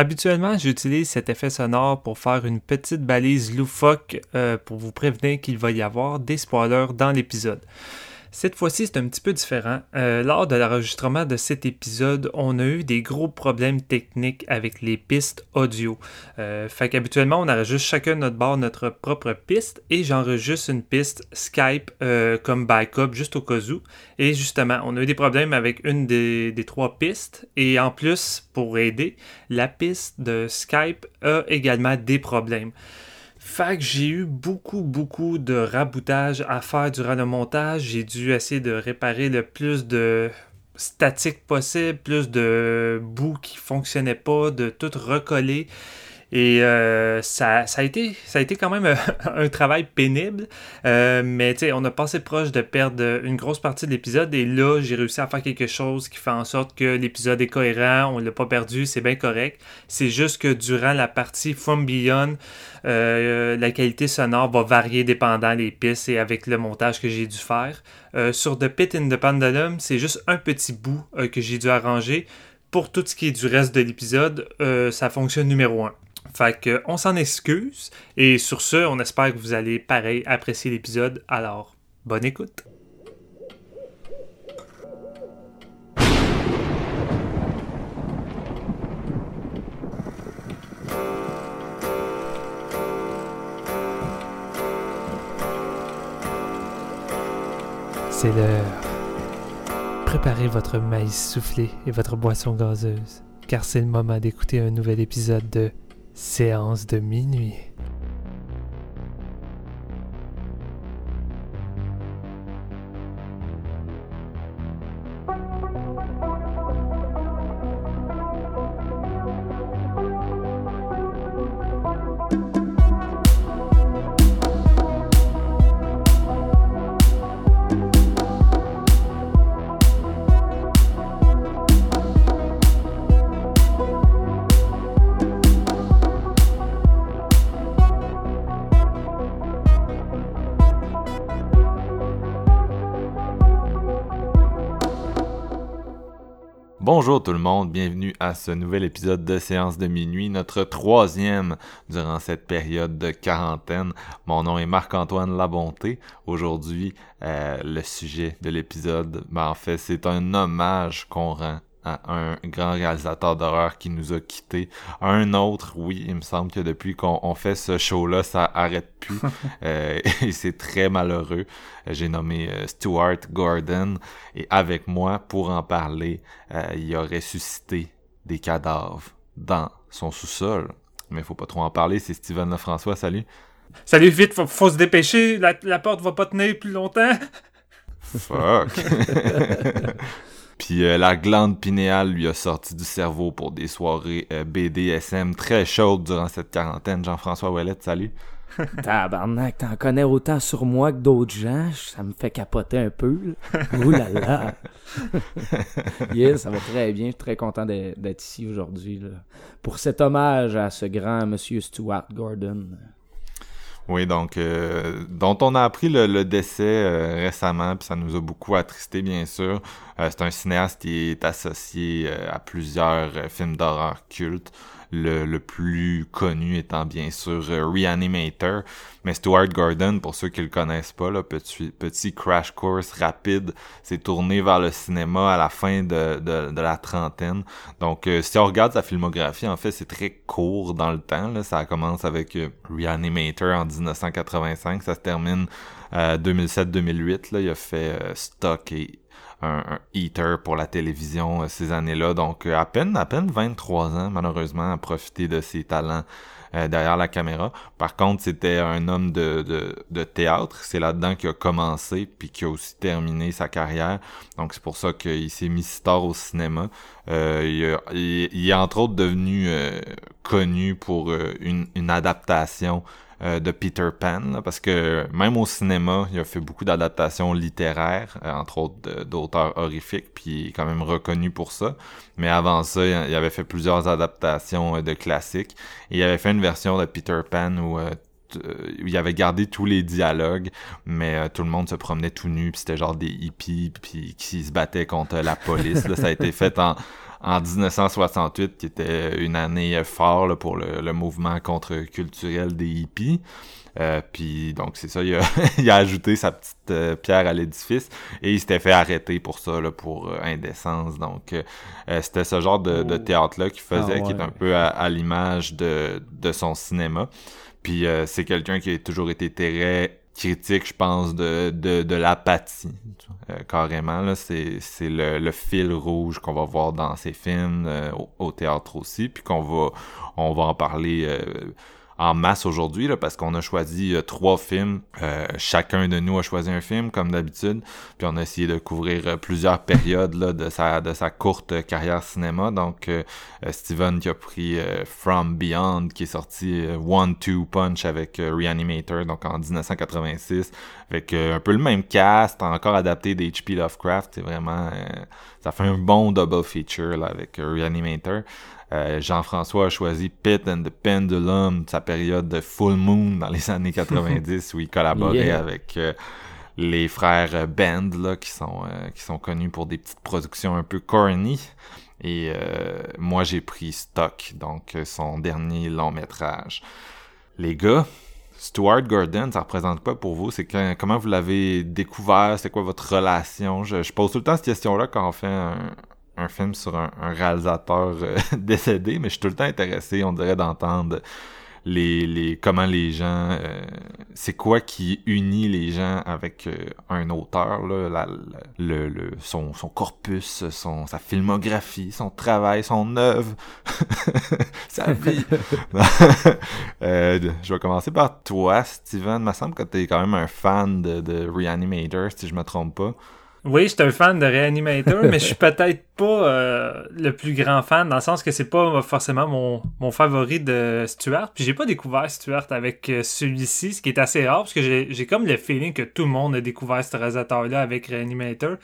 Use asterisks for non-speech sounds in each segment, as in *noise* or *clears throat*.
Habituellement, j'utilise cet effet sonore pour faire une petite balise loufoque euh, pour vous prévenir qu'il va y avoir des spoilers dans l'épisode. Cette fois-ci, c'est un petit peu différent. Euh, lors de l'enregistrement de cet épisode, on a eu des gros problèmes techniques avec les pistes audio. Euh, fait qu'habituellement, on enregistre chacun notre bord notre propre piste et j'enregistre une piste Skype euh, comme backup juste au cas où. Et justement, on a eu des problèmes avec une des trois pistes et en plus, pour aider, la piste de Skype a également des problèmes. Fait que j'ai eu beaucoup, beaucoup de raboutage à faire durant le montage. J'ai dû essayer de réparer le plus de statique possible, plus de bouts qui fonctionnaient pas, de tout recoller. Et euh, ça, ça, a été, ça a été quand même *laughs* un travail pénible, euh, mais on a passé proche de perdre une grosse partie de l'épisode et là, j'ai réussi à faire quelque chose qui fait en sorte que l'épisode est cohérent, on l'a pas perdu, c'est bien correct. C'est juste que durant la partie From Beyond, euh, la qualité sonore va varier dépendant des pistes et avec le montage que j'ai dû faire. sur The Pit in the Pendulum, c'est juste un petit bout que j'ai dû arranger. Pour tout ce qui est du reste de l'épisode, ça fonctionne numéro 1. Fait on s'en excuse. Et sur ce, on espère que vous allez pareil apprécier l'épisode. Alors, bonne écoute. C'est l'heure. Préparez votre maïs soufflé et votre boisson gazeuse, car c'est le moment d'écouter un nouvel épisode de Séance de minuit. Tout le monde, bienvenue à ce nouvel épisode de Séance de minuit, notre troisième durant cette période de quarantaine. Mon nom est Marc-Antoine Labonté. Aujourd'hui, euh, le sujet de l'épisode, ben, en fait, c'est un hommage qu'on rend à un grand réalisateur d'horreur qui nous a quittés. Un autre, oui, il me semble que depuis qu'on fait ce show-là, ça arrête plus. *laughs* euh, *laughs* et c'est très malheureux. J'ai nommé euh, Stuart Gordon. Et avec moi, pour en parler, euh, il a ressuscité des cadavres dans son sous-sol. Mais il faut pas trop en parler, c'est Steven Lefrançois, salut. Salut, vite, faut, faut se dépêcher, la, la porte va pas tenir plus longtemps. Fuck. *laughs* Puis euh, la glande pinéale lui a sorti du cerveau pour des soirées euh, BDSM très chaudes durant cette quarantaine. Jean-François Ouellette, salut. *laughs* Tabarnak, t'en connais autant sur moi que d'autres gens. Ça me fait capoter un peu. *laughs* Ouh là là. *laughs* yes, ça va très bien. Je suis très content d'être ici aujourd'hui pour cet hommage à ce grand monsieur Stuart Gordon. Oui, donc, euh, dont on a appris le, décès euh, récemment, puis ça nous a beaucoup attristé, bien sûr. Euh, c'est un cinéaste qui est associé à plusieurs films d'horreur cultes. Le, plus connu étant bien sûr Reanimator. Mais Stuart Gordon, pour ceux qui le connaissent pas, là, petit, petit crash course rapide, s'est tourné vers le cinéma à la fin de, de, la trentaine. Donc si on regarde sa filmographie, en fait, c'est très court dans le temps. Là. Ça commence avec Reanimator en 1985, ça se termine 2007-2008. Là, il a fait Stock et un, eater pour la télévision euh, ces années-là. Donc euh, à peine à peine 23 ans malheureusement à profiter de ses talents euh, derrière la caméra. Par contre, c'était un homme de, de, de théâtre. C'est là-dedans qu'il a commencé puis qu'il a aussi terminé sa carrière. Donc c'est pour ça qu'il s'est mis star au cinéma. Euh, il, est entre autres devenu connu pour une, une adaptation euh, de Peter Pan, parce que même au cinéma, il a fait beaucoup d'adaptations littéraires, euh, entre autres d'auteurs horrifiques, puis il est quand même reconnu pour ça. Mais avant ça, il avait fait plusieurs adaptations euh, de classiques. Et il avait fait une version de Peter Pan où il avait gardé tous les dialogues, mais tout le monde se promenait tout nu, puis c'était genre des hippies, puis qui se battaient contre la police. Là, ça a été *laughs* fait en, en 1968, qui était une année forte pour le, mouvement contre-culturel des hippies. Euh, puis donc c'est ça, il a, *laughs* il a, ajouté sa petite euh, pierre à l'édifice et il s'était fait arrêter pour ça, là, pour euh, indécence. Donc c'était ce genre de, de oh. théâtre-là qu'il faisait, ah qui est un peu à, l'image de, de son cinéma. Puis c'est quelqu'un qui a toujours été très critique, je pense, de, de, de l'apathie, carrément. Là, c'est, c'est le, le fil rouge qu'on va voir dans ses films, au, au, théâtre aussi, puis qu'on va, on va en parler en masse aujourd'hui, parce qu'on a choisi euh, trois films. Euh, chacun de nous a choisi un film, comme d'habitude. Puis on a essayé de couvrir euh, plusieurs périodes là, de, sa, de sa courte carrière cinéma. Donc, Steven qui a pris From Beyond, qui est sorti One-Two Punch avec Reanimator, donc en 1986, avec un peu le même cast, encore adapté d'H.P. Lovecraft. C'est vraiment... ça fait un bon double feature là, avec Reanimator. Euh, Jean-François a choisi Pit and the Pendulum, sa période de Full Moon dans les années *laughs* 90 où il collaborait avec euh, les frères Band là, qui sont euh, qui sont connus pour des petites productions un peu corny. Et moi j'ai pris Stock, donc son dernier long métrage. Les gars, Stuart Gordon, ça représente quoi pour vous? C'est comment vous l'avez découvert? C'est quoi votre relation? Je, je, pose tout le temps cette question-là quand on fait un, un film sur un, réalisateur euh, *laughs* décédé, mais je suis tout le temps intéressé, on dirait, d'entendre les, les comment les gens euh, c'est quoi qui unit les gens avec euh, un auteur là, le, le, son, son corpus son sa filmographie son travail son œuvre *laughs* sa vie. *laughs* Je vais commencer par toi Steven. Il me semble que tu es quand même un fan de, de Reanimator si je me trompe pas oui, je suis un fan de Reanimator, mais je suis peut-être pas euh, le plus grand fan, dans le sens que c'est pas forcément mon, mon favori de Stuart. Puis j'ai pas découvert Stuart avec euh, celui-ci, ce qui est assez rare, parce que j'ai comme le feeling que tout le monde a découvert ce réalisateur-là avec Reanimator.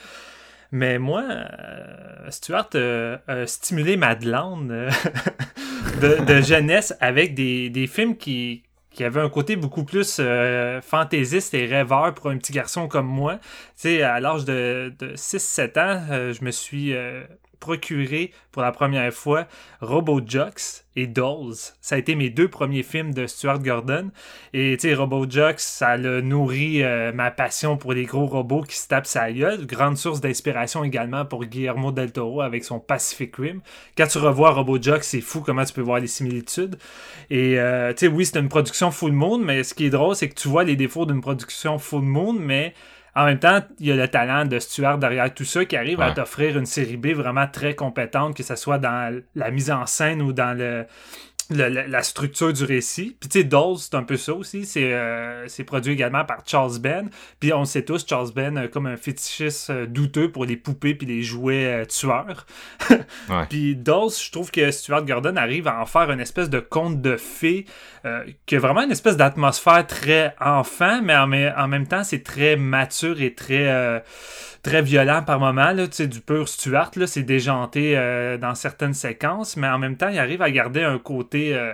Mais moi, euh, Stuart a stimulé ma glande *laughs* de, de, jeunesse avec des, des films qui, qui avait un côté beaucoup plus euh, fantaisiste et rêveur pour un petit garçon comme moi. Tu sais, à l'âge de, de 6-7 ans, euh, je me suis euh, procuré pour la première fois Robo Jocks et Dolls. Ça a été mes deux premiers films de Stuart Gordon. Et tu sais, ça a nourri euh, ma passion pour les gros robots qui se tapent sa gueule. Grande source d'inspiration également pour Guillermo del Toro avec son Pacific Rim. Quand tu revois Robo Jocks, c'est fou comment tu peux voir les similitudes. Et euh, tu sais, oui, c'est une production full moon, mais ce qui est drôle, c'est que tu vois les défauts d'une production full moon, mais en même temps, il y a le talent de Stuart derrière tout ça qui arrive à t'offrir une série B vraiment très compétente, que ce soit dans la mise en scène ou dans le, la, structure du récit. Puis tu sais, Dolls, c'est un peu ça aussi. C'est euh, produit également par Charles Ben. Puis on sait tous, Charles Ben euh, comme un fétichiste euh, douteux pour les poupées puis les jouets tueurs. *laughs* Puis Dolls, je trouve que Stuart Gordon arrive à en faire une espèce de conte de fées qui a vraiment une espèce d'atmosphère très enfant, mais en, en même temps, c'est très mature et très très violent par moment, là, du pur Stuart, là, c'est déjanté euh, dans certaines séquences, mais en même temps, il arrive à garder un côté, euh,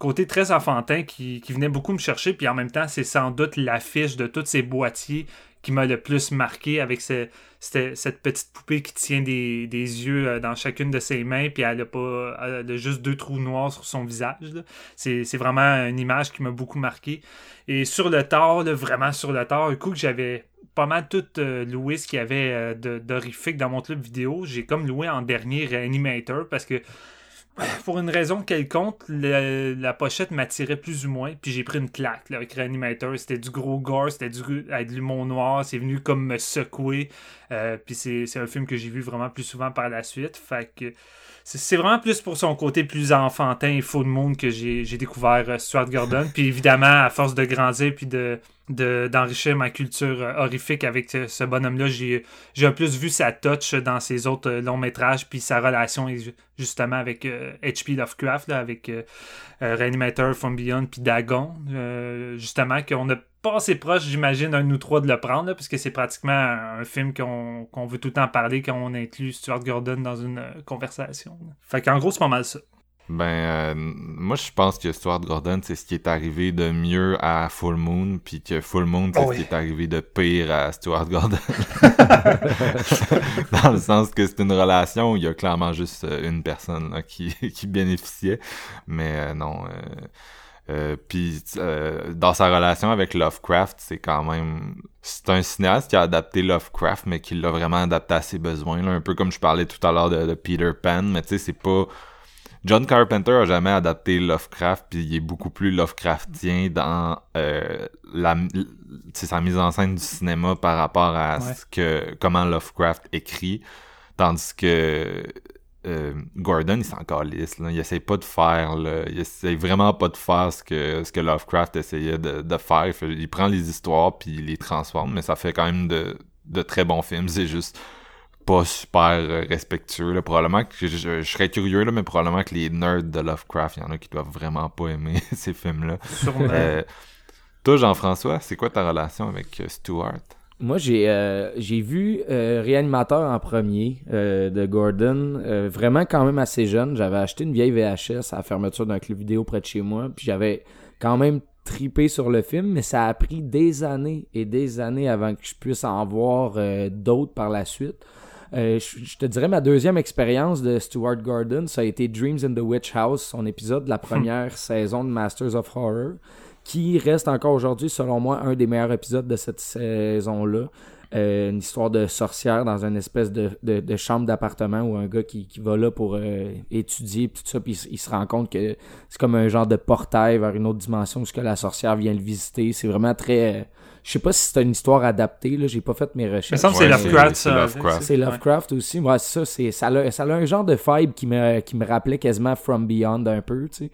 côté très enfantin qui, venait beaucoup me chercher, puis en même temps, c'est sans doute l'affiche de tous ces boîtiers qui m'a le plus marqué avec cette petite poupée qui tient des, yeux euh, dans chacune de ses mains, puis elle a, pas, elle a juste deux trous noirs sur son visage. C'est vraiment une image qui m'a beaucoup marqué. Et sur le tard, vraiment sur le tard, un coup que j'avais pas mal tout euh, loué ce qu'il y avait euh, d'horrifique dans mon club vidéo. J'ai comme loué en dernier Reanimator parce que *sighs* pour une raison quelconque, la pochette m'attirait plus ou moins. Puis j'ai pris une claque avec Reanimator. C'était du gros gore, c'était du avec l'humour noir. C'est venu comme me secouer. Euh, puis c'est un film que j'ai vu vraiment plus souvent par la suite. Fait que c'est vraiment plus pour son côté plus enfantin et faux de monde que j'ai découvert Stuart Gordon. puis évidemment, à force de grandir puis de d'enrichir ma culture euh, horrifique avec ce bonhomme-là. J'ai plus vu sa touch dans ses autres euh, longs métrages, puis sa relation justement avec H.P. Euh, Lovecraft, avec Reanimator, From Beyond, puis Dagon, justement, qu'on a pas assez proche, j'imagine, un ou trois de le prendre, puisque c'est pratiquement un film qu'on veut tout le temps parler quand on inclut Stuart Gordon dans une conversation. Fait qu'en gros, c'est pas mal ça. Ben, euh, moi, je pense que Stuart Gordon, c'est ce qui est arrivé de mieux à Full Moon, puis que Full Moon, c'est Oh ce oui. qui est arrivé de pire à Stuart Gordon. *laughs* Dans le sens que c'est une relation où il y a clairement juste euh, une personne là, qui, *laughs* qui bénéficiait, mais euh, non. Euh, euh, puis euh, dans sa relation avec Lovecraft, c'est quand même c'est un cinéaste qui a adapté Lovecraft, mais qui l'a vraiment adapté à ses besoins, là, un peu comme je parlais tout à l'heure de, de Peter Pan, mais tu sais c'est pas John Carpenter a jamais adapté Lovecraft, puis il est beaucoup plus Lovecraftien dans euh, la, sa mise en scène du cinéma par rapport à Ouais. ce que comment Lovecraft écrit, tandis que euh, Gordon il s'en calisse, là. il essaie pas de faire, là. il essaie vraiment pas de faire ce que ce que Lovecraft essayait de, de faire. Il, fait- il prend les histoires puis il les transforme, mais ça fait quand même de, de très bons films. C'est juste pas super euh, respectueux. Là. Probablement que je, je- je serais curieux, là, mais probablement que les nerds de Lovecraft, il y en a qui doivent vraiment pas aimer *laughs* ces films-là. Sûrement. Euh, toi, Jean-François, c'est quoi ta relation avec Stewart? Moi, j'ai euh, j'ai vu euh, Réanimateur en premier euh, de Gordon, vraiment quand même assez jeune. J'avais acheté une vieille VHS à la fermeture d'un club vidéo près de chez moi, puis j'avais quand même tripé sur le film, mais ça a pris des années et des années avant que je puisse en voir d'autres par la suite. Euh, je, je te dirais ma deuxième expérience de Stuart Gordon, ça a été Dreams in the Witch House, son épisode de la première saison de Masters of Horror, qui reste encore aujourd'hui, selon moi, un des meilleurs épisodes de cette saison-là. Euh, une histoire de sorcière dans une espèce de, de, de chambre d'appartement où un gars qui, qui va là pour euh, étudier tout ça, puis il, se rend compte que c'est comme un genre de portail vers une autre dimension où ce que la sorcière vient le visiter. C'est vraiment très... euh, je sais pas si c'est une histoire adaptée, là, j'ai pas fait mes me recherches. semble que c'est Lovecraft, c'est- ça. c'est Lovecraft. C'est Lovecraft aussi. Ouais, c'est ça, c'est ça a, ça a un genre de vibe qui me qui me rappelait quasiment From Beyond un peu, tu sais.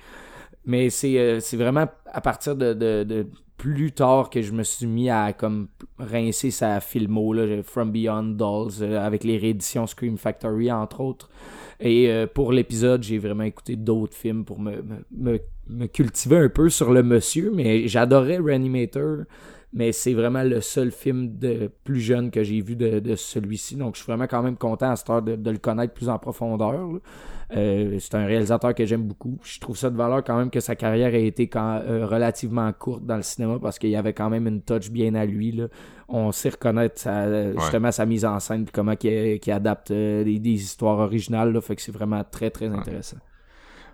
Mais c'est euh, c'est vraiment à partir de, de, plus tard que je me suis mis à comme rincer sa filmo là, From Beyond Dolls euh, avec les rééditions Scream Factory entre autres. Et euh, pour l'épisode, j'ai vraiment écouté d'autres films pour me, me, cultiver un peu sur le monsieur, mais j'adorais Reanimator mais c'est vraiment le seul film de plus jeune que j'ai vu de, de celui-ci. Donc, je suis vraiment quand même content à cette heure de, de le connaître plus en profondeur. Euh, c'est un réalisateur que j'aime beaucoup. Je trouve ça de valeur quand même que sa carrière ait été quand, euh, relativement courte dans le cinéma parce qu'il y avait quand même une touch bien à lui. Là. On sait reconnaître sa, justement sa mise en scène puis comment qu'il qu'il adapte euh, des, des histoires originales. Là, fait que c'est vraiment très très intéressant.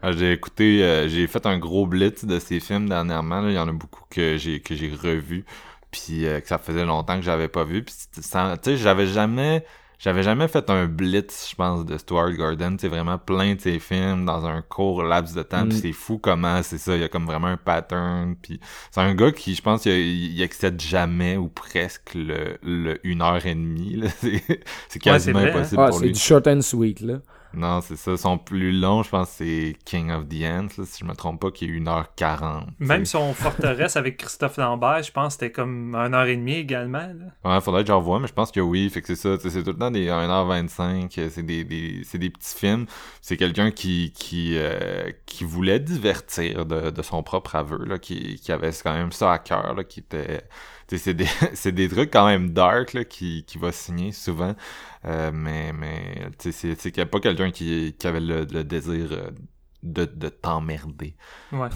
Ah, J'ai écouté, euh, j'ai fait un gros blitz de ces films dernièrement. là. Il y en a beaucoup que j'ai que j'ai revu, puis euh, que ça faisait longtemps que j'avais pas vu. Puis tu sais, j'avais jamais, j'avais jamais fait un blitz, je pense, de Stuart Gordon. C'est vraiment plein de ses films dans un court laps de temps. Puis Mm. c'est fou comment c'est ça. Il y a comme vraiment un pattern. Puis c'est un gars qui, je pense, qu'il il excède jamais ou presque le, le une heure et demie. *laughs* C'est quasiment hein. impossible Ah, pour c'est du short and sweet. Là. Non, c'est ça. Son plus long, je pense, c'est King of the Ants, là, si je me trompe pas, qui est 1h40. Même son forteresse avec Christophe Lambert, je pense que c'était comme 1h30 également. là. Ouais, faudrait que j'en revoie, mais je pense que oui. Fait que c'est ça. C'est tout le temps des 1h25. euh, C'est des, des, c'est des petits films. C'est quelqu'un qui, qui, euh, qui voulait divertir de, de son propre aveu, là, qui, qui avait quand même ça à cœur, là, qui était. C'est des, *laughs* des trucs quand même dark là, qui, qui va signer souvent. Euh, mais mais c'est qu'il n'y a pas quelqu'un qui, qui avait le, le désir euh, de, de t'emmerder. Ouais.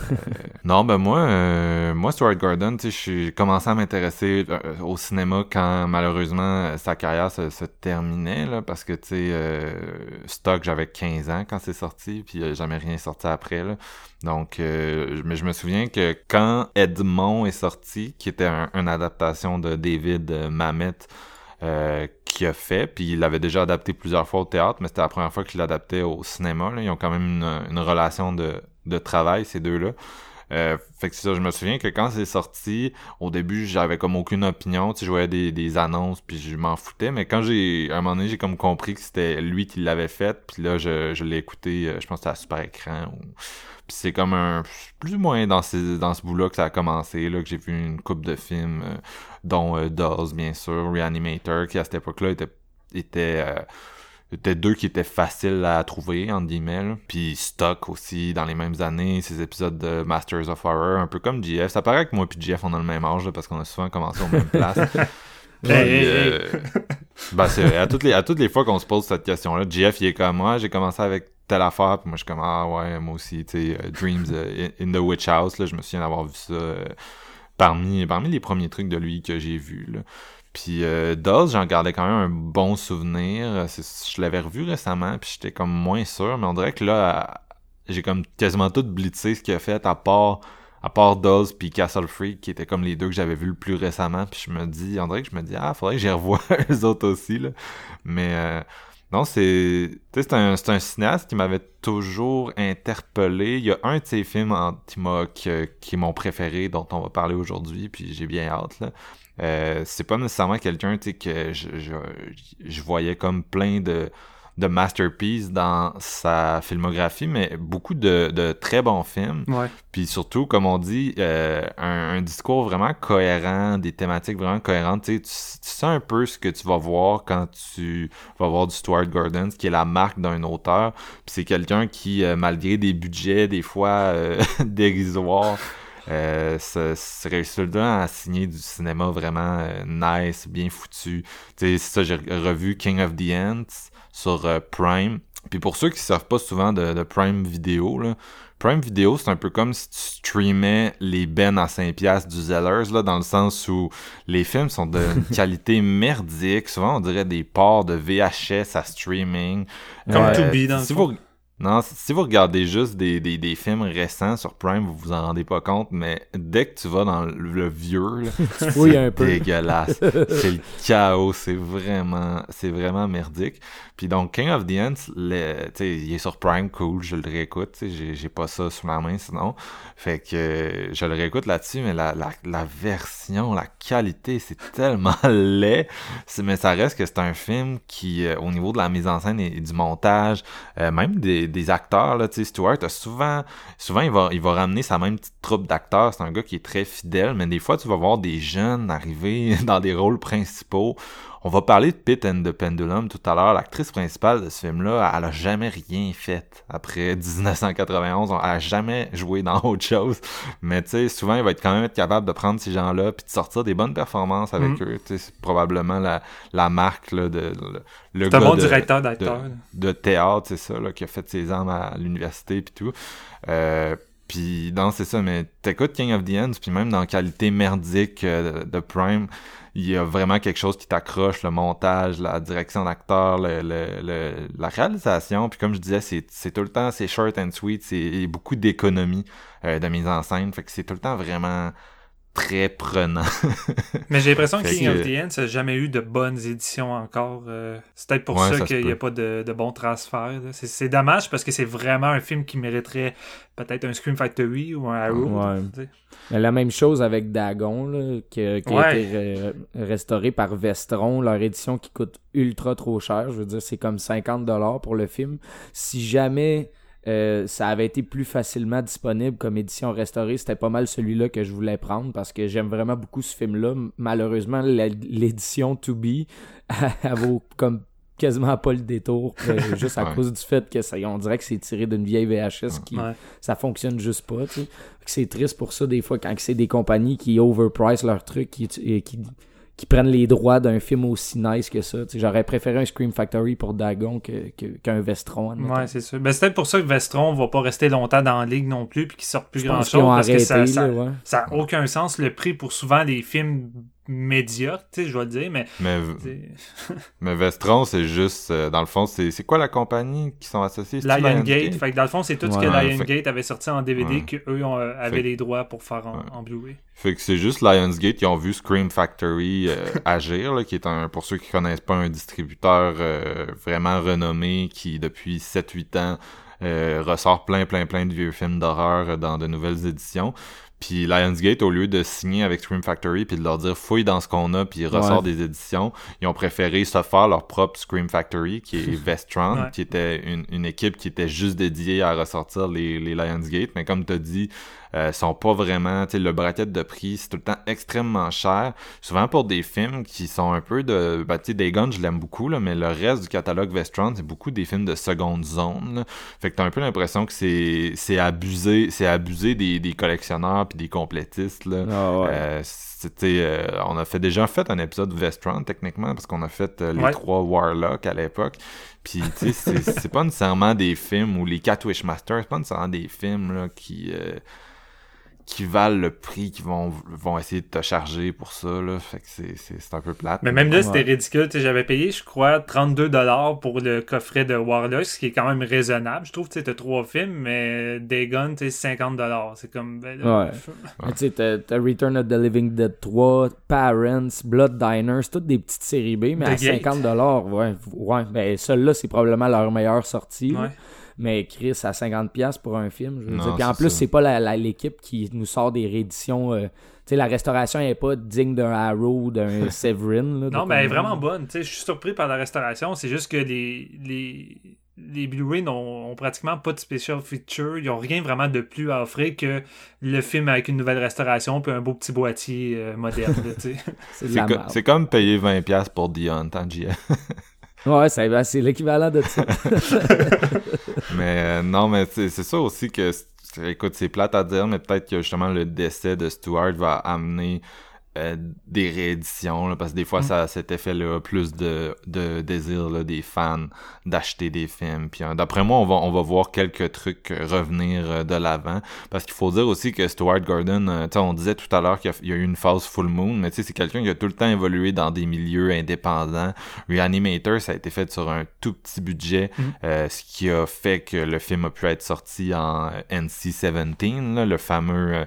Non, ben moi, euh, moi Stuart Gordon, tu sais, j'ai commencé à m'intéresser euh, au cinéma quand malheureusement euh, sa carrière se, se terminait là, parce que tu sais, euh, Stock, j'avais 15 ans quand c'est sorti, puis euh, jamais rien sorti après là. Donc, euh, mais je me souviens que quand Edmond est sorti, qui était un- une adaptation de David euh, Mamet. Euh, qui a fait, puis il l'avait déjà adapté plusieurs fois au théâtre, mais c'était la première fois qu'il l'adaptait au cinéma. Là. Ils ont quand même une, une relation de, de travail, ces deux-là. Euh, fait que c'est ça, je me souviens que quand c'est sorti, au début, j'avais comme aucune opinion, tu sais, je voyais des, des annonces, puis je m'en foutais, mais quand j'ai, à un moment donné, j'ai comme compris que c'était lui qui l'avait fait, puis là, je, je l'ai écouté, euh, je pense que c'était à Super Écran, ou... puis c'est comme un, plus ou moins dans, ces, dans ce bout-là que ça a commencé, là, que j'ai vu une coupe de films, euh, dont euh, Dolls, bien sûr, Reanimator, qui à cette époque-là était, était euh, c'était deux qui étaient faciles à trouver, entre guillemets. là. Puis Stock aussi, dans les mêmes années, ces épisodes de Masters of Horror, un peu comme GF. Ça paraît que moi et GF, on a le même âge, là, parce qu'on a souvent commencé aux mêmes places. *laughs* Puis, Hey, hey, euh, ben, c'est vrai, à toutes les, à toutes les fois qu'on se pose cette question-là, GF, il est comme moi, j'ai commencé avec telle affaire. Puis moi, je suis comme, ah ouais, moi aussi, tu sais, Dreams in the Witch House, là, je me souviens d'avoir vu ça parmi, parmi les premiers trucs de lui que j'ai vus. Puis euh, j'en gardais quand même un bon souvenir. Je l'avais revu récemment, puis j'étais comme moins sûr, mais on dirait que là, j'ai comme quasiment tout blitzé ce qu'il a fait, à part à part Dawes puis Castle Freak, qui étaient comme les deux que j'avais vus le plus récemment. Puis je me dis, on dirait que je me dis, ah, faudrait que j'y revoie *laughs* les autres aussi, là. Mais euh, non, c'est c'est un, un cinéaste qui m'avait toujours interpellé. Il y a un de ses films qui, qui, qui est mon préféré, dont on va parler aujourd'hui, puis j'ai bien hâte. Euh, c'est pas nécessairement quelqu'un que je, je, je voyais comme plein de de masterpiece dans sa filmographie, mais beaucoup de, de très bons films. Ouais. Puis surtout, comme on dit, euh, un, un, discours vraiment cohérent, des thématiques vraiment cohérentes. Tu, tu sais un peu ce que tu vas voir quand tu vas voir du Stuart Gordon, qui est la marque d'un auteur. Puis c'est quelqu'un qui, euh, malgré des budgets des fois euh, *laughs* dérisoires, euh, se, réussit à signer du cinéma vraiment euh, nice, bien foutu. Tu sais, ça, j'ai revu King of the Ants sur euh, Prime. Puis pour ceux qui ne savent pas souvent de, Prime Video, là, Prime Video, c'est un peu comme si tu streamais les bennes à 5$ du Zellers, là, dans le sens où les films sont de *laughs* qualité merdique. Souvent, on dirait des ports de VHS à streaming. Comme euh, To Be, dans si vous, non, si vous regardez juste des, des, des, films récents sur Prime, vous vous en rendez pas compte, mais dès que tu vas dans le, vieux, *laughs* c'est dégueulasse. c'est le chaos, c'est vraiment, c'est vraiment merdique. Puis donc, King of the Ants, il est sur Prime, cool, je le réécoute, j'ai, pas ça sous la main sinon. Fait que je le réécoute là-dessus, mais la, la, la version, la qualité, c'est tellement *laughs* laid. mais ça reste que c'est un film qui, euh, au niveau de la mise en scène et, du montage, euh, même des, des acteurs, là, Stewart, souvent, souvent il, va, il va ramener sa même petite troupe d'acteurs. C'est un gars qui est très fidèle, mais des fois, tu vas voir des jeunes arriver *laughs* dans des rôles principaux. On va parler de Pit and the Pendulum tout à l'heure. L'actrice principale de ce film-là, elle a jamais rien fait après *laughs* 1991. Elle a jamais joué dans autre chose. Mais tu sais, souvent, il va être quand même être capable de prendre ces gens-là puis de sortir des bonnes performances avec mm. eux. C'est probablement la, la marque là, de, le un bon directeur d'acteur. De, théâtre, c'est ça, là, qui a fait ses armes à l'université puis tout. Euh, puis non, c'est ça, mais t'écoutes King of the Ends, puis même dans qualité merdique euh, de Prime, il y a vraiment quelque chose qui t'accroche, le montage, la direction d'acteur, le, le, la réalisation. Puis comme je disais, c'est tout le temps, c'est short and sweet, c'est beaucoup d'économie euh, de mise en scène. Fait que c'est tout le temps vraiment très prenant. *laughs* Mais j'ai l'impression que King of the Ends n'a jamais eu de bonnes éditions encore. Euh, c'est peut-être pour ça, qu'il n'y a pas de, de bons transferts. C'est dommage parce que c'est vraiment un film qui mériterait peut-être un Scream Factory ou un Arrow. la même chose avec Dagon, qui, a été restauré par Vestron, leur édition qui coûte ultra trop cher. Je veux dire, c'est comme 50$ pour le film. Si jamais euh, ça avait été plus facilement disponible comme édition restaurée. C'était pas mal celui-là que je voulais prendre parce que j'aime vraiment beaucoup ce film-là. Malheureusement, l'édition To Be, *laughs* elle vaut comme quasiment pas le détour, euh, *laughs* juste à cause du fait que ça, on dirait que c'est tiré d'une vieille VHS qui ça fonctionne juste pas. C'est triste pour ça des fois quand c'est des compagnies qui overprice leur truc, qui, qui qui prennent les droits d'un film aussi nice que ça. J'aurais préféré un Scream Factory pour Dagon qu'un que, Vestron. Ouais, c'est sûr. Ben, c'est peut-être pour ça que Vestron va pas rester longtemps dans la ligue non plus puis qu'il sort plus grand-chose parce que ça n'a ça, aucun sens le prix pour souvent les films médiocre, tu sais, je dois le dire, mais... Mais, *laughs* mais Vestron, c'est juste, euh, dans le fond, c'est quoi la compagnie qui sont associés? Lion Gate? Fait que dans le fond, c'est tout ce que Lionsgate avait sorti en DVD qu'eux euh, avaient les droits pour faire en, Blu-ray. Fait que c'est juste Lionsgate qui ont vu Scream Factory euh, *laughs* agir, là, qui est un, pour ceux qui connaissent pas, un distributeur vraiment renommé qui, depuis 7-8 ans, ressort plein, plein, plein de vieux films d'horreur dans de nouvelles éditions. Puis Lionsgate, au lieu de signer avec Scream Factory puis de leur dire fouille dans ce qu'on a puis ressort des éditions, ils ont préféré se faire leur propre Scream Factory qui est *laughs* Vestron, qui était une, une, équipe qui était juste dédiée à ressortir les, les Lionsgate. Mais comme tu as dit, euh, sont pas vraiment, tu sais, le bracket de prix, c'est tout le temps extrêmement cher. Souvent pour des films qui sont un peu de, bah, tu sais, Day Gun, je l'aime beaucoup, là, mais le reste du catalogue Vestron, c'est beaucoup des films de seconde zone. Fait que t'as un peu l'impression que c'est, c'est abusé, c'est abusé des, des collectionneurs puis des complétistes. Là. Ah ouais. Euh, c'était, euh, on a fait déjà fait un épisode Vestron techniquement parce qu'on a fait euh, les trois Warlocks à l'époque. Puis tu sais, c'est, c'est pas nécessairement des films ou les quatre Wishmasters, c'est pas nécessairement des films là, qui euh, qui valent le prix qu'ils vont, vont essayer de te charger pour ça. Là. Fait que c'est, c'est, c'est un peu plate. Mais même là, c'était ridicule. J'avais payé, je crois, 32$ pour le coffret de Warlock, ce qui est quand même raisonnable. Je trouve que tu as trois films, mais Dagon, tu sais, 50$. C'est comme. ben là, Ouais. Tu sais, t'as Return of the Living Dead 3, Parents, Blood Diners, toutes des petites séries B, mais The à Gate. 50$, ouais. Ouais, ben celle-là, c'est probablement leur meilleure sortie. Ouais. Mais Chris, à 50$ pour un film, je veux Non, dire. Puis en plus, c'est pas la- la- l'équipe qui nous sort des rééditions. euh, tu sais, la restauration n'est pas digne d'un Arrow ou d'un *laughs* Severin. Là, Non, mais elle est vraiment bonne. Tu sais, je suis surpris par la restauration. C'est juste que les, les, les Blu-ray n'ont ont pratiquement pas de special feature. Ils n'ont rien vraiment de plus à offrir que le film avec une nouvelle restauration puis un beau petit boîtier euh, moderne. *laughs* C'est co- comme payer 20$ pour The Hunt en GF. *laughs* Ouais, c'est l'équivalent de ça. *laughs* mais euh, non, mais c'est ça aussi que, écoute, c'est plate à dire, mais peut-être que justement le décès de Stewart va amener euh, des rééditions, là, parce que des fois, ça a cet effet-là, plus de, de désir là, des fans d'acheter des films. Puis euh, d'après moi, on va, on va voir quelques trucs revenir euh, de l'avant, parce qu'il faut dire aussi que Stuart Gordon, euh, on disait tout à l'heure qu'il y a- il y a eu une phase full moon, mais tu sais, c'est quelqu'un qui a tout le temps évolué dans des milieux indépendants. Reanimator, ça a été fait sur un tout petit budget, Mhm. euh, ce qui a fait que le film a pu être sorti en NC-17, là, le fameux...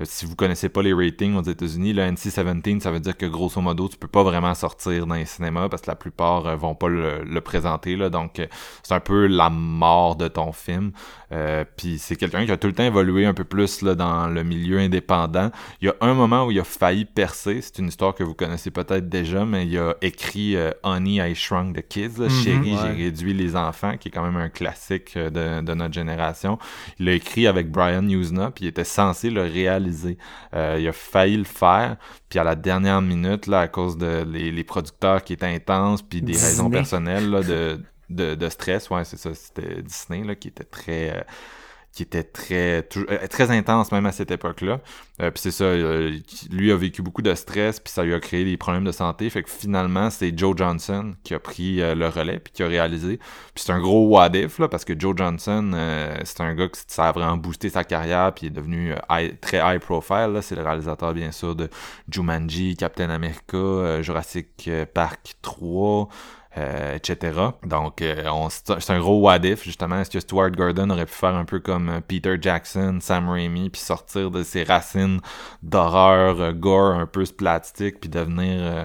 euh, si vous connaissez pas les ratings aux États-Unis, le NC-17, ça veut dire que grosso modo, tu peux pas vraiment sortir dans les cinémas parce que la plupart euh, vont pas le, le présenter. Là, donc, euh, c'est un peu la mort de ton film. Euh, Puis c'est quelqu'un qui a tout le temps évolué un peu plus là, dans le milieu indépendant. Il y a un moment où il a failli percer. C'est une histoire que vous connaissez peut-être déjà, mais il a écrit euh, Honey, I Shrunk the Kids. là, Mhm, Chérie, ouais. j'ai réduit les enfants, qui est quand même un classique euh, de, de notre génération. Il l'a écrit avec Brian Usna, puis il était censé le réaliser. Euh, il a failli le faire, puis à la dernière minute, là, à cause de les, les producteurs qui étaient intenses, puis des Disney. raisons personnelles là, de, de, stress, ouais, c'est ça, c'était Disney là, qui était très... euh, qui était très euh, très intense même à cette époque-là. Euh, puis c'est ça, lui a vécu beaucoup de stress, puis ça lui a créé des problèmes de santé. Fait que finalement, c'est Joe Johnson qui a pris le relais, puis qui a réalisé. Puis c'est un gros what if, là, parce que Joe Johnson, c'est un gars qui ça a vraiment boosté sa carrière, puis est devenu très high profile. C'est le réalisateur, bien sûr, de Jumanji, Captain America, Jurassic Park 3, euh, etc. Donc, euh, on- c'est un gros what if, justement. Est-ce que Stuart Gordon aurait pu faire un peu comme euh, Peter Jackson, Sam Raimi, puis sortir de ses racines d'horreur, euh, gore, un peu splastique, puis devenir... euh,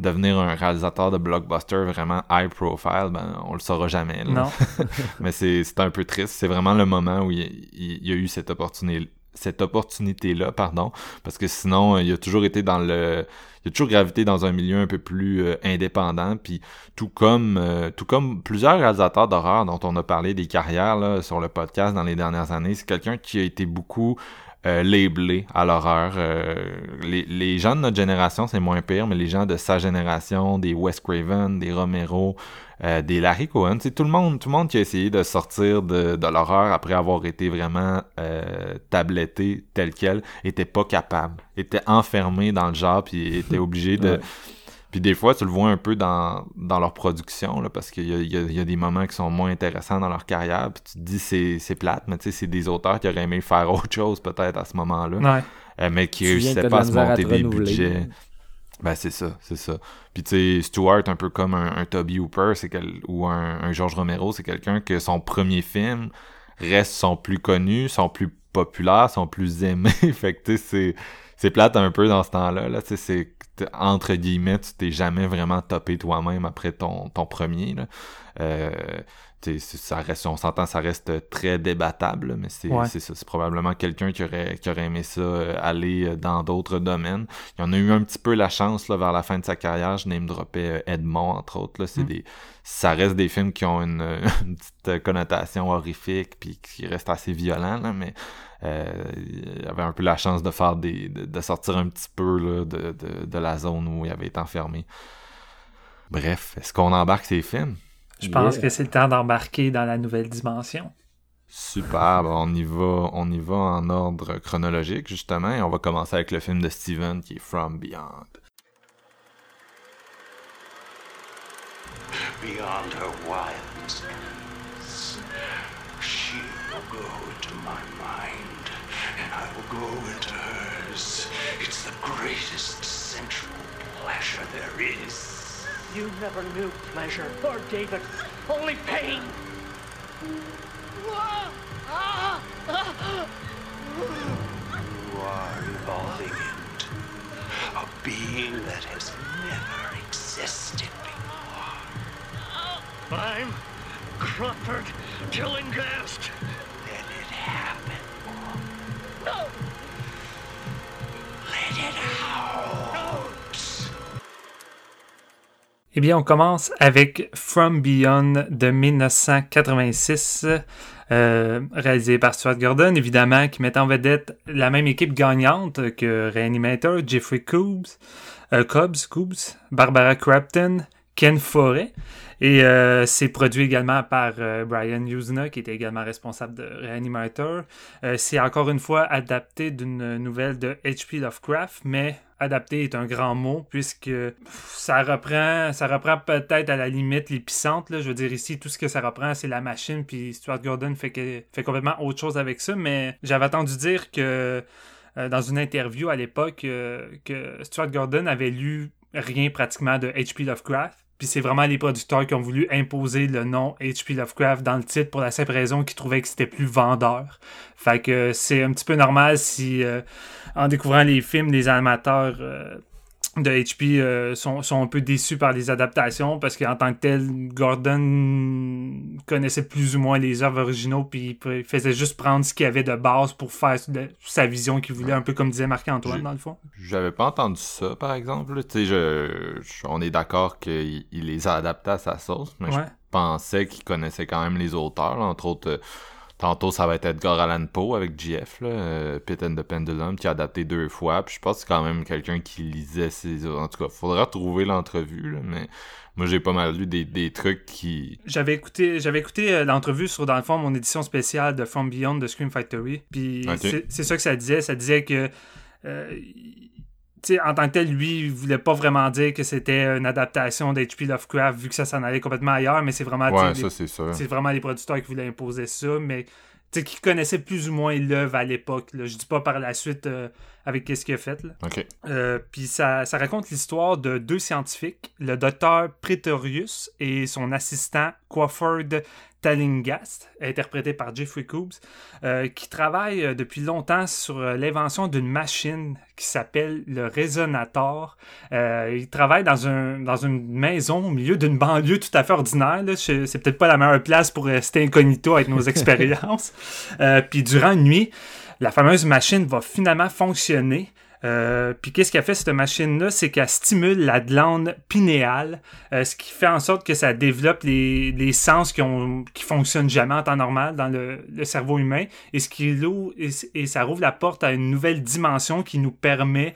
devenir un réalisateur de blockbuster vraiment high profile, ben on le saura jamais. là. Non. *laughs* Mais c'est c'est un peu triste. C'est vraiment le moment où il, il- il y a eu cette opportunité cette opportunité-là, pardon, parce que sinon, il a toujours été dans le... A toujours gravité dans un milieu un peu plus euh, indépendant, puis tout comme euh, tout comme plusieurs réalisateurs d'horreur dont on a parlé des carrières là, sur le podcast dans les dernières années, c'est quelqu'un qui a été beaucoup euh, labelé à l'horreur. Euh, les, les gens de notre génération, c'est moins pire, mais les gens de sa génération, des Wes Craven, des Romero, euh, des Larry Cohen, c'est tout le monde, tout le monde qui a essayé de sortir de, de l'horreur après avoir été vraiment euh, tabletté tel quel, était pas capable, était enfermé dans le genre, puis était obligé de. Puis des fois, tu le vois un peu dans, dans leur production, là, parce qu'il y a, y, a, il y a des moments qui sont moins intéressants dans leur carrière, puis tu te dis c'est, c'est plate, mais tu sais, c'est des auteurs qui auraient aimé faire autre chose peut-être à ce moment-là, Ouais. euh, mais qui réussissaient pas à se à monter te des budgets. Ben c'est ça, c'est ça. Puis tu sais, Stewart, un peu comme un, un Toby Hooper, c'est quel, ou un, un George Romero, c'est quelqu'un que son premier film reste son plus connu, son plus populaire, son plus aimé. *laughs* fait que tu sais, c'est c'est plate un peu dans ce temps-là. Là, c'est entre guillemets, tu t'es jamais vraiment topé toi-même après ton, ton premier. Là. Euh, ça reste, on s'entend, ça reste très débattable, là, mais c'est Ouais. c'est probablement quelqu'un qui aurait, qui aurait aimé ça euh, aller euh, dans d'autres domaines. Il en a eu un petit peu la chance là, vers la fin de sa carrière. Je name droppais euh, Edmond, entre autres. Là, c'est Mm. des, ça reste des films qui ont une, *laughs* une petite connotation horrifique puis qui restent assez violents, là, mais il avait un peu la chance de faire des. de, de sortir un petit peu là, de, de, de la zone où il avait été enfermé. Bref, est-ce qu'on embarque ces films? Je pense Yeah. que c'est le temps d'embarquer dans la nouvelle dimension. Super, on y va, on y va en ordre chronologique justement, et on va commencer avec le film de Steven qui est From Beyond. Beyond her wildest You never knew pleasure, Lord David, only pain. You are evolving into a being that has never existed before. I'm Crawford Tillinghast. Let it happen. No! Let it out. Eh bien, on commence avec From Beyond de 1986. Euh, réalisé par Stuart Gordon, évidemment, qui met en vedette la même équipe gagnante que Reanimator, Jeffrey euh, Cobbs, Barbara Crafton, Ken Forêt. Et euh, c'est produit également par Brian Usna, qui était également responsable de Reanimator. C'est encore une fois adapté d'une nouvelle de H.P. Lovecraft, mais adapté est un grand mot puisque ça reprend ça reprend peut-être à la limite l'épicentre je veux dire ici tout ce que ça reprend c'est la machine puis Stuart Gordon fait complètement autre chose avec ça mais j'avais entendu dire que dans une interview à l'époque que Stuart Gordon avait lu rien pratiquement de H.P. Lovecraft puis c'est vraiment les producteurs qui ont voulu imposer le nom H.P. Lovecraft dans le titre pour la simple raison qu'ils trouvaient que c'était plus vendeur. Fait que c'est un petit peu normal si, euh, en découvrant les films, les amateurs euh, de HP euh, sont, sont, un peu déçus par les adaptations parce qu'en tant que tel, Gordon connaissait plus ou moins les œuvres originaux puis il faisait juste prendre ce qu'il y avait de base pour faire sa vision qu'il voulait, un peu comme disait Marc-Antoine dans le fond. J'avais pas entendu ça par exemple. Tu sais, je, on est d'accord qu'il les a adaptés à sa sauce, mais je pensais qu'il connaissait quand même les auteurs, entre autres. Tantôt, ça va être Edgar Allan Poe avec GF, là, euh, Pit and the Pendulum, qui a adapté deux fois. Puis je pense que c'est quand même quelqu'un qui lisait ses... En tout cas, faudra trouver l'entrevue, mais moi, j'ai pas mal lu des, des trucs qui... J'avais écouté j'avais écouté euh, l'entrevue sur, dans le fond, mon édition spéciale de From Beyond de Scream Factory. Puis c'est ça que ça disait. Ça disait que... Euh, en tant que tel, lui, il voulait pas vraiment dire que c'était une adaptation d'H.P. Lovecraft vu que ça s'en allait complètement ailleurs, mais c'est vraiment, c'est vraiment les producteurs qui voulaient imposer ça, mais qui connaissaient plus ou moins l'œuvre à l'époque. Je dis pas par la suite euh, avec qu'est-ce qu'il a fait. Euh, puis ça, ça, raconte l'histoire de deux scientifiques, le docteur Pretorius et son assistant Quafford Tallingast, interprété par Jeffrey Coobs, euh, qui travaille euh, depuis longtemps sur euh, l'invention d'une machine qui s'appelle le résonateur. il travaille dans, un, dans une maison au milieu d'une banlieue tout à fait ordinaire. C'est peut-être pas la meilleure place pour rester incognito avec nos *laughs* expériences. Puis durant une nuit, la fameuse machine va finalement fonctionner. Euh, puis qu'est-ce qu'a fait cette machine-là, c'est qu'elle stimule la glande pinéale, euh, ce qui fait en sorte que ça développe les, sens qui qui fonctionnent jamais en temps normal dans le, le cerveau humain, et ce qui et, et ça rouvre la porte à une nouvelle dimension qui nous permet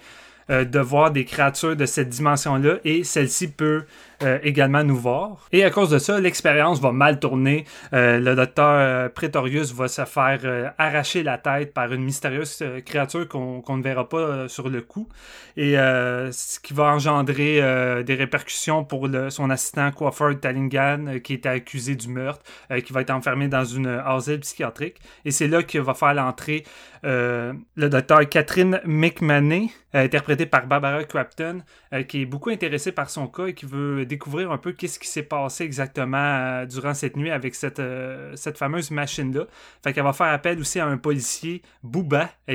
euh, de voir des créatures de cette dimension-là et celle-ci peut euh, également nous voir. Et à cause de ça, l'expérience va mal tourner. Euh, le docteur Pretorius va se faire arracher la tête par une mystérieuse créature qu'on ne verra pas sur le coup. Et ce qui va engendrer des répercussions pour son assistant Crawford Tallingan qui était accusé du meurtre, qui va être enfermé dans une asile psychiatrique. Et c'est là qu'il va faire l'entrée le docteur Catherine McManey, interprétée par Barbara Crafton, euh, qui est beaucoup intéressée par son cas et qui veut découvrir un peu qu'est-ce qui s'est passé exactement euh, durant cette nuit avec cette, euh, cette fameuse machine-là. Fait qu'elle va faire appel aussi à un policier, Booba, *laughs*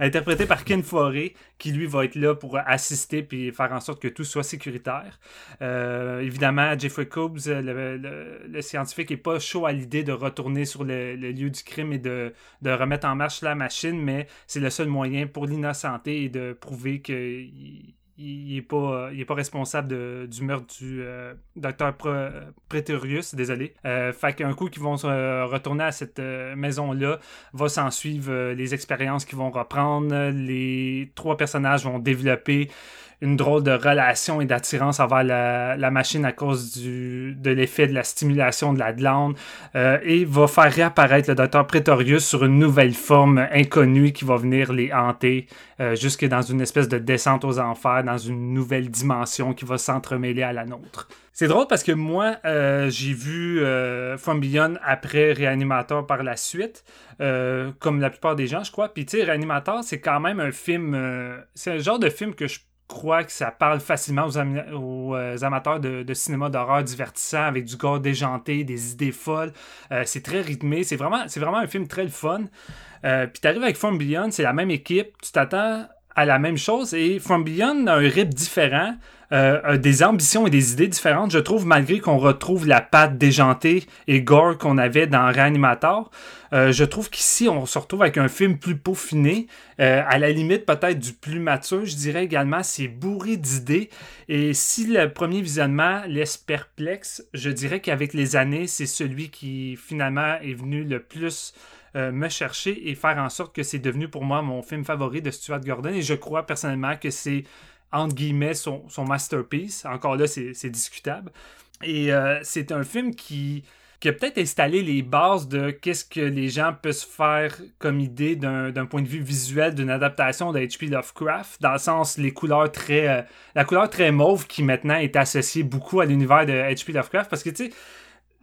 interprété par Ken Forêt, qui lui va être là pour assister puis faire en sorte que tout soit sécuritaire. évidemment, Jeffrey Cobbs, le, scientifique, est pas chaud à l'idée de retourner sur le, lieu du crime et de, de remettre en marche la machine, mais c'est le seul moyen pour l'innocenter et de prouver qu'il il n'est pas, il est pas responsable du meurtre du euh, docteur Pretorius, désolé. Euh, fait qu'un coup qu'ils vont retourner à cette euh, maison-là, va s'en suivre les expériences qu'ils vont reprendre. Les trois personnages vont développer une drôle de relation et d'attirance envers la, machine à cause de l'effet de la stimulation de la glande euh, et va faire réapparaître le docteur Pretorius sur une nouvelle forme inconnue qui va venir les hanter euh, jusque dans une espèce de descente aux enfers, dans une nouvelle dimension qui va s'entremêler à la nôtre. C'est drôle parce que moi, euh, j'ai vu euh, From Beyond après Réanimateur par la suite, comme la plupart des gens, je crois. Puis, tu sais, Réanimateur, c'est quand même un film. c'est un genre de film que je crois que ça parle facilement aux, amateurs de, cinéma d'horreur divertissant avec du gore déjanté, des idées folles. c'est très rythmé. C'est vraiment, vraiment un film très fun. Euh, puis t'arrives avec From Beyond, c'est la même équipe, tu t'attends à la même chose et From Beyond a un rythme différent, euh, des ambitions et des idées différentes, je trouve, malgré qu'on retrouve la patte déjantée et gore qu'on avait dans Reanimator. Euh, je trouve qu'ici, on se retrouve avec un film plus peaufiné, à la limite peut-être du plus mature. Je dirais également, c'est bourré d'idées. Et si le premier visionnement laisse perplexe, je dirais qu'avec les années, c'est celui qui finalement est venu le plus euh, me chercher et faire en sorte que c'est devenu pour moi mon film favori de Stuart Gordon. Et je crois personnellement que c'est, entre guillemets, son, masterpiece. Encore là, c'est discutable. Et euh, c'est un film qui, a peut-être installé les bases de qu'est-ce que les gens peuvent faire comme idée d'un point de vue visuel d'une adaptation de H.P. Lovecraft, dans le sens les couleurs très euh, la couleur très mauve qui maintenant est associée beaucoup à l'univers de H.P. Lovecraft parce que tu sais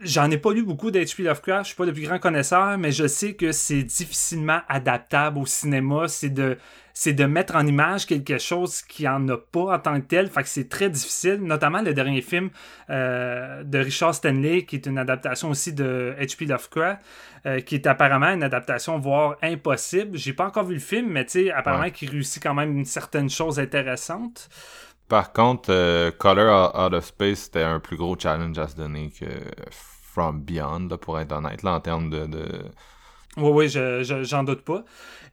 J'en ai pas lu beaucoup d'H.P. Lovecraft, je suis pas le plus grand connaisseur, mais je sais que c'est difficilement adaptable au cinéma. C'est de, c'est de mettre en image quelque chose qui en a pas en tant que tel. Fait que c'est très difficile, notamment le dernier film euh, de Richard Stanley, qui est une adaptation aussi de H.P. Lovecraft, euh, qui est apparemment une adaptation voire impossible. J'ai pas encore vu le film, mais tu sais, apparemment qu'il réussit quand même une certaine chose intéressante. Par contre, euh, Color Out of Space, c'était un plus gros challenge à se donner que From Beyond, pour être honnête, là, en termes de... Oui, oui, j'en doute pas.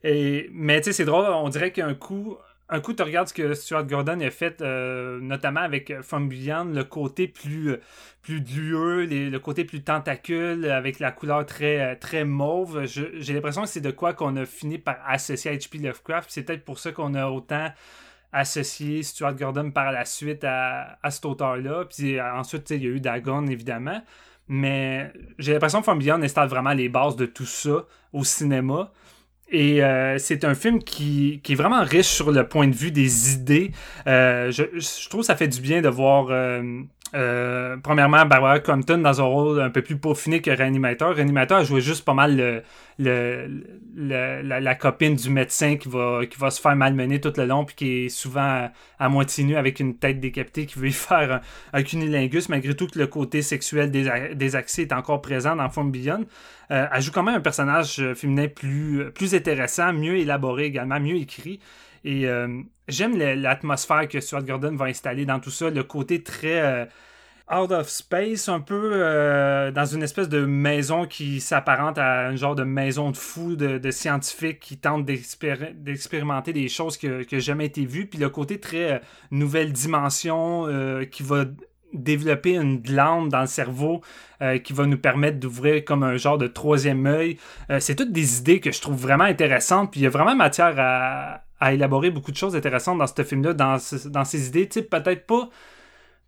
Et, mais tu sais, c'est drôle, on dirait qu'un coup, un coup, tu regardes ce que Stuart Gordon a fait, euh, notamment avec From Beyond, le côté plus, plus le côté plus tentacule, avec la couleur très, très mauve. J'ai l'impression que c'est de quoi qu'on a fini par associer à H.P. Lovecraft. C'est peut-être pour ça qu'on a autant associé Stuart Gordon par la suite à, cet auteur-là. Puis euh, ensuite, il y a eu Dagon, évidemment. Mais j'ai l'impression que From installe vraiment les bases de tout ça au cinéma. Et euh, c'est un film qui, est vraiment riche sur le point de vue des idées. Euh, je, trouve que ça fait du bien de voir premièrement, Barbara Compton dans un rôle un peu plus peaufiné que Réanimateur. Réanimateur joué juste pas mal le, la, copine du médecin qui va, qui va se faire malmener tout le long puis qui est souvent à, moitié nue avec une tête décapitée qui veut y *laughs* faire un, cunilingus malgré tout que le côté sexuel des, des accès est encore présent dans From Beyond. Euh, elle joue quand même un personnage féminin plus, plus intéressant, mieux élaboré également, mieux écrit. Et euh, j'aime l'atmosphère que Stuart Gordon va installer dans tout ça, le côté très euh, out of space, un peu euh, dans une espèce de maison qui s'apparente à un genre de maison de fous, de, scientifiques qui tentent d'expérimenter des choses qui n'ont jamais été vues. Puis le côté très nouvelle dimension qui va développer une glande dans le cerveau qui va nous permettre d'ouvrir comme un genre de troisième œil. c'est toutes des idées que je trouve vraiment intéressantes. Puis il y a vraiment matière à, à élaborer beaucoup de choses intéressantes dans ce film-là, dans, dans ses idées. Tu sais, peut-être pas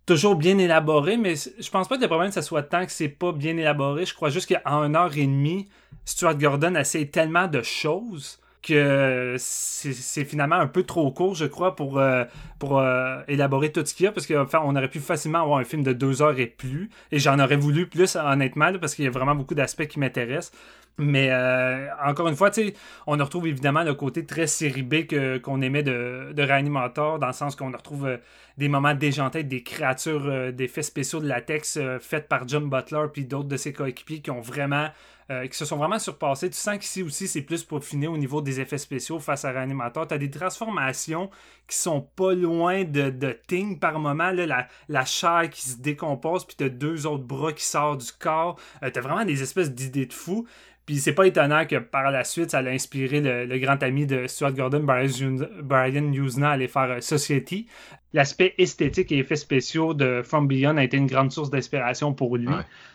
toujours bien élaboré, mais je pense pas que le problème ça soit tant que c'est pas bien élaboré. Je crois juste qu'en une heure et demie, Stuart Gordon essaie tellement de choses que c'est finalement un peu trop court, je crois, pour, euh, euh, élaborer tout ce qu'il y a, parce qu'on aurait pu facilement avoir un film de deux heures et plus, et j'en aurais voulu plus, honnêtement, parce qu'il y a vraiment beaucoup d'aspects qui m'intéressent. Mais euh, encore une fois, on retrouve évidemment le côté très série B qu'on aimait de, de Reanimator, dans le sens qu'on retrouve des moments déjantés, des créatures, euh, d'effets spéciaux de latex faites par John Butler puis d'autres de ses coéquipiers qui ont vraiment qui se sont vraiment surpassés. Tu sens qu'ici aussi, c'est plus peaufiné au niveau des effets spéciaux face à Reanimator. Tu as des transformations qui sont pas loin de, de Ting par moment. Là, la, la chair qui se décompose, puis tu as deux autres bras qui sortent du corps. tu as vraiment des espèces d'idées de fou. Puis c'est pas étonnant que par la suite, ça a inspiré le, grand ami de Stuart Gordon, Brian Usna, à aller faire euh, Society. L'aspect esthétique et effets spéciaux de From Beyond a été une grande source d'inspiration pour lui.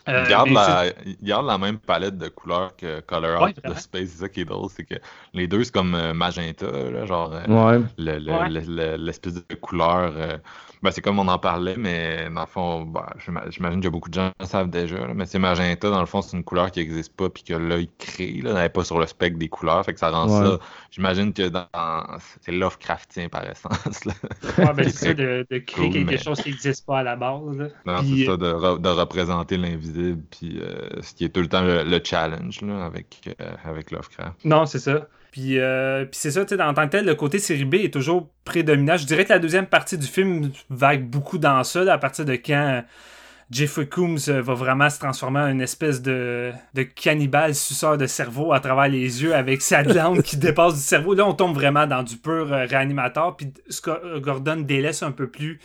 Euh, il, garde la, il, garde la, même palette de couleurs que Color Out de Space. C'est ça qui est drôle, c'est que les deux, c'est comme euh, magenta, là, genre euh, l'espèce de couleur ben, c'est comme on en parlait, mais dans le fond, ben, j'imagine que beaucoup de gens le savent déjà. mais c'est magenta, dans le fond, c'est une couleur qui n'existe pas puis que l'œil crée. Là, n'est pas sur le spectre des couleurs. Fait que ça rend ça. J'imagine que dans, c'est Lovecraftien par essence. Là. Ouais, ben, *laughs* ça, de, créer quelque chose qui n'existe pas à la base. Non, c'est ça, de, de représenter l'invisible, puis euh, ce qui est tout le temps le, challenge là, avec, euh, avec Lovecraft. Non, c'est ça. Puis, euh, puis c'est ça, tu sais, en tant que tel, le côté série B est toujours prédominant. Je dirais que la deuxième partie du film vague beaucoup dans ça, à partir de quand Jeffrey Coombs euh, va vraiment se transformer en une espèce de, de cannibale suceur de cerveau à travers les yeux avec sa langue qui *laughs* dépasse du cerveau. Là, on tombe vraiment dans du pur euh, réanimateur. Puis Gordon délaisse un peu plus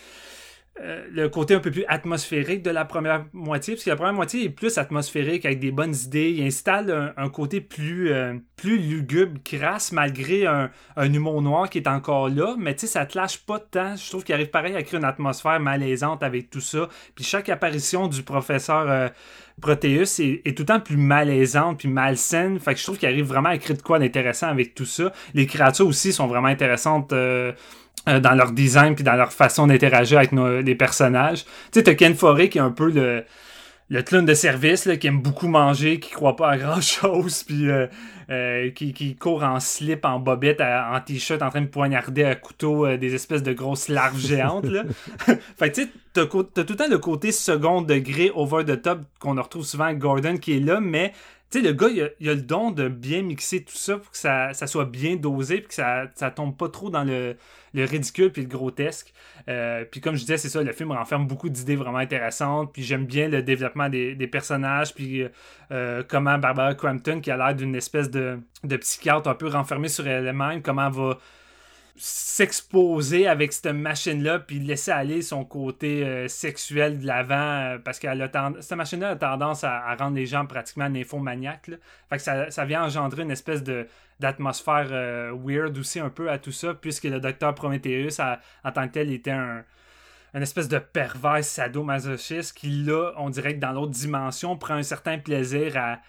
euh, le côté un peu plus atmosphérique de la première moitié, parce que la première moitié est plus atmosphérique avec des bonnes idées. Il installe un, côté plus, euh, plus lugubre, crasse, malgré un, humour noir qui est encore là. Mais tu sais, ça te lâche pas de temps. Je trouve qu'il arrive pareil à créer une atmosphère malaisante avec tout ça. Puis chaque apparition du professeur euh, Proteus est, tout le temps plus malaisante puis malsaine. Fait que je trouve qu'il arrive vraiment à créer de quoi d'intéressant avec tout ça. Les créatures aussi sont vraiment intéressantes. Euh, dans leur design puis dans leur façon d'interagir avec les personnages. Tu sais, t'as Ken Forey qui est un peu le, le clown de service, là, qui aime beaucoup manger, qui croit pas à grand chose, *laughs* puis euh, euh, qui, qui, court en slip, en bobette, en t-shirt, en train de poignarder à couteau des espèces de grosses larves géantes. Là. *laughs* *laughs* fait que tu sais, t'as, tout le temps le côté second degré over the top qu'on retrouve souvent avec Gordon qui est là, mais tu sais, le gars, il a, a, le don de bien mixer tout ça pour que ça, soit bien dosé puis que ça, tombe pas trop dans le, le ridicule puis le grotesque. Euh, puis comme je disais, c'est ça, le film renferme beaucoup d'idées vraiment intéressantes. Puis j'aime bien le développement des, personnages. Puis euh, comment Barbara Crampton, qui a l'air d'une espèce de, de psychiatre un peu renfermée sur elle-même, comment elle va s'exposer avec cette machine-là puis laisser aller son côté euh, sexuel de l'avant euh, parce que cette machine-là a tendance à, rendre les gens pratiquement nymphomaniaques. Fait que ça, ça, vient engendrer une espèce de d'atmosphère euh, weird aussi un peu à tout ça puisque le docteur Prometheus en tant que tel était un, une espèce de pervers sadomasochiste qui là on dirait que dans l'autre dimension prend un certain plaisir à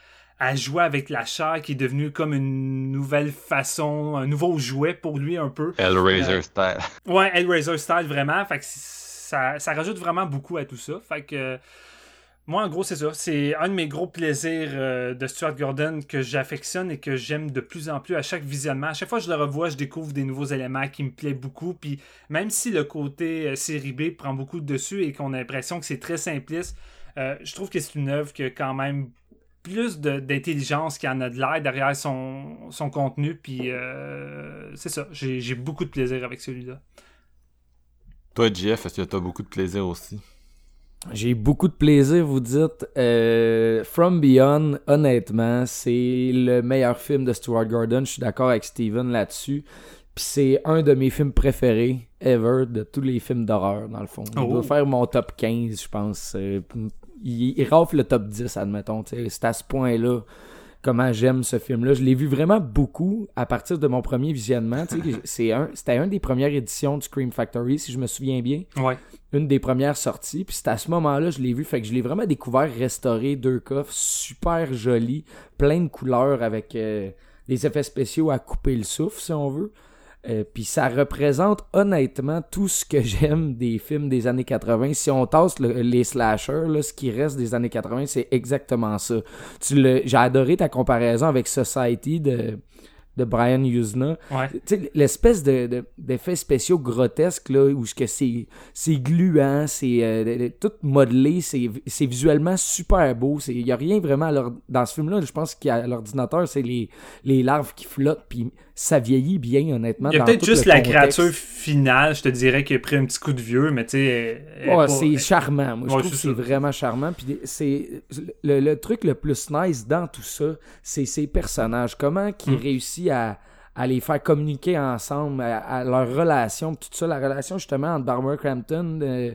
à jouer avec la chair qui est devenue comme une nouvelle façon, un nouveau jouet pour lui un peu. Hellraiser euh, style. Ouais, Hellraiser style vraiment. Fait que ça, ça rajoute vraiment beaucoup à tout ça. Fait que moi en gros c'est ça. C'est un de mes gros plaisirs euh, de Stuart Gordon que j'affectionne et que j'aime de plus en plus à chaque visionnement. À chaque fois que je le revois, je découvre des nouveaux éléments qui me plaisent beaucoup. Puis même si le côté euh, série B prend beaucoup de dessus et qu'on a l'impression que c'est très simpliste, je trouve que c'est une œuvre qui a quand même plus d'intelligence qu'il y en a de l'air derrière son, son contenu. Puis euh, c'est ça, j'ai beaucoup de plaisir avec celui-là. Toi, Jeff, est-ce que tu as beaucoup de plaisir aussi? J'ai beaucoup de plaisir, vous dites. Euh, From Beyond, honnêtement, c'est le meilleur film de Stuart Gordon. Je suis d'accord avec Steven là-dessus. Puis c'est un de mes films préférés ever de tous les films d'horreur, dans le fond. Il oh. faire mon top 15, je pense. Il, il rafle le top 10, admettons. C'est à ce point-là comment j'aime ce film-là. Je l'ai vu vraiment beaucoup à partir de mon premier visionnement. c'est un, c'était une des premières éditions du Scream Factory, si je me souviens bien. Ouais. Une des premières sorties. Puis c'est à ce moment-là je l'ai vu. Fait que je l'ai vraiment découvert restauré, deux coffres, super joli, plein de couleurs avec euh, des effets spéciaux à couper le souffle, si on veut. Euh, puis ça représente honnêtement tout ce que *laughs* j'aime des films des années 80. Si on tasse les slashers, là, ce qui reste des années 80, c'est exactement ça. Tu j'ai adoré ta comparaison avec Society de de Brian Usna. L'espèce de, d'effets spéciaux grotesques, là, où c'est, c'est gluant, c'est euh, tout modelé, c'est, c'est visuellement super beau. Il n'y a rien vraiment dans ce film-là. Je pense qu'à l'ordinateur, c'est les, les larves qui flottent, puis ça vieillit bien, honnêtement. Il y a peut-être juste la créature finale, je te dirais, qui a pris un petit coup de vieux, mais tu sais. c'est charmant. Moi, je trouve que c'est vraiment charmant. Puis c'est le, truc le plus nice dans tout ça, c'est ces personnages. Comment qu'ils mm. réussissent à, à, les faire communiquer ensemble, à, leur relation, tout ça, la relation justement entre Barbara Crampton. Euh,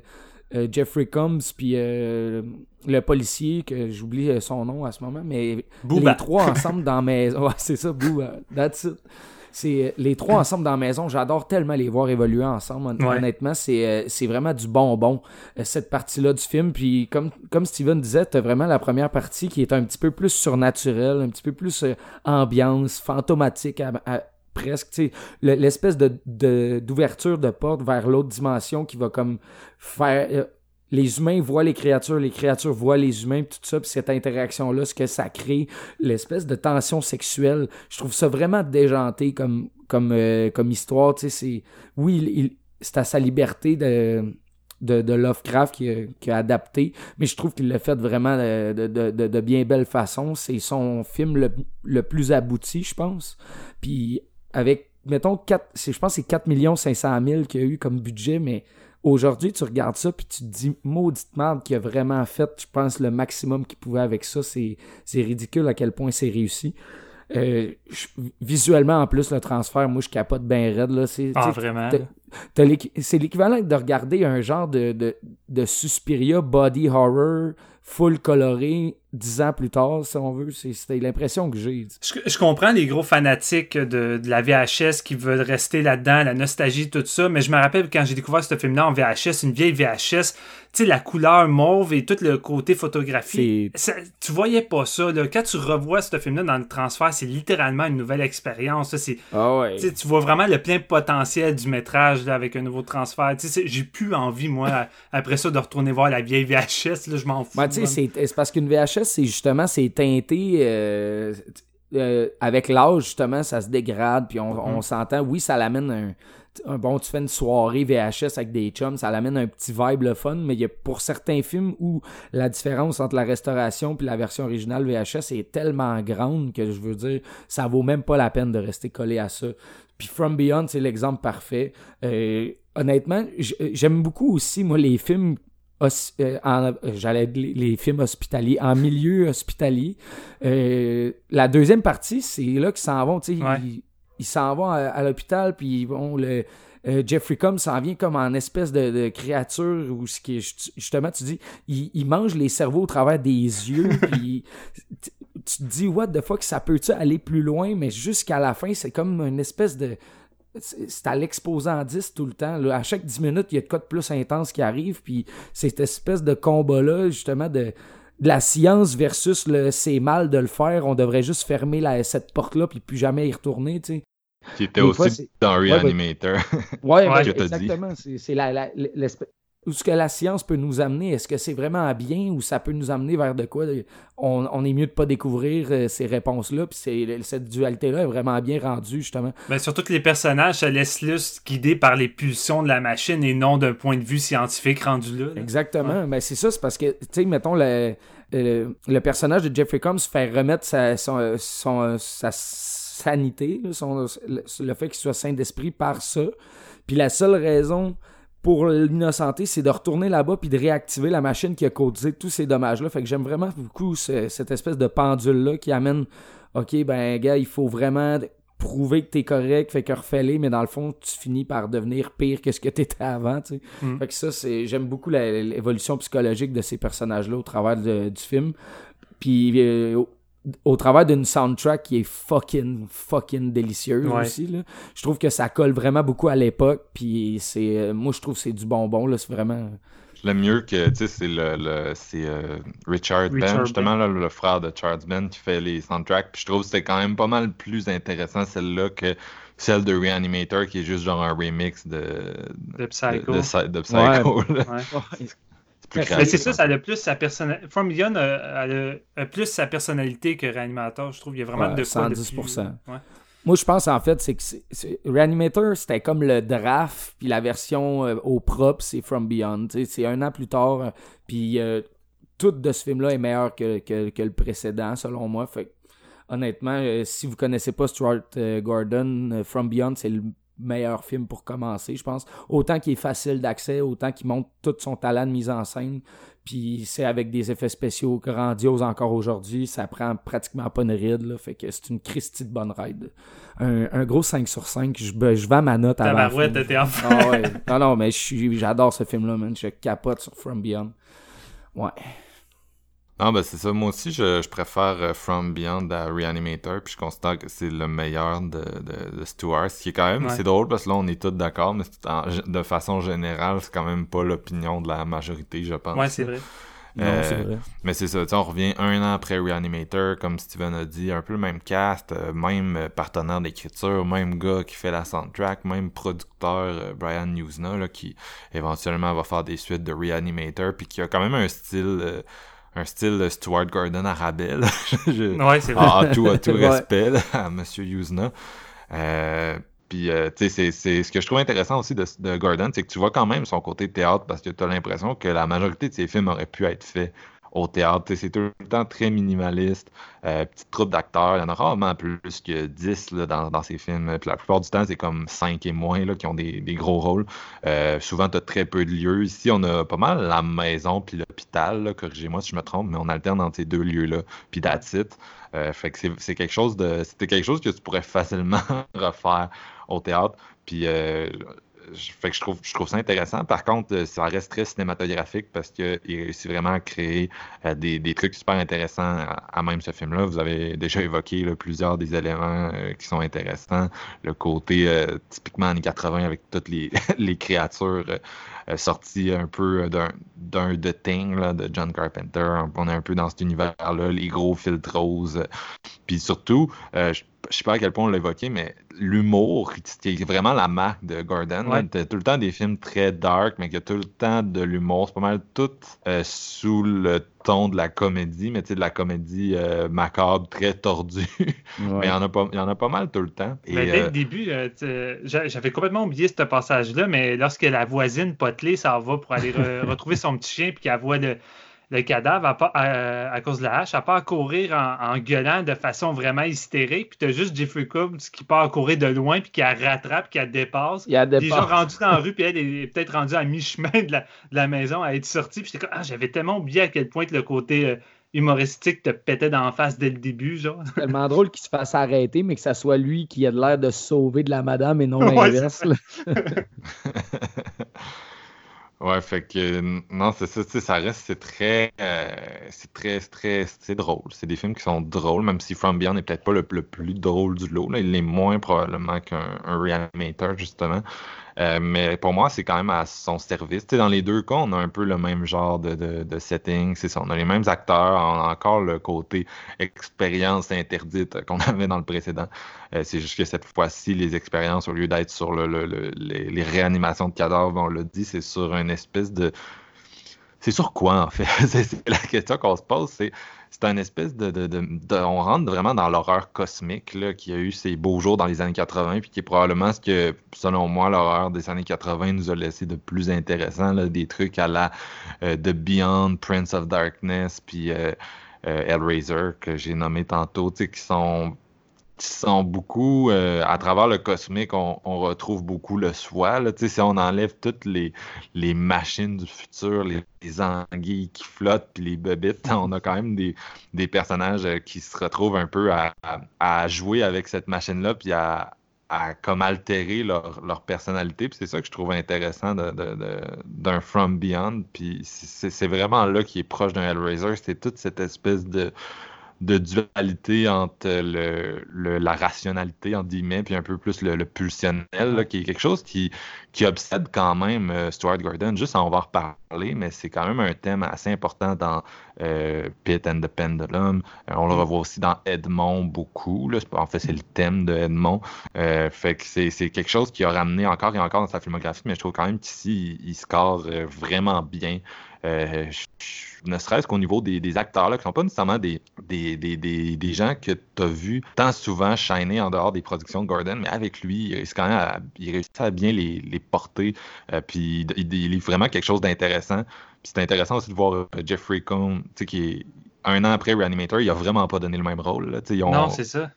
euh, Jeffrey Combs puis euh, le policier que j'oublie son nom à ce moment mais les trois ensemble dans mes *laughs* ouais c'est ça Boo that's it c'est les trois ensemble dans la maison. J'adore tellement les voir évoluer ensemble. Ouais. Honnêtement, c'est euh, c'est vraiment du bonbon euh, cette partie-là du film. Puis comme comme Steven disait, t'as vraiment la première partie qui est un petit peu plus surnaturelle, un petit peu plus euh, ambiance, fantomatique à- à- presque, l'espèce de d'ouverture de, porte vers l'autre dimension qui va comme faire euh, les humains voient les créatures, les créatures voient les humains, tout ça, puis cette interaction-là, ce que ça crée, l'espèce de tension sexuelle, je trouve ça vraiment déjanté comme, comme, euh, comme histoire. Oui, c'est à sa liberté de, de, Lovecraft qui a, adapté, mais je trouve qu'il l'a fait vraiment de, de, bien belle façon. C'est son film le, plus abouti, je pense. Puis avec, mettons, 4, c'est- je pense que c'est 4 500 000 qu'il a eu comme budget, mais aujourd'hui, tu regardes ça, puis tu te dis, maudite merde qui a vraiment fait, je pense, le maximum qu'il pouvait avec ça. C'est ridicule à quel point c'est réussi. Euh, je- visuellement, en plus, le transfert, moi, je capote bien raide. Là. C'est, Ah, vraiment? c'est l'équivalent de regarder un genre de, de, de Suspiria body horror full coloré dix ans plus tard, si on veut. C'était l'impression que j'ai. Je, je comprends les gros fanatiques de, de la VHS qui veulent rester là-dedans, la nostalgie, tout ça, mais je me rappelle quand j'ai découvert ce film-là en VHS, une vieille VHS, tu sais, la couleur mauve et tout le côté photographie, ça- tu voyais pas ça. Là. Quand tu revois ce film-là dans le transfert, c'est littéralement une nouvelle expérience. Ah ouais. tu vois vraiment le plein potentiel du métrage là, avec un nouveau transfert. Tu sais, c'est- J'ai plus envie, moi, après ça, de retourner voir la vieille VHS. Là, je m'en fous. Ouais, c'est c'est parce qu'une VHS, c'est justement, c'est teinté euh, euh, avec l'âge, justement, ça se dégrade, puis on, Mm-hmm. on s'entend, oui, ça l'amène un, un- Bon, tu fais une soirée VHS avec des chums, ça l'amène un petit vibe le fun, mais il y a pour certains films où la différence entre la restauration puis la version originale VHS est tellement grande que je veux dire, ça vaut même pas la peine de rester collé à ça. Puis From Beyond, c'est l'exemple parfait. Euh, honnêtement, j'aime beaucoup aussi, moi, les films euh, j'allais dire les, films hospitaliers, en milieu hospitalier. Euh, la deuxième partie, c'est là qu'ils s'en vont, tu sais, Ouais. ils ils s'en vont à, à l'hôpital, puis ils vont le... euh, Jeffrey Combs s'en vient comme en espèce de, de créature où ce qui est, justement tu dis il, il mange les cerveaux au travers des yeux *laughs* puis tu te dis what the fuck ça peut-tu aller plus loin? Mais jusqu'à la fin c'est comme une espèce de c'est à l'exposant 10 tout le temps. Là. À chaque 10 minutes, il y a de quoi de plus intense qui arrive. Puis cette espèce de combat-là, justement, de, de la science versus le c'est mal de le faire. On devrait juste fermer la, cette porte-là puis plus jamais y retourner, tu sais. Qui était Des aussi fois, c'est- dans Reanimator. Ouais, *laughs* Ouais, ben, exactement. C'est c'est la, la- ce que la science peut nous amener? Est-ce que c'est vraiment à bien ou ça peut nous amener vers de quoi on, on est mieux de pas découvrir euh, ces réponses-là. Puis cette dualité-là est vraiment bien rendue, justement? Ben, surtout que les personnages se laissent plus guider par les pulsions de la machine et non d'un point de vue scientifique rendu là. là. Exactement. Ben, c'est ça, c'est parce que, tu sais, mettons, le, le, le personnage de Jeffrey Combs fait remettre sa, son, son- sa sanité, son- le, le fait qu'il soit saint d'esprit par ça. Puis la seule raison pour l'innocenter, c'est de retourner là-bas puis de réactiver la machine qui a causé tous ces dommages-là. Fait que j'aime vraiment beaucoup ce- cette espèce de pendule-là qui amène, OK, ben, gars, il faut vraiment prouver que t'es correct, fait que refais-les, mais dans le fond, tu finis par devenir pire que ce que t'étais avant, tu sais. Mm. Fait que ça, c'est, j'aime beaucoup l'évolution psychologique de ces personnages-là au travers de- du film. Puis euh, au, travers d'une soundtrack qui est fucking, fucking délicieuse Ouais. aussi, là. Je trouve que ça colle vraiment beaucoup à l'époque, puis c'est, euh, moi, je trouve que c'est du bonbon, là, c'est vraiment... Le mieux que, tu sais, c'est le, le- c'est euh, Richard, Richard Ben, justement, là, le frère de Charles Ben, qui fait les soundtracks. Puis je trouve que c'était quand même pas mal plus intéressant celle-là que celle de Reanimator, qui est juste genre un remix de, De Psycho. de, de Psy- de Psycho. là. Ouais. Plus Mais c'est ça, ça a plus sa personnalité. From Beyond a, a- a plus sa personnalité que Reanimator, je trouve. Il y a vraiment Ouais, de quoi de 110%. plus- Ouais. Moi, je pense en fait, c'est que c'est- c'est- Reanimator, c'était comme le draft, puis la version euh, au propre, c'est From Beyond. C'est un an plus tard, euh, puis euh, tout de ce film-là est meilleur que, que, que le précédent, selon moi. Fait honnêtement, euh, si vous connaissez pas Stuart euh, Gordon, euh, From Beyond, c'est le meilleur film pour commencer, je pense. Autant qu'il est facile d'accès, autant qu'il montre tout son talent de mise en scène. Puis c'est avec des effets spéciaux grandioses encore aujourd'hui. Ça prend pratiquement pas une ride. Là, fait que c'est une Christie de bonne ride. Un, un gros 5 sur 5. Je, ben, je vends ma note film. t'étais en Ah ouais. Non, non, mais j'adore ce film-là, man. Je capote sur From Beyond. Ouais. Ah ben c'est ça, moi aussi je, préfère euh, From Beyond à Reanimator, puis je considère que c'est le meilleur de, de, Stewart, ce qui est quand même, c'est drôle parce que là on est tous d'accord, mais de façon générale, c'est quand même pas l'opinion de la majorité, je pense. Ouais, c'est vrai. Euh, mais c'est ça, on revient un an après Reanimator, comme Steven a dit, un peu le même cast, euh, même partenaire d'écriture, même gars qui fait la soundtrack, même producteur Brian Newsna, qui éventuellement va faire des suites de Reanimator, puis qui a quand même un style un style Stuart Gordon à rabais. *laughs* ouais, c'est vrai. *laughs* À, tout, respect à M. Yuzna. Euh, puis, euh, tu sais, c'est ce que je trouve intéressant aussi de, de Gordon, c'est que tu vois quand même son côté théâtre parce que tu as l'impression que la majorité de ses films auraient pu être faits au théâtre. C'est tout le temps très minimaliste. Euh, petite troupe d'acteurs. Il y en a rarement plus que 10 là, dans, dans, ces films. Puis la plupart du temps, c'est comme 5 et moins là, qui ont des, des gros rôles. Euh, souvent, tu as très peu de lieux. Ici, on a pas mal la maison puis l'hôpital. Corrigez-moi si je me trompe, mais on alterne dans ces deux lieux-là. Puis that's. Euh, fait que c'est quelque chose de. C'était quelque chose que tu pourrais *laughs* facilement refaire au théâtre. Puis fait que je trouve, je trouve ça intéressant. Par contre, euh, ça reste très cinématographique parce qu'il réussit vraiment à créer euh, des, des, trucs super intéressants à, même ce film-là. Vous avez déjà évoqué plusieurs des éléments euh, qui sont intéressants. Le côté typiquement années 80 avec toutes les, *laughs* les créatures sorties un peu d'un The Thing là, de John Carpenter. On est un peu dans cet univers-là, les gros filtres roses. Puis surtout, je je sais pas à quel point on l'a évoqué, mais l'humour, qui est vraiment la marque de Gordon. T'as tout le temps des films très dark, mais qui a tout le temps de l'humour. C'est pas mal tout euh, sous le ton de la comédie, mais tu sais, de la comédie euh, macabre, très tordue. *laughs* mais il y, en a pas, y en a pas mal tout le temps. Et, dès le euh, début, j'avais complètement oublié ce passage-là, mais lorsque la voisine potelée ça va pour aller *laughs* retrouver son petit chien, puis qu'elle voit le le cadavre, à, à, cause de la hache, à part courir en, gueulant de façon vraiment hystérique, puis t'as juste Jeffrey Combs qui part courir de loin, puis qui la rattrape, qui la dépasse. Il a Déjà rendu dans la rue, puis elle est peut-être rendue à mi-chemin de la, maison à être sortie. Puis j'étais comme, ah, j'avais tellement oublié à quel point le côté euh, humoristique te pétait d'en face dès le début, genre. C'est tellement drôle qu'il se fasse arrêter, mais que ça soit lui qui ait l'air de sauver de la madame et non *laughs* l'inverse. Ouais, *laughs* fait que non, c'est ça, ça reste, c'est très, euh, c'est très, très, c'est drôle. C'est des films qui sont drôles, même si From Beyond n'est peut-être pas le, plus drôle du lot. Là. Il est moins probablement qu'un Reanimator, justement. Euh, mais pour moi, c'est quand même à son service. dans les deux cas, on a un peu le même genre de, de, setting. C'est ça, on a les mêmes acteurs, on a encore le côté expérience interdite *laughs* qu'on avait dans le précédent. Euh, c'est juste que cette fois-ci, les expériences, au lieu d'être sur le, les, réanimations de cadavres, on l'a dit, c'est sur une espèce de... C'est sur quoi, en fait? *laughs* c'est la question qu'on se pose, c'est c'est un espèce de, On rentre vraiment dans l'horreur cosmique là, qui a eu ses beaux jours dans les années 80, puis qui est probablement ce que, selon moi, l'horreur des années 80 nous a laissé de plus intéressant. des trucs à la euh, The Beyond, Prince of Darkness, puis euh, euh, Hellraiser, que j'ai nommé tantôt, qui sont sont beaucoup, euh, à travers le cosmique, on, retrouve beaucoup le soi. Là. Si on enlève toutes les, les machines du futur, les, anguilles qui flottent, les bobites, *laughs* on a quand même des, des personnages euh, qui se retrouvent un peu à, à, jouer avec cette machine-là, puis à, à comme altérer leur, leur personnalité. C'est ça que je trouve intéressant d'un de, From Beyond. C'est vraiment là qui est proche d'un Hellraiser. C'est toute cette espèce de de dualité entre le, la rationalité, entre guillemets, puis un peu plus le, pulsionnel, qui est quelque chose qui, qui obsède quand même euh, Stuart Gordon. Juste, on va en reparler, mais c'est quand même un thème assez important dans euh, Pit and the Pendulum. Euh, on le revoit aussi dans Edmond beaucoup. Là. En fait, c'est le thème de Edmond. fait que c'est quelque chose qui a ramené encore et encore dans sa filmographie, mais je trouve quand même qu'ici, il, il, score vraiment bien. Euh, ne serait-ce qu'au niveau des, acteurs, là, qui ne sont pas nécessairement des, des, gens que tu as vus tant souvent shiner en dehors des productions de Gordon, mais avec lui, il réussit quand même à, il à bien les, porter. Euh, puis il, est vraiment quelque chose d'intéressant. c'est intéressant aussi de voir euh, Jeffrey Cohn, qui est un an après Reanimator, il a vraiment pas donné le même rôle. non, c'est ça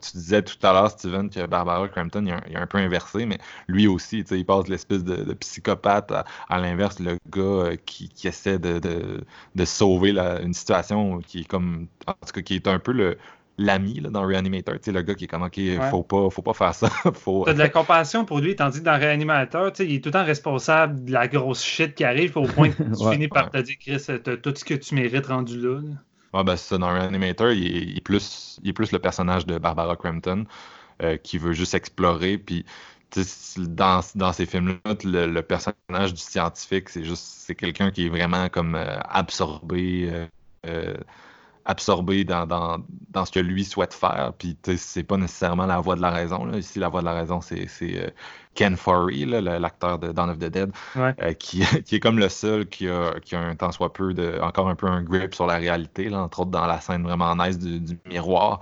tu disais tout à l'heure, Steven, que Barbara Crampton, il est un, peu inversé, mais lui aussi, il passe l'espèce de, psychopathe à, l'inverse, le gars euh, qui, essaie de, sauver une situation qui est comme, en tout cas, qui est un peu le, l'ami dans Reanimator, tu sais, le gars qui est comme, OK, faut, pas, faut pas faire ça. *laughs* faut... T'as de la compassion pour lui, tandis que dans Reanimator, tu sais, il est tout le temps responsable de la grosse shit qui arrive au point que tu *laughs* finis par te dire, Chris, t'as tout ce que tu mérites rendu là. Ouais, ben, ça, dans Reanimator, il est, plus, il est plus le personnage de Barbara Crampton euh, qui veut juste explorer, puis dans, dans ces films-là, le, personnage du scientifique, c'est juste c'est quelqu'un qui est vraiment comme euh, absorbé euh, absorbé dans, dans, dans, ce que lui souhaite faire. Puis c'est pas nécessairement la voix de la raison. Là. Ici, la voix de la raison, c'est euh, Ken Forey, l'acteur de Dawn of the Dead, euh, qui, *laughs* qui, est comme le seul qui a, qui a un tant soit peu de. encore un peu un grip sur la réalité, là, entre autres dans la scène vraiment nice du, du miroir.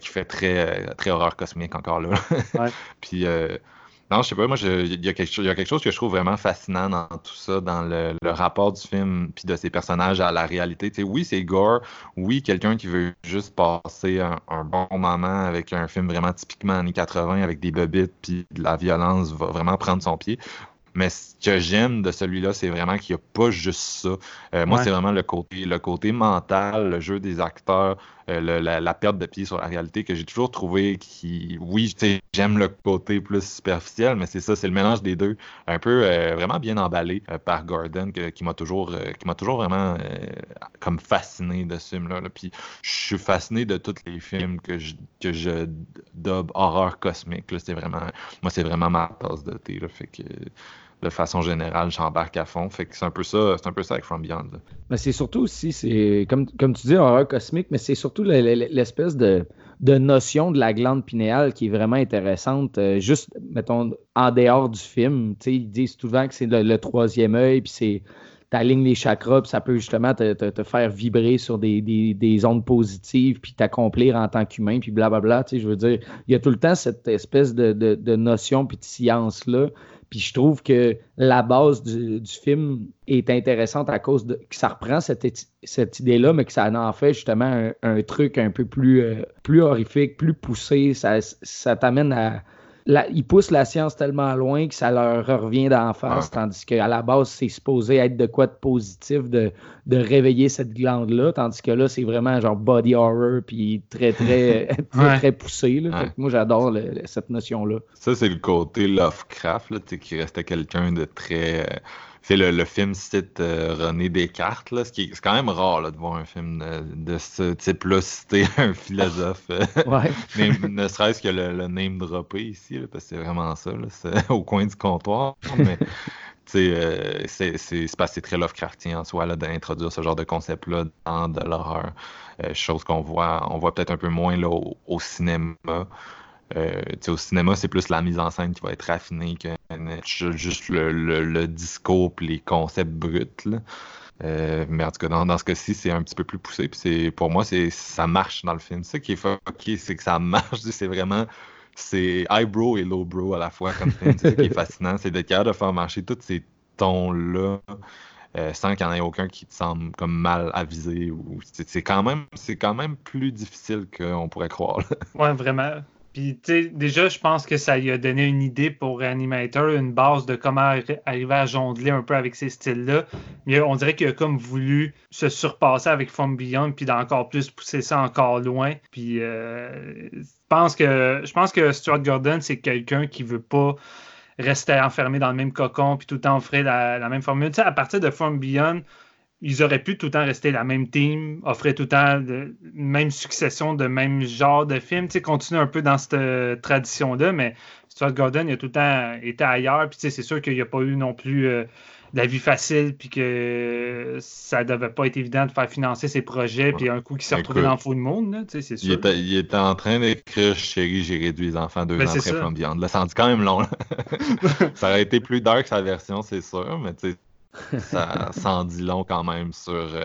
qui fait très, très horreur cosmique encore là. *laughs* Puis non, je sais pas, moi, il y, a quelque chose, y a quelque chose que je trouve vraiment fascinant dans tout ça, dans le, rapport du film puis de ses personnages à la réalité. Oui, c'est gore, oui, quelqu'un qui veut juste passer un, bon moment avec un film vraiment typiquement années 80 avec des bobites puis de la violence va vraiment prendre son pied. Mais ce que j'aime de celui-là, c'est vraiment qu'il n'y a pas juste ça. Euh, moi, c'est vraiment le côté, le côté mental, le jeu des acteurs, euh, la, perte de pied sur la réalité que j'ai toujours trouvé qui, oui, j'aime le côté plus superficiel, mais c'est ça, c'est le mélange des deux, un peu euh, vraiment bien emballé par Gordon, qui m'a toujours, qui m'a toujours vraiment comme fasciné de ce film-là. Puis je suis fasciné de tous les films que je, que je dub horreur cosmique. C'est vraiment, moi, c'est vraiment ma tasse de thé. fait que de façon générale, j'embarque à fond. Fait que c'est un peu ça, c'est un peu ça avec From Beyond. Mais c'est surtout aussi, c'est comme, comme tu dis, horreur cosmique, mais c'est surtout l'espèce de, notion de la glande pinéale qui est vraiment intéressante. Euh, juste, mettons, en dehors du film, ils disent souvent que c'est le, troisième œil, puis c'est t'alignes les chakras, puis ça peut justement te, faire vibrer sur des, des, des ondes positives, puis t'accomplir en tant qu'humain, puis blablabla. Je veux dire, il y a tout le temps cette espèce de, de, de notion, puis de science-là puis je trouve que la base du, film est intéressante à cause de que ça reprend cette, cette idée-là, mais que ça en fait justement un, truc un peu plus, euh, plus horrifique, plus poussé. Ça, ça t'amène à, ils poussent la science tellement loin que ça leur revient d'en face, tandis qu'à la base, c'est supposé être de quoi de positif de, de réveiller cette glande-là, tandis que là, c'est vraiment genre body horror, puis très, très, *laughs* très, très, poussé. moi, j'adore cette notion-là. Ça, c'est le côté Lovecraft, là, qui restait quelqu'un de très. Euh, c'est le, film cite euh, René Descartes, là, ce qui est, c'est quand même rare là, de voir un film de, ce type-là citer *laughs* un philosophe. *laughs* Euh, *laughs* ne serait-ce que le, name droppé ici, parce que c'est vraiment ça, c'est au coin du comptoir. Mais euh, c'est, c'est, c'est, c'est très Lovecraftien en soi là, d'introduire ce genre de concept-là dans de l'horreur. chose qu'on voit, on voit peut-être un peu moins là, au cinéma. Euh, au cinéma, c'est plus la mise en scène qui va être raffinée que juste le, discours et les concepts bruts. Euh, mais en tout cas, dans, ce cas-ci, c'est un petit peu plus poussé. Puis pour moi, c'est ça marche dans le film. Ce qui est fucké, c'est que ça marche. *laughs* C'est vraiment c'est highbrow et lowbrow à la fois comme film. C'est ce qui est *laughs* fascinant, c'est d'être capable de faire marcher tous ces tons-là. Euh, sans qu'il n'y en ait aucun qui te semble comme mal avisé ou c'est quand même c'est quand même plus difficile qu'on pourrait croire. Ouais, vraiment. Puis, tu sais, déjà, je pense que ça lui a donné une idée pour Reanimator, une base de comment arriver à jongler un peu avec ces styles-là. Mais on dirait qu'il a comme voulu se surpasser avec From Beyond, puis d'encore plus pousser ça encore loin. Puis, euh, je, pense que, je pense que Stuart Gordon, c'est quelqu'un qui veut pas rester enfermé dans le même cocon, puis tout le temps offrir la, la même formule. Tu sais, à partir de From Beyond, ils auraient pu tout le temps rester la même team, offrir tout le temps la même succession de même genre de film, tu sais, continuer un peu dans cette euh, tradition-là, mais Stuart Gordon, il a tout le temps été ailleurs, puis tu sais, c'est sûr qu'il n'y a pas eu non plus euh, la vie facile, puis que ça devait pas être évident de faire financer ses projets, puis un coup qui s'est retrouvé dans le fou de monde, tu sais, c'est sûr. Il était, en train d'écrire Chérie, j'ai réduit les enfants deux ben, ans après From Beyond. Là, ça en dit quand même long. *laughs* ça aurait été plus dark sa version, c'est sûr, mais tu sais, ça s'en dit long quand même sur, euh,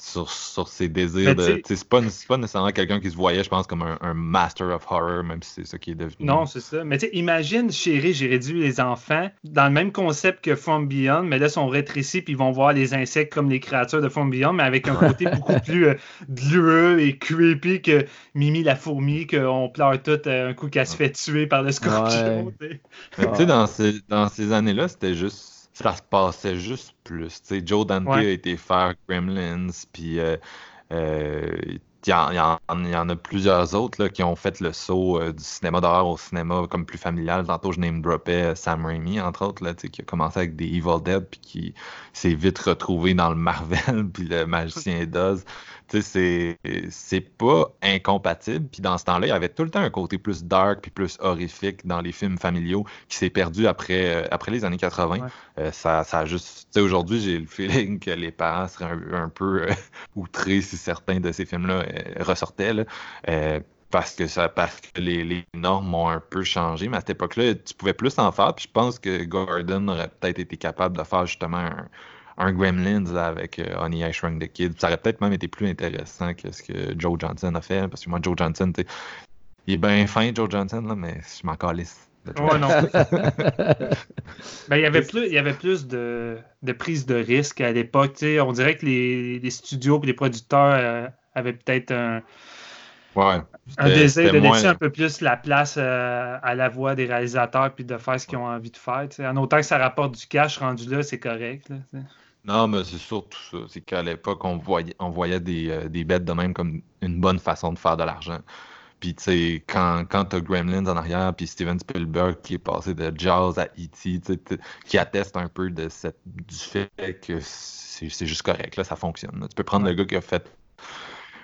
sur, sur, ses désirs. De, c'est, pas, pas nécessairement quelqu'un qui se voyait, je pense, comme un, master of horror, même si c'est ça qui est devenu. Non, c'est ça. Mais tu imagine, chérie, j'ai réduit les enfants dans le même concept que From Beyond, mais là, ils sont rétrécis puis ils vont voir les insectes comme les créatures de From Beyond, mais avec un côté *laughs* beaucoup plus euh, et creepy que Mimi la fourmi, qu'on pleure tout euh, un coup qu'elle se fait tuer par le scorpion. Tu sais, dans ces, dans ces années-là, c'était juste ça se passait juste plus. Joe Dante a été faire Gremlins, puis euh, euh, il y, en, a plusieurs autres là, qui ont fait le saut euh, du cinéma d'horreur au cinéma comme plus familial. Tantôt, je name dropais Sam Raimi, entre autres, là, qui a commencé avec des Evil Dead, puis qui s'est vite retrouvé dans le Marvel, *laughs* puis le Magicien d'Oz c'est c'est pas incompatible. Puis dans ce temps-là, il y avait tout le temps un côté plus dark puis plus horrifique dans les films familiaux qui s'est perdu après, euh, après les années 80. Euh, ça, ça a juste. Aujourd'hui, j'ai le feeling que les parents seraient un, peu euh, outrés si certains de ces films-là ressortaient. Là. parce que ça parce que les, les, normes ont un peu changé, mais à cette époque-là, tu pouvais plus en faire. Puis je pense que Gordon aurait peut-être été capable de faire justement un, un Gremlins avec euh, Honey I Shrunk the Kid. Ça aurait peut-être même été plus intéressant que ce que Joe Johnson a fait. Parce que moi, Joe Johnson, il est bien fin, Joe Johnson, là, mais je m'en calisse. Ouais, non. *laughs* ben, il y avait plus, il y avait plus de, de prise de risque à l'époque. On dirait que les, les studios et les producteurs euh, avaient peut-être un, ouais, un désir de laisser un peu plus la place euh, à la voix des réalisateurs puis de faire ce qu'ils ont envie de faire. En autant que ça rapporte du cash rendu là, c'est correct. Là, non, mais c'est surtout ça. C'est qu'à l'époque, on voyait, on voyait des, euh, des, bêtes de même comme une bonne façon de faire de l'argent. Puis, tu sais, quand, quand t'as Gremlins en arrière, puis Steven Spielberg qui est passé de Jaws à E.T., qui atteste un peu de cette, du fait que c'est juste correct, là, ça fonctionne. Tu peux prendre le gars qui a fait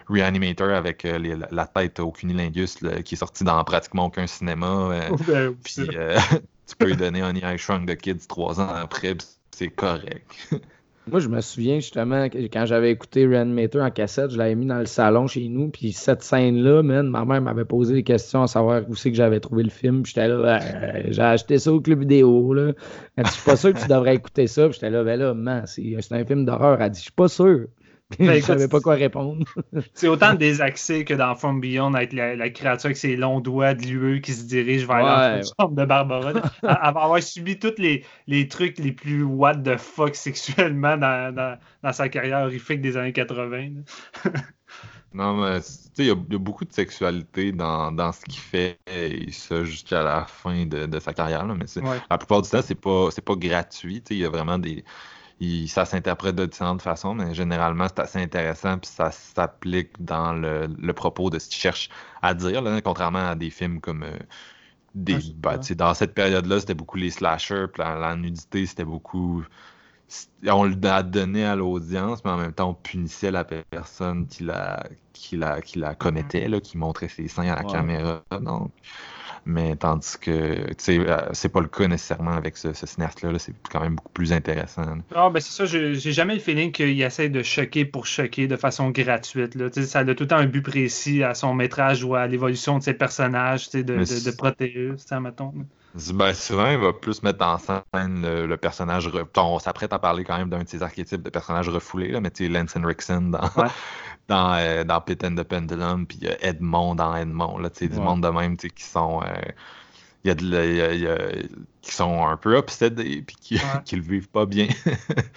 Reanimator avec euh, la tête au cunilingus qui est sorti dans pratiquement aucun cinéma. Euh, *laughs* ben, puis, *laughs* tu peux lui donner un I Shrunk the Kids trois ans après, c'est correct. *laughs* Moi, je me souviens justement quand j'avais écouté Reanimator en cassette, je l'avais mis dans le salon chez nous. Puis cette scène-là, ma mère m'avait posé des questions à savoir où c'est que j'avais trouvé le film. J'étais là, euh, j'ai acheté ça au club vidéo. Là. Dit, je suis pas sûr que tu devrais écouter ça. J'étais là, ben là, man, c'est un film d'horreur. Elle dit, je suis pas sûr. *laughs* Ben, je savais pas quoi répondre. *laughs* c'est autant désaxé que dans From Beyond, avec la, créature avec ses longs doigts de l'UE qui se dirige vers la *laughs* chambre de Barbara. Elle va avoir subi tous les, les, trucs les plus what the fuck sexuellement dans, dans, dans sa carrière horrifique des années 80. non, mais il y, a beaucoup de sexualité dans, dans ce qu'il fait, et ça jusqu'à la fin de, de sa carrière. Là, mais la plupart du temps, c'est pas, pas gratuit. Il y a vraiment des ça s'interprète de différentes façons, mais généralement, c'est assez intéressant, puis ça s'applique dans le, propos de ce qu'il cherche à dire, contrairement à des films comme. Euh, des, bah, dans cette période-là, c'était beaucoup les slashers, puis la nudité, c'était beaucoup on le donnait à l'audience, mais en même temps, on punissait la personne qui la, qui la, qui la commettait, là, qui montrait ses seins à la caméra. Donc. Mais tandis que euh, c'est pas le cas nécessairement avec ce, cinéaste-là, c'est quand même beaucoup plus intéressant. Ah, ben c'est ça, j'ai jamais le feeling qu'il essaie de choquer pour choquer de façon gratuite. Là. Ça a tout le temps un but précis à son métrage ou à l'évolution de ses personnages, de, de, de Proteus, mettons. Ben, souvent, il va plus mettre en scène le, personnage. On s'apprête à parler quand même d'un de ses archétypes de personnages refoulés, là, mais tu sais, Lance Henriksen dans, dans, euh, dans Pit and the Pendulum, puis Edmond dans Edmond, là, tu sais, du monde de même, tu sais, qui sont. Euh, il y a de qui sont un peu obsédés puis qui, *laughs* qui le vivent pas bien.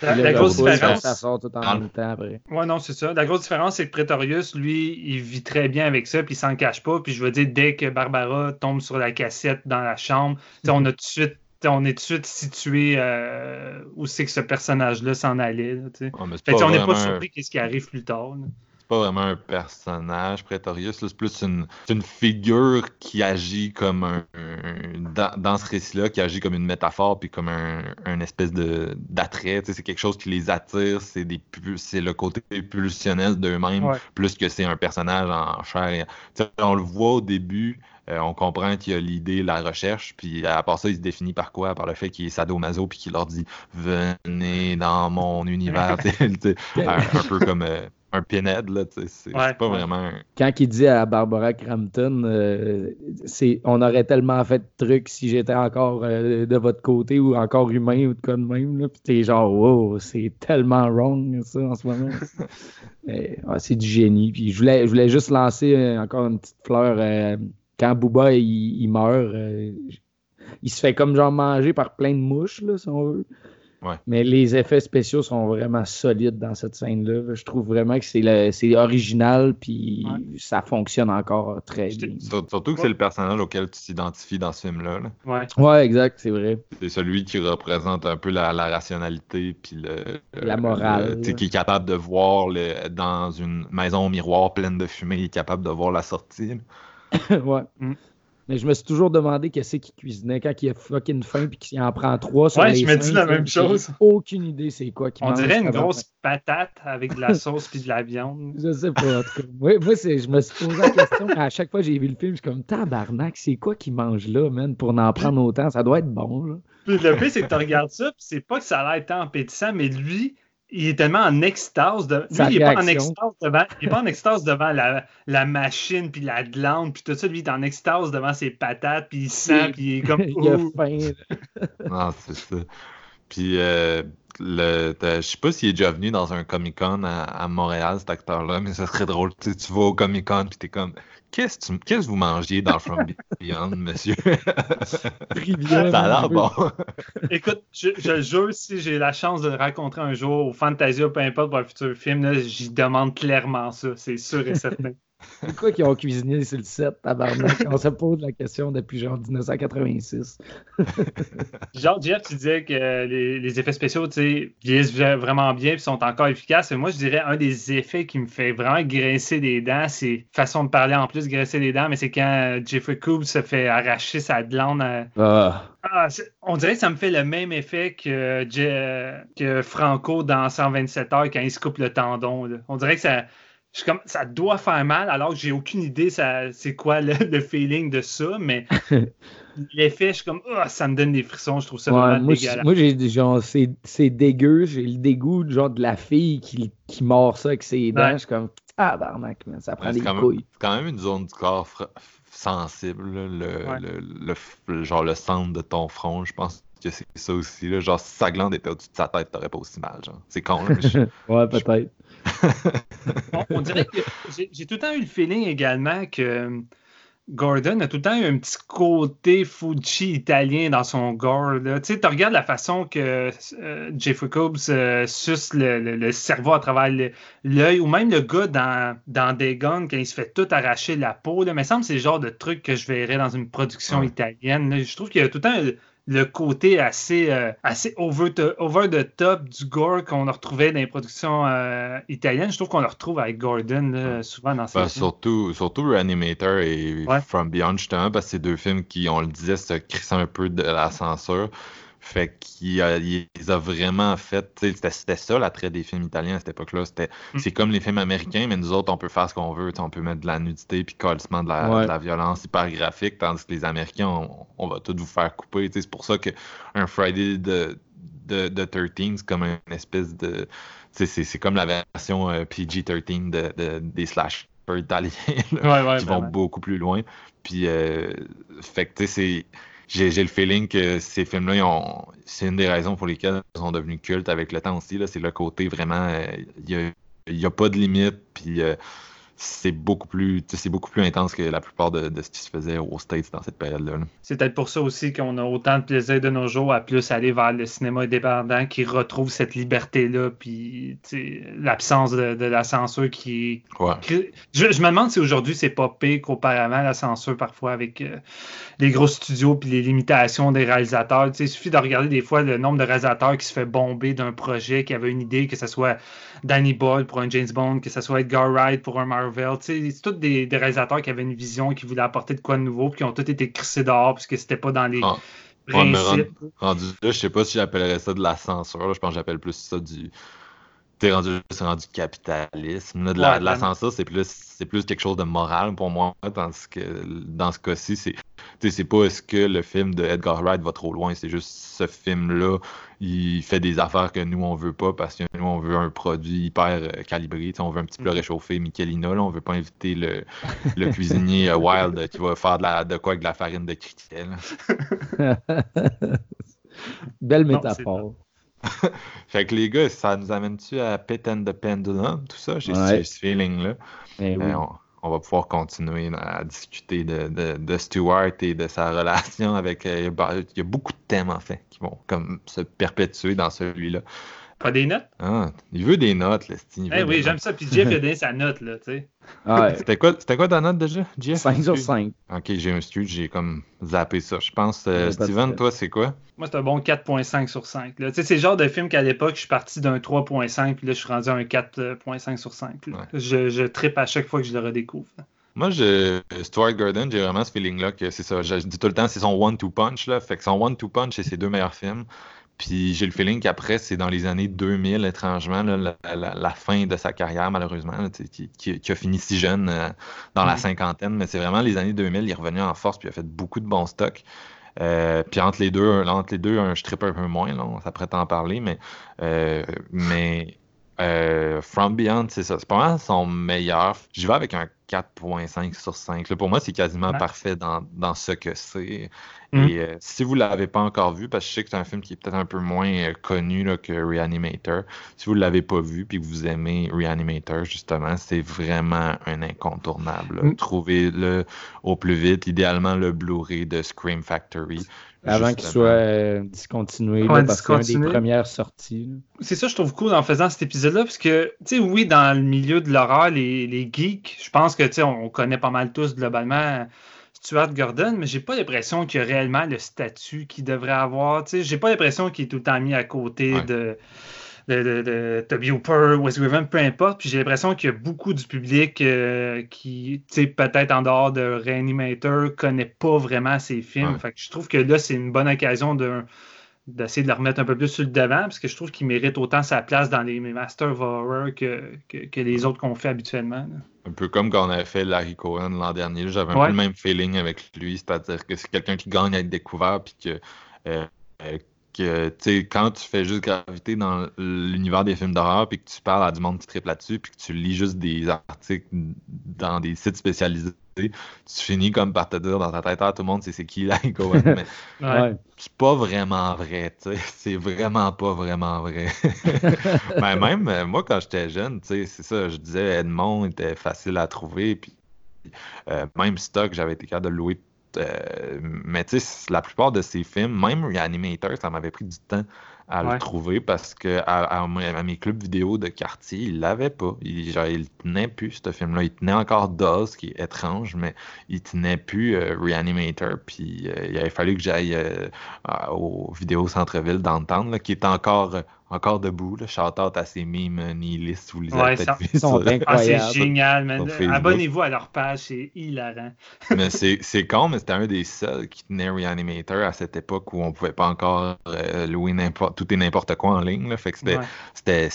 la, grosse différence. Ça sort tout en même temps après. Ouais, non, c'est ça. La grosse différence, c'est que Pretorius, lui, il vit très bien avec ça puis il s'en cache pas. Puis je veux dire, dès que Barbara tombe sur la cassette dans la chambre, on a tout de suite on est tout de suite situé euh, où c'est que ce personnage-là s'en allait. on n'est pas surpris qu'est-ce qui arrive plus tard pas vraiment un personnage, Pretorius. C'est plus une, une, figure qui agit comme un. dans, ce récit-là, qui agit comme une métaphore, puis comme un, espèce de d'attrait. C'est quelque chose qui les attire. C'est des c'est le côté pulsionnel d'eux-mêmes, plus que c'est un personnage en chair. on le voit au début. Euh, on comprend qu'il y a l'idée, la recherche, puis à part ça, il se définit par quoi? Par le fait qu'il est sadomaso, puis qu'il leur dit « Venez dans mon univers *laughs* », un, peu comme... Euh, un pinhead, là, c'est pas vraiment... Quand il dit à Barbara Crampton, euh, c'est on aurait tellement fait de trucs si j'étais encore euh, de votre côté ou encore humain ou de quoi de même, là, pis t'es genre, wow, c'est tellement wrong, ça, en ce moment. *laughs* c'est du génie. Puis je voulais, je voulais juste lancer euh, encore une petite fleur. quand Booba, il, il meurt, il se fait comme genre manger par plein de mouches, là, si on veut. Mais les effets spéciaux sont vraiment solides dans cette scène-là. Je trouve vraiment que c'est original, puis ça fonctionne encore très bien. Surtout que c'est le personnage auquel tu t'identifies dans ce film-là. Ouais. ouais, exact, c'est vrai. C'est celui qui représente un peu la, rationalité, puis le, la morale. qui est capable de voir le, dans une maison au miroir pleine de fumée, il est capable de voir la sortie. *coughs* ouais. Mm. Mais je me suis toujours demandé qu'est-ce qu'il cuisinait quand il a fucking faim puis qu'il en prend trois sur ouais, je me dis la même chose. Aucune idée c'est quoi qu'il On dirait une grosse patate avec de la sauce puis de la viande. *laughs* Je sais pas, en tout cas. Moi, je me suis posé la question, à chaque fois que j'ai vu le film, je suis comme tabarnak, c'est quoi qu'il mange là, man, pour en prendre autant? Ça doit être bon, là. Puis le pire, c'est que tu regardes ça, puis c'est pas que ça a l'air tant appétissant, mais lui, il est tellement en extase. De... Lui, il n'est pas en extase devant, il est pas en extase devant la, la machine, puis la glande, puis tout ça. Lui, il est en extase devant ses patates, puis il sent, puis il est comme. *laughs* il a faim. non, *laughs* c'est ça. Puis, euh, le, je sais pas s'il est déjà venu dans un Comic-Con à, Montréal, cet acteur-là, mais ça serait drôle. Tu, tu vas au Comic-Con, puis t'es comme. Qu'est-ce que vous mangez dans From *laughs* Beyond, monsieur? ça a l'air bon. Écoute, je, je jure, si j'ai la chance de le rencontrer un jour au Fantasia, peu importe pour un futur film, j'y demande clairement ça, c'est sûr et certain. *laughs* *laughs* C'est quoi qu'ils ont cuisiné sur le set, tabarnak? *laughs* On se pose la question depuis genre 1986. *laughs* genre, Jeff, tu disais que les, effets spéciaux, tu sais, vieillissent vraiment bien et sont encore efficaces. moi, je dirais un des effets qui me fait vraiment graisser les dents, c'est façon de parler en plus, graisser les dents, mais c'est quand Jeffrey Cobb se fait arracher sa glande. Ah. Ah, on dirait que ça me fait le même effet que, que Franco dans 127 heures quand il se coupe le tendon. On dirait que ça je comme, ça doit faire mal, alors que j'ai aucune idée c'est quoi *laughs* le, feeling de ça, mais *laughs* l'effet, je suis comme, oh, ça me donne des frissons, je trouve ça vraiment moi, dégueulasse. Moi, j'ai genre, c'est dégueu, j'ai le dégoût genre de la fille qui, qui mord ça avec ses dents, je suis comme, ah, barnac, ça prend des couilles. C'est quand même une zone du corps sensible, le, le, genre le centre de ton front, je pense que c'est ça aussi, là, genre si sa glande était au-dessus de sa tête, t'aurais pas aussi mal, genre. C'est con, là, *laughs* Ouais, peut-être on, dirait que j'ai tout le temps eu le feeling également que euh, Gordon a tout le temps eu un petit côté Fuji italien dans son gore. Tu sais, tu regardes la façon que euh, Jeffrey Cobbs euh, suce le, cerveau à travers l'œil, ou même le gars dans, dans Des Guns, quand il se fait tout arracher la peau. Là. Mais ça me semble que c'est le genre de truc que je verrais dans une production italienne. Je trouve qu'il y a tout le temps le côté assez, euh, assez over, the, top du gore qu'on retrouvait dans les productions euh, italiennes. Je trouve qu'on le retrouve avec Gordon souvent dans ces ben, Surtout, surtout Reanimator et From Beyond, justement, parce que c'est deux films qui, on le disait, se crissent un peu de la censure. Fait qu'il les a vraiment fait. C'était ça l'attrait des films italiens à cette époque-là. Mm. C'est comme les films américains, mais nous autres, on peut faire ce qu'on veut. On peut mettre de la nudité puis de la, de la violence hyper graphique, tandis que les Américains, on, va tout vous faire couper. C'est pour ça qu'un Friday de, de, de 13, c'est comme une espèce de. C'est comme la version euh, PG-13 de, des slash italiens qui vont beaucoup plus loin. Puis, euh, fait que, tu sais, c'est j'ai le feeling que ces films-là, c'est une des raisons pour lesquelles ils sont devenus cultes avec le temps aussi. C'est le côté vraiment, euh, il n'y a, pas de limite, puis euh, c'est beaucoup plus c'est beaucoup plus intense que la plupart de, ce qui se faisait aux States dans cette période-là. C'est peut-être pour ça aussi qu'on a autant de plaisir de nos jours à plus aller vers le cinéma indépendant qui retrouve cette liberté-là, puis l'absence de, la censure qui. Je, me demande si aujourd'hui c'est pas pire qu'auparavant la censure parfois avec euh, les gros studios puis les limitations des réalisateurs. il suffit de regarder des fois le nombre de réalisateurs qui se fait bomber d'un projet, qui avait une idée, que ce soit Danny Boyle pour un James Bond, que ce soit Edgar Wright pour un Marvel. C'est tous des, réalisateurs qui avaient une vision, qui voulaient apporter de quoi de nouveau, puis qui ont tous été crissés dehors, puisque c'était pas dans les. Ah. principes. rendu, là, je sais pas si j'appellerais ça de la censure. Je pense que j'appelle plus ça du. T'es rendu, c'est rendu capitalisme. de, la, censure, c'est plus, c'est plus quelque chose de moral pour moi, tandis que dans ce cas-ci, c'est c'est pas est-ce que le film de Edgar Wright va trop loin, c'est juste ce film-là, il fait des affaires que nous on veut pas parce que nous on veut un produit hyper euh, calibré, on veut un petit peu mm. réchauffer Michelina, là, on veut pas inviter le, le cuisinier euh, Wild qui va faire de, la, de quoi avec de la farine de criquet. *laughs* Belle métaphore. *laughs* fait que les gars, ça nous amène-tu à Pit and the Pendulum, tout ça? J'ai ce feeling-là. Euh, on va pouvoir continuer à discuter de, de, et de sa relation avec. il y a beaucoup de thèmes, en fait, qui vont comme se perpétuer dans celui-là. Pas des notes? Ah, il veut des notes, là, Eh oui, j'aime ça. Puis Jeff a donné *laughs* sa note, là, tu sais. Ah c'était quoi, quoi ta note déjà, Jeff? 5 sur 5. Ok, j'ai un studio, j'ai comme zappé ça. Je pense, euh, Steven, toi, c'est quoi? Moi, c'est un bon 4.5 sur 5. Tu sais, c'est le genre de film qu'à l'époque, je suis parti d'un 3.5, puis là, je suis rendu à un 4.5 sur 5. Je, je tripe à chaque fois que je le redécouvre. Moi, je, Stuart Gordon, j'ai vraiment ce feeling-là que c'est ça. Je, dis tout le temps, c'est son one-two punch. Là. Fait que son one-two punch, c'est ses deux meilleurs films. Puis j'ai le feeling qu'après, c'est dans les années 2000, étrangement, la, fin de sa carrière, malheureusement, qui, a fini si jeune euh, dans la cinquantaine. Mais c'est vraiment les années 2000, il est revenu en force, puis il a fait beaucoup de bons stocks. Euh, puis entre les deux, entre les deux, je tripe un peu moins, là, on s'apprête à en parler, mais, euh, mais From Beyond, c'est ça. C'est pas mal son meilleur. J'y vais avec un 4.5 sur 5. pour moi, c'est quasiment parfait dans, dans, ce que c'est. Mm. Et euh, si vous ne l'avez pas encore vu, parce que je sais que c'est un film qui est peut-être un peu moins euh, connu là, que Reanimator, si vous ne l'avez pas vu puis que vous aimez Reanimator, justement, c'est vraiment un incontournable. Mm. Trouvez-le au plus vite, idéalement le Blu-ray de Scream Factory. Avant qu'il soit euh, discontinué, parce que c'est une des premières sorties. C'est ça, je trouve cool en faisant cet épisode-là, parce que, tu sais, oui, dans le milieu de l'horreur, les, les geeks, je pense que, tu sais, on connaît pas mal tous globalement Stuart Gordon, mais j'ai pas l'impression qu'il a réellement le statut qu'il devrait avoir. Tu sais, j'ai pas l'impression qu'il est tout le temps mis à côté de, de, de, Toby Hooper, Wes Craven, peu importe. Puis j'ai l'impression qu'il y a beaucoup du public euh, qui, tu sais, peut-être en dehors de Reanimator, connaît pas vraiment ses films. Fait que je trouve que là, c'est une bonne occasion de d'essayer de le remettre un peu plus sur le devant, parce que je trouve qu'il mérite autant sa place dans les Masters of Horror que, que, les autres qu'on fait habituellement. Un peu comme quand on avait fait Larry Cohen l'an dernier, j'avais un peu le même feeling avec lui, c'est-à-dire que c'est quelqu'un qui gagne à être découvert, puis que, euh, que quand tu fais juste graviter dans l'univers des films d'horreur, puis que tu parles à du monde qui triple là-dessus, puis que tu lis juste des articles dans des sites spécialisés, tu finis comme par te dire dans ta tête, ah, tout le monde sait c'est qui *laughs* Larry Cohen, mais c'est pas vraiment vrai, *laughs* c'est vraiment pas vraiment vrai. mais *laughs* ben, même euh, moi, quand j'étais jeune, c'est ça, je disais Edmond était facile à trouver, puis euh, même stock, j'avais été capable de louer euh, mais tu sais, la plupart de ces films, même Reanimator, ça m'avait pris du temps à le trouver parce que à, mes clubs vidéo de quartier, il l'avait pas. Il, genre, plus ce film-là. Il tenait encore Dawes, qui est étrange, mais il tenait plus euh, Reanimator. Puis euh, il avait fallu que j'aille au vidéo centre-ville d'entendre, qui est encore encore debout. Là. Shout out à ces mimes nihilistes. Vous les ouais, ça, ah, c'est génial, man. Abonnez-vous à leur page, c'est hilarant. *laughs* mais c'est con, mais c'était un des seuls qui tenait Reanimator à cette époque où on pouvait pas encore euh, louer tout et n'importe quoi en ligne. Là. Fait que c'était.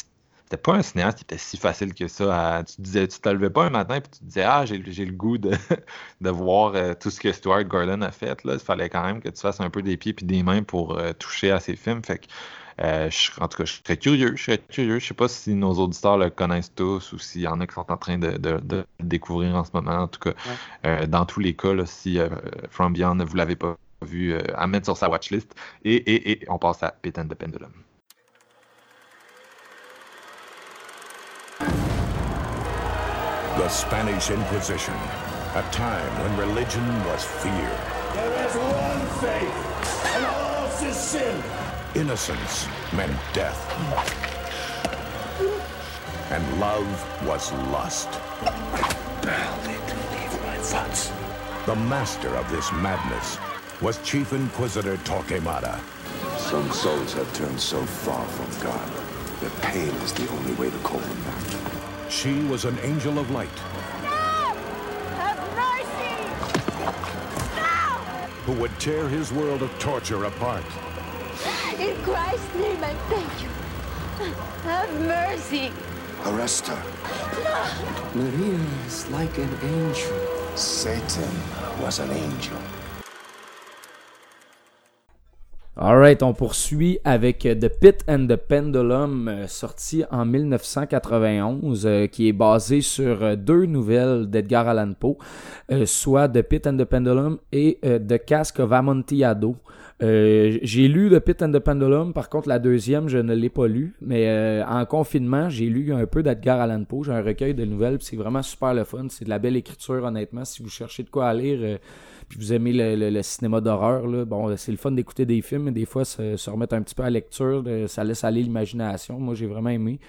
C'était pas un cinéaste qui était si facile que ça. tu disais, tu te levais pas un matin et tu te disais Ah, j'ai le goût de, *laughs* de voir euh, tout ce que Stuart Gordon a fait. Là. Il fallait quand même que tu fasses un peu des pieds et des mains pour euh, toucher à ses films. Fait que euh, en tout cas, je serais curieux. Je serais curieux. Je sais pas si nos auditeurs le connaissent tous ou s'il y en a qui sont en train de, le découvrir en ce moment. En tout cas, euh, dans tous les cas, si euh, From Beyond ne vous l'avez pas vu, à mettre sur sa watchlist. Et, et, et on passe à Pit and the Pendulum. The Spanish Inquisition, a time when religion was fear. There is one faith, and all is sin. Innocence meant death. And love was lust. The master of this madness was Chief Inquisitor Torquemada. Some souls have turned so far from God that pain is the only way to call them back. She was an angel of light. No! Have mercy! No! Who would tear his world of torture apart. In Christ's name, I thank you. Have mercy. Arrest her. No. Maria is like an angel. Satan was an angel. Alright, on poursuit avec The Pit and the Pendulum, euh, sorti en 1991, euh, qui est basé sur euh, deux nouvelles d'Edgar Allan Poe, euh, soit The Pit and the Pendulum et euh, The Cask of Amontillado. Euh, j'ai lu The Pit and the Pendulum, par contre la deuxième je ne l'ai pas lu, mais euh, en confinement j'ai lu un peu d'Edgar Allan Poe, j'ai un recueil de nouvelles, c'est vraiment super le fun, c'est de la belle écriture honnêtement, si vous cherchez de quoi lire, euh, puis vous aimez le, cinéma d'horreur, bon c'est le fun d'écouter des films, mais des fois se, se remettre un petit peu à lecture, de- ça laisse aller l'imagination, moi j'ai vraiment aimé.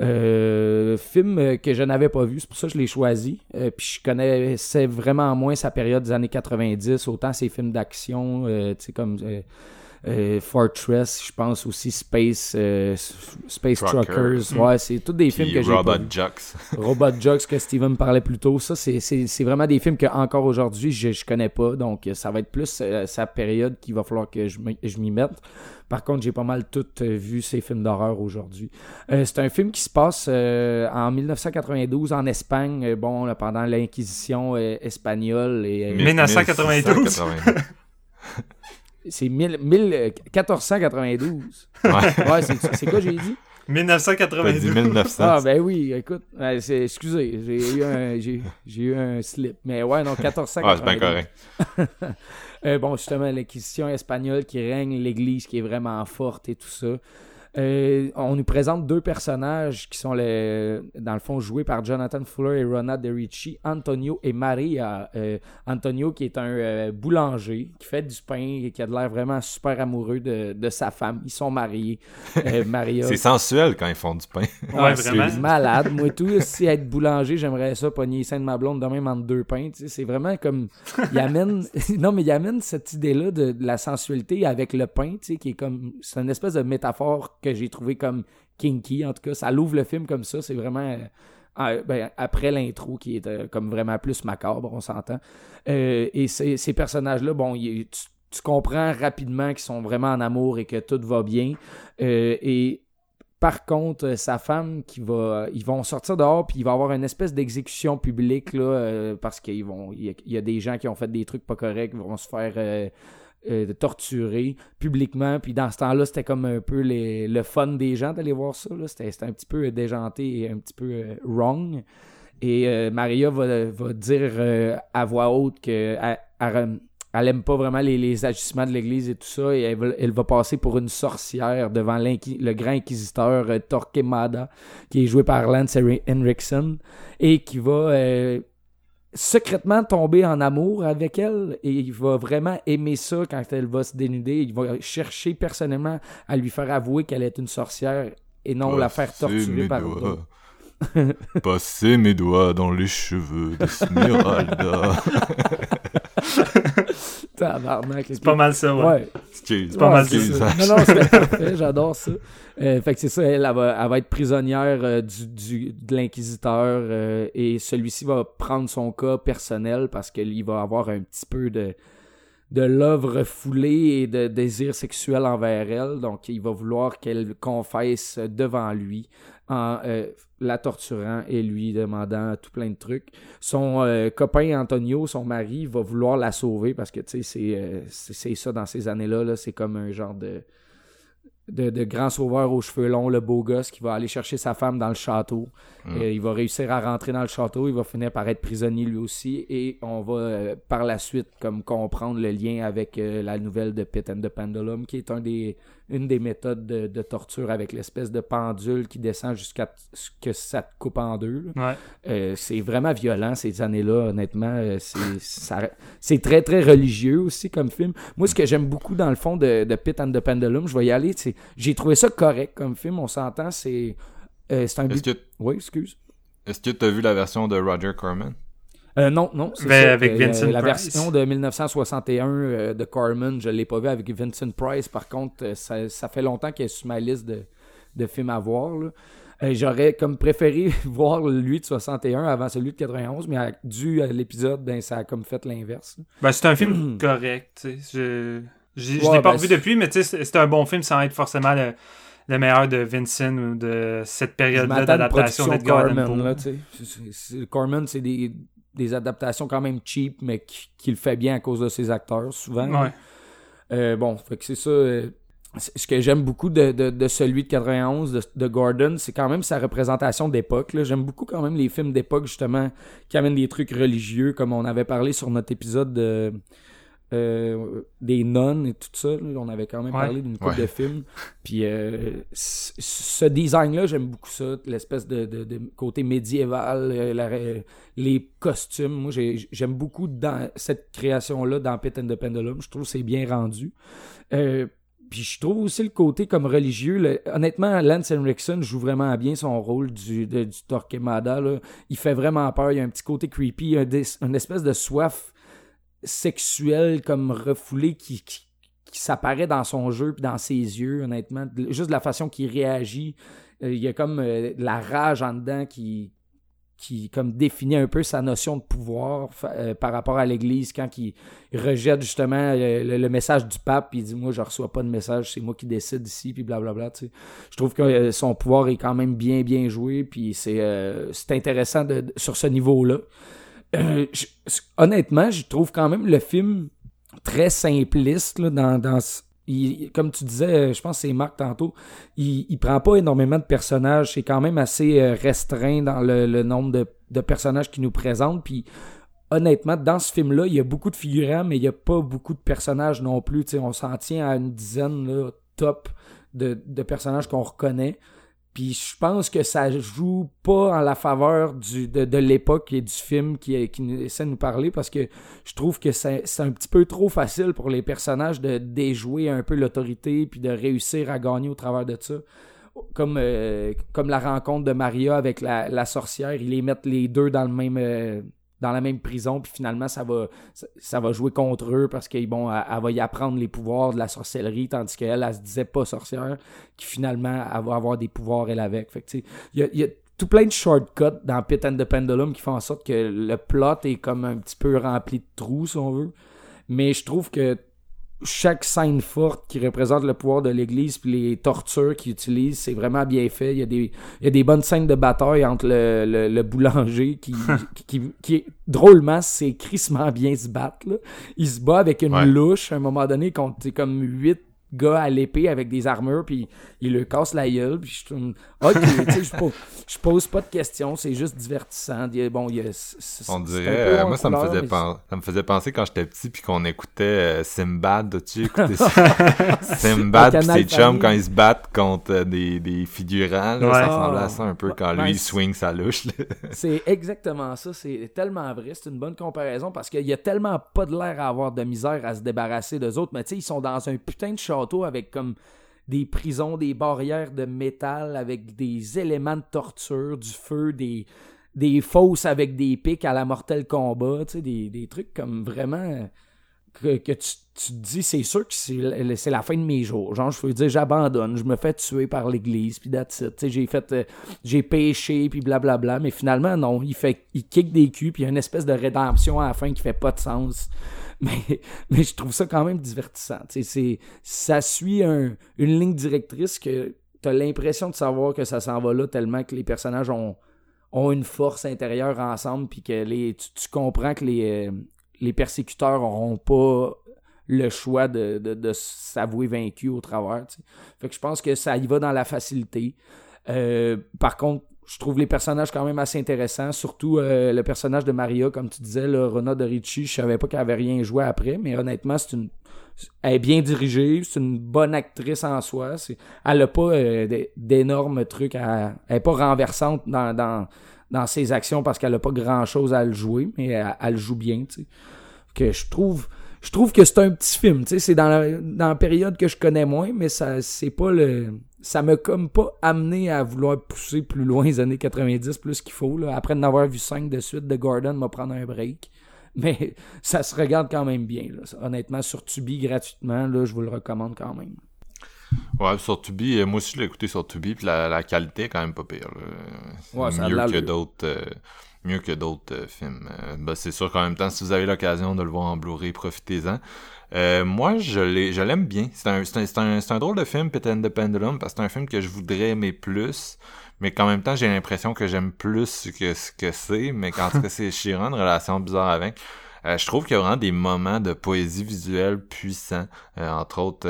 Euh, film euh, que je n'avais pas vu, c'est pour ça que je l'ai choisi. Euh, puis je connaissais vraiment moins sa période des années 90, autant ses films d'action, tu sais, comme euh, Fortress, je pense aussi Space, euh, Space Trucker. Truckers. Ouais, c'est tous des films Puis que j'ai Robot. Jux. *laughs* Robot Jocks que Steven parlait plus tôt, ça c'est- c'est c'est vraiment des films que encore aujourd'hui je, je connais pas, donc ça va être plus euh, sa période qu'il va falloir que je m'y- je m'y mette. Par contre, j'ai pas mal tout vu ces films d'horreur aujourd'hui. Euh, c'est un film qui se passe euh, en 1992 en Espagne, euh, bon là, pendant l'Inquisition euh, espagnole et euh, 1992. *laughs* 1692. c'est mille- mille- euh, 1492. Ouais. Ouais, c'est quoi j'ai dit? T'as dit 1992. 1900. Ah ben oui, écoute, excusez, j'ai eu un j'ai j'ai eu un slip. Mais ouais, non 1492. Ah, c'est bien correct. *laughs* Euh, bon, justement, l'inquisition espagnole qui règne, l'église qui est vraiment forte et tout ça. Euh, on nous présente deux personnages qui sont, les, dans le fond, joués par Jonathan Fuller et Rona De Ricci, Antonio et Maria. Euh, Antonio qui est un euh, boulanger, qui fait du pain et qui a de l'air vraiment super amoureux de, de sa femme. Ils sont mariés. Euh, *laughs* Maria... C'est sensuel quand ils font du pain. Ouais, vraiment. malade. Moi, tout, si être boulanger, j'aimerais ça, pogner seins de ma blonde de même entre deux pains. C'est vraiment comme. Il amène. *laughs* non, mais il amène cette idée-là de, de la sensualité avec le pain, tu sais, qui est comme. C'est une espèce de métaphore que j'ai trouvé comme kinky. En tout cas, ça l'ouvre le film comme ça. C'est vraiment. euh, ah, ben, après l'intro qui est euh, comme vraiment plus macabre, on s'entend. Euh, et ces, personnages-là, bon, tu, comprends rapidement qu'ils sont vraiment en amour et que tout va bien. Euh, et par contre, euh, sa femme qui va, ils vont sortir dehors puis il va avoir une espèce d'exécution publique là, euh, parce qu'ils vont, il y, y a des gens qui ont fait des trucs pas corrects, vont se faire euh, euh, torturer publiquement. Puis dans ce temps-là, c'était comme un peu les- le fun des gens d'aller voir ça. C'était, un petit peu déjanté et un petit peu euh, wrong. Et euh, Maria va, va dire euh, à voix haute que elle, elle- elle aime pas vraiment les, les agissements de l'église et tout ça, et elle va, elle va passer pour une sorcière devant le grand inquisiteur euh, Torquemada, qui est joué par Lance Henri- Henriksen, et qui va euh, secrètement tomber en amour avec elle, et il va vraiment aimer ça quand elle va se dénuder. Il va chercher personnellement à lui faire avouer qu'elle est une sorcière et non la faire torturer par d'autres. *laughs* Passer mes doigts dans les cheveux d'Esmeralda. *laughs* Tabarnak, C'est pas mal ça, ouais. C'est pas mal c'est ça. Non, parfait, j'adore ça. Euh, fait que c'est ça, elle, elle va, elle va être prisonnière euh, du, du- de l'inquisiteur euh, et celui-ci va prendre son cas personnel parce qu'il va avoir un petit peu de, de love refoulée et de désir sexuel envers elle. Donc, il va vouloir qu'elle confesse devant lui en euh, la torturant et lui demandant tout plein de trucs. Son euh, copain Antonio, son mari, va vouloir la sauver parce que, tu sais, c'est, euh, c'est, ça dans ces années-là. Là, c'est comme un genre de, de, de grand sauveur aux cheveux longs, le beau gosse qui va aller chercher sa femme dans le château. Mm. Et il va réussir à rentrer dans le château, il va finir par être prisonnier lui aussi, et on va euh, par la suite comme comprendre le lien avec euh, la nouvelle de Pit and the Pendulum, qui est un des, une des méthodes de, de torture avec l'espèce de pendule qui descend jusqu'à ce que ça te coupe en deux. Ouais. Euh, c'est vraiment violent ces années-là, honnêtement. Euh, c'est, très, très religieux aussi comme film. Moi, ce que j'aime beaucoup dans le fond de, de Pit and the Pendulum, je vais y aller, c'est, j'ai trouvé ça correct comme film, on s'entend, c'est, euh, c'est un Est-ce but... que Oui, excuse. est-ce que tu as vu la version de Roger Corman? Euh, non, non, c'est ça. avec Euh, Vincent La Price. version de 1961 euh, de Corman, je l'ai pas vu avec Vincent Price. Par contre, ça, ça fait longtemps qu'il est sur ma liste de, de films à voir. J'aurais comme préféré *laughs* voir lui de 61 avant celui de 91, mais à- dû à l'épisode, ben, ça a comme fait l'inverse. Ben, c'est un film *clears throat* correct. Je, Ouais, l'ai pas ben, revu depuis, mais c'est un bon film sans être forcément le, le meilleur de Vincent ou de cette période-là d'adaptation. Là, c'est- c'est- Corman, c'est des, des adaptations quand même cheap, mais qui, qui le fait bien à cause de ses acteurs, souvent. Ouais. bon, fait que c'est ça. ce que j'aime beaucoup de, de, celui de 91 de, de Gordon, c'est quand même sa représentation d'époque. J'aime beaucoup quand même les films d'époque, justement, qui amènent des trucs religieux, comme on avait parlé sur notre épisode de euh, des nonnes et tout ça. On avait quand même parlé d'une couple de films. *laughs* Puis euh, ce design-là, j'aime beaucoup ça. L'espèce de, côté médiéval, euh, les costumes. Moi, j'aime beaucoup dans cette création-là dans Pit and the Pendulum. Je trouve que c'est bien rendu. puis je trouve aussi le côté comme religieux. honnêtement, Lance Henriksen joue vraiment bien son rôle du, du Torquemada. Il fait vraiment peur. Il y a un petit côté creepy, une espèce de soif sexuel comme refoulé qui, qui, s'apparaît dans son jeu puis dans ses yeux, honnêtement. Juste la façon qu'il réagit. Euh, il y a comme euh, la rage en dedans qui, qui comme définit un peu sa notion de pouvoir euh, par rapport à l'Église quand il rejette justement le, message du pape puis il dit moi je reçois pas de message c'est moi qui décide ici puis blablabla tu sais. je trouve que son pouvoir est quand même bien bien joué puis c'est c'est intéressant de, sur ce niveau là euh, honnêtement, je trouve quand même le film très simpliste là, dans, dans comme tu disais, je pense que c'est Marc tantôt, il, il prend pas énormément de personnages, c'est quand même assez euh, restreint dans le, nombre de, personnages qu'il nous présente, puis honnêtement, dans ce film-là, il y a beaucoup de figurants, mais il y a pas beaucoup de personnages non plus, on s'en tient à une dizaine là, top de personnages qu'on reconnaît. Puis je pense que ça joue pas en la faveur du, de, de l'époque et du film qui, qui essaie de nous parler parce que je trouve que c'est un petit peu trop facile pour les personnages de déjouer un peu l'autorité puis de réussir à gagner au travers de ça. Comme, euh, comme la rencontre de Maria avec la, la sorcière, ils les mettent les deux dans le même, euh, dans la même prison, puis finalement, ça va, ça, va jouer contre eux parce qu'elle bon, va y apprendre les pouvoirs de la sorcellerie, tandis qu'elle, elle, se disait pas sorcière, qui finalement, elle va avoir des pouvoirs, elle, avec. Fait il y a, tout plein de shortcuts dans Pit and the Pendulum qui font en sorte que le plot est comme un petit peu rempli de trous, si on veut. Mais je trouve que chaque scène forte qui représente le pouvoir de l'Église puis les tortures qu'ils utilisent, c'est vraiment bien fait. Il y, a des, il y a des bonnes scènes de bataille entre le, le, boulanger *laughs* qui, qui, qui, drôlement, c'est crissement bien se battre. Là. Il se bat avec une louche à un moment donné contre comme huit gars à l'épée avec des armures, puis il le casse la gueule, puis je ok, tu sais, *laughs* je pose, pas de questions, c'est juste divertissant. bon, il y a, On dirait, euh, moi, ça me, faisait ça me faisait penser quand j'étais petit, puis qu'on écoutait euh, Simbad, as-tu *laughs* écouté ça? Simbad pis ses chums, quand ils se battent contre euh, des, des figurants, ça ressemble à ça un peu quand lui, il swing sa louche. *laughs* c'est exactement ça, c'est tellement vrai, c'est une bonne comparaison, parce qu'il y a tellement pas de l'air à avoir de misère à se débarrasser d'eux autres, mais tu sais, ils sont dans un putain de avec comme des prisons, des barrières de métal avec des éléments de torture, du feu, des, des fosses avec des pics à la mortel combat, tu sais, des, des trucs comme vraiment que, tu, tu, te dis, c'est sûr que c'est la fin de mes jours. Genre, je veux dire, j'abandonne, je me fais tuer par l'église, puis that's it. J'ai fait, euh, j'ai péché, puis blablabla, mais finalement, non, il fait, il kick des culs, puis il y a une espèce de rédemption à la fin qui fait pas de sens. *laughs* mais, mais je trouve ça quand même divertissant. C'est, ça suit un, une ligne directrice que tu as l'impression de savoir que ça s'en va là tellement que les personnages ont, ont une force intérieure ensemble, puis que les, tu, comprends que les, euh, les persécuteurs n'auront pas le choix de, s'avouer vaincu au travers. Je pense que ça y va dans la facilité. Euh, par contre, je trouve les personnages quand même assez intéressants, surtout euh, le personnage de Maria, comme tu disais, le Rona de Ricci, je savais pas qu'elle avait rien joué après, mais honnêtement, c'est une elle est bien dirigée, c'est une bonne actrice en soi, elle a pas euh, d'énormes trucs, elle, elle est pas renversante dans, dans ses actions parce qu'elle a pas grand chose à le jouer, mais elle, joue bien. Que je trouve je trouve que c'est un petit film, c'est dans la, dans période que je connais moins, mais ça c'est pas le ça m'a comme pas amené à vouloir pousser plus loin les années 90 plus qu'il faut. Là. Après d'avoir vu 5 de suite, de Gordon m'a prendre un break. *laughs* Mais ça se regarde quand même bien. Honnêtement, sur Tubi gratuitement, là, je vous le recommande quand même. Ouais, sur Tubi, euh, moi aussi je l'ai écouté sur Tubi, puis la, qualité est quand même pas pire. Ouais, mieux, que d'autres, euh, mieux que d'autres euh, films. bah, c'est sûr qu'en même temps, si vous avez l'occasion de le voir en Blu-ray, profitez-en. Euh, moi, je l'aime bien. C'est un, un, un, drôle de film, Pit and the Pendulum, parce que c'est un film que je voudrais aimer plus, mais qu'en même temps, j'ai l'impression que j'aime plus que ce que c'est, mais qu'en tout cas, *laughs* c'est Chiron, une relation bizarre avec. je trouve qu'il y a vraiment des moments de poésie visuelle puissants. entre autres,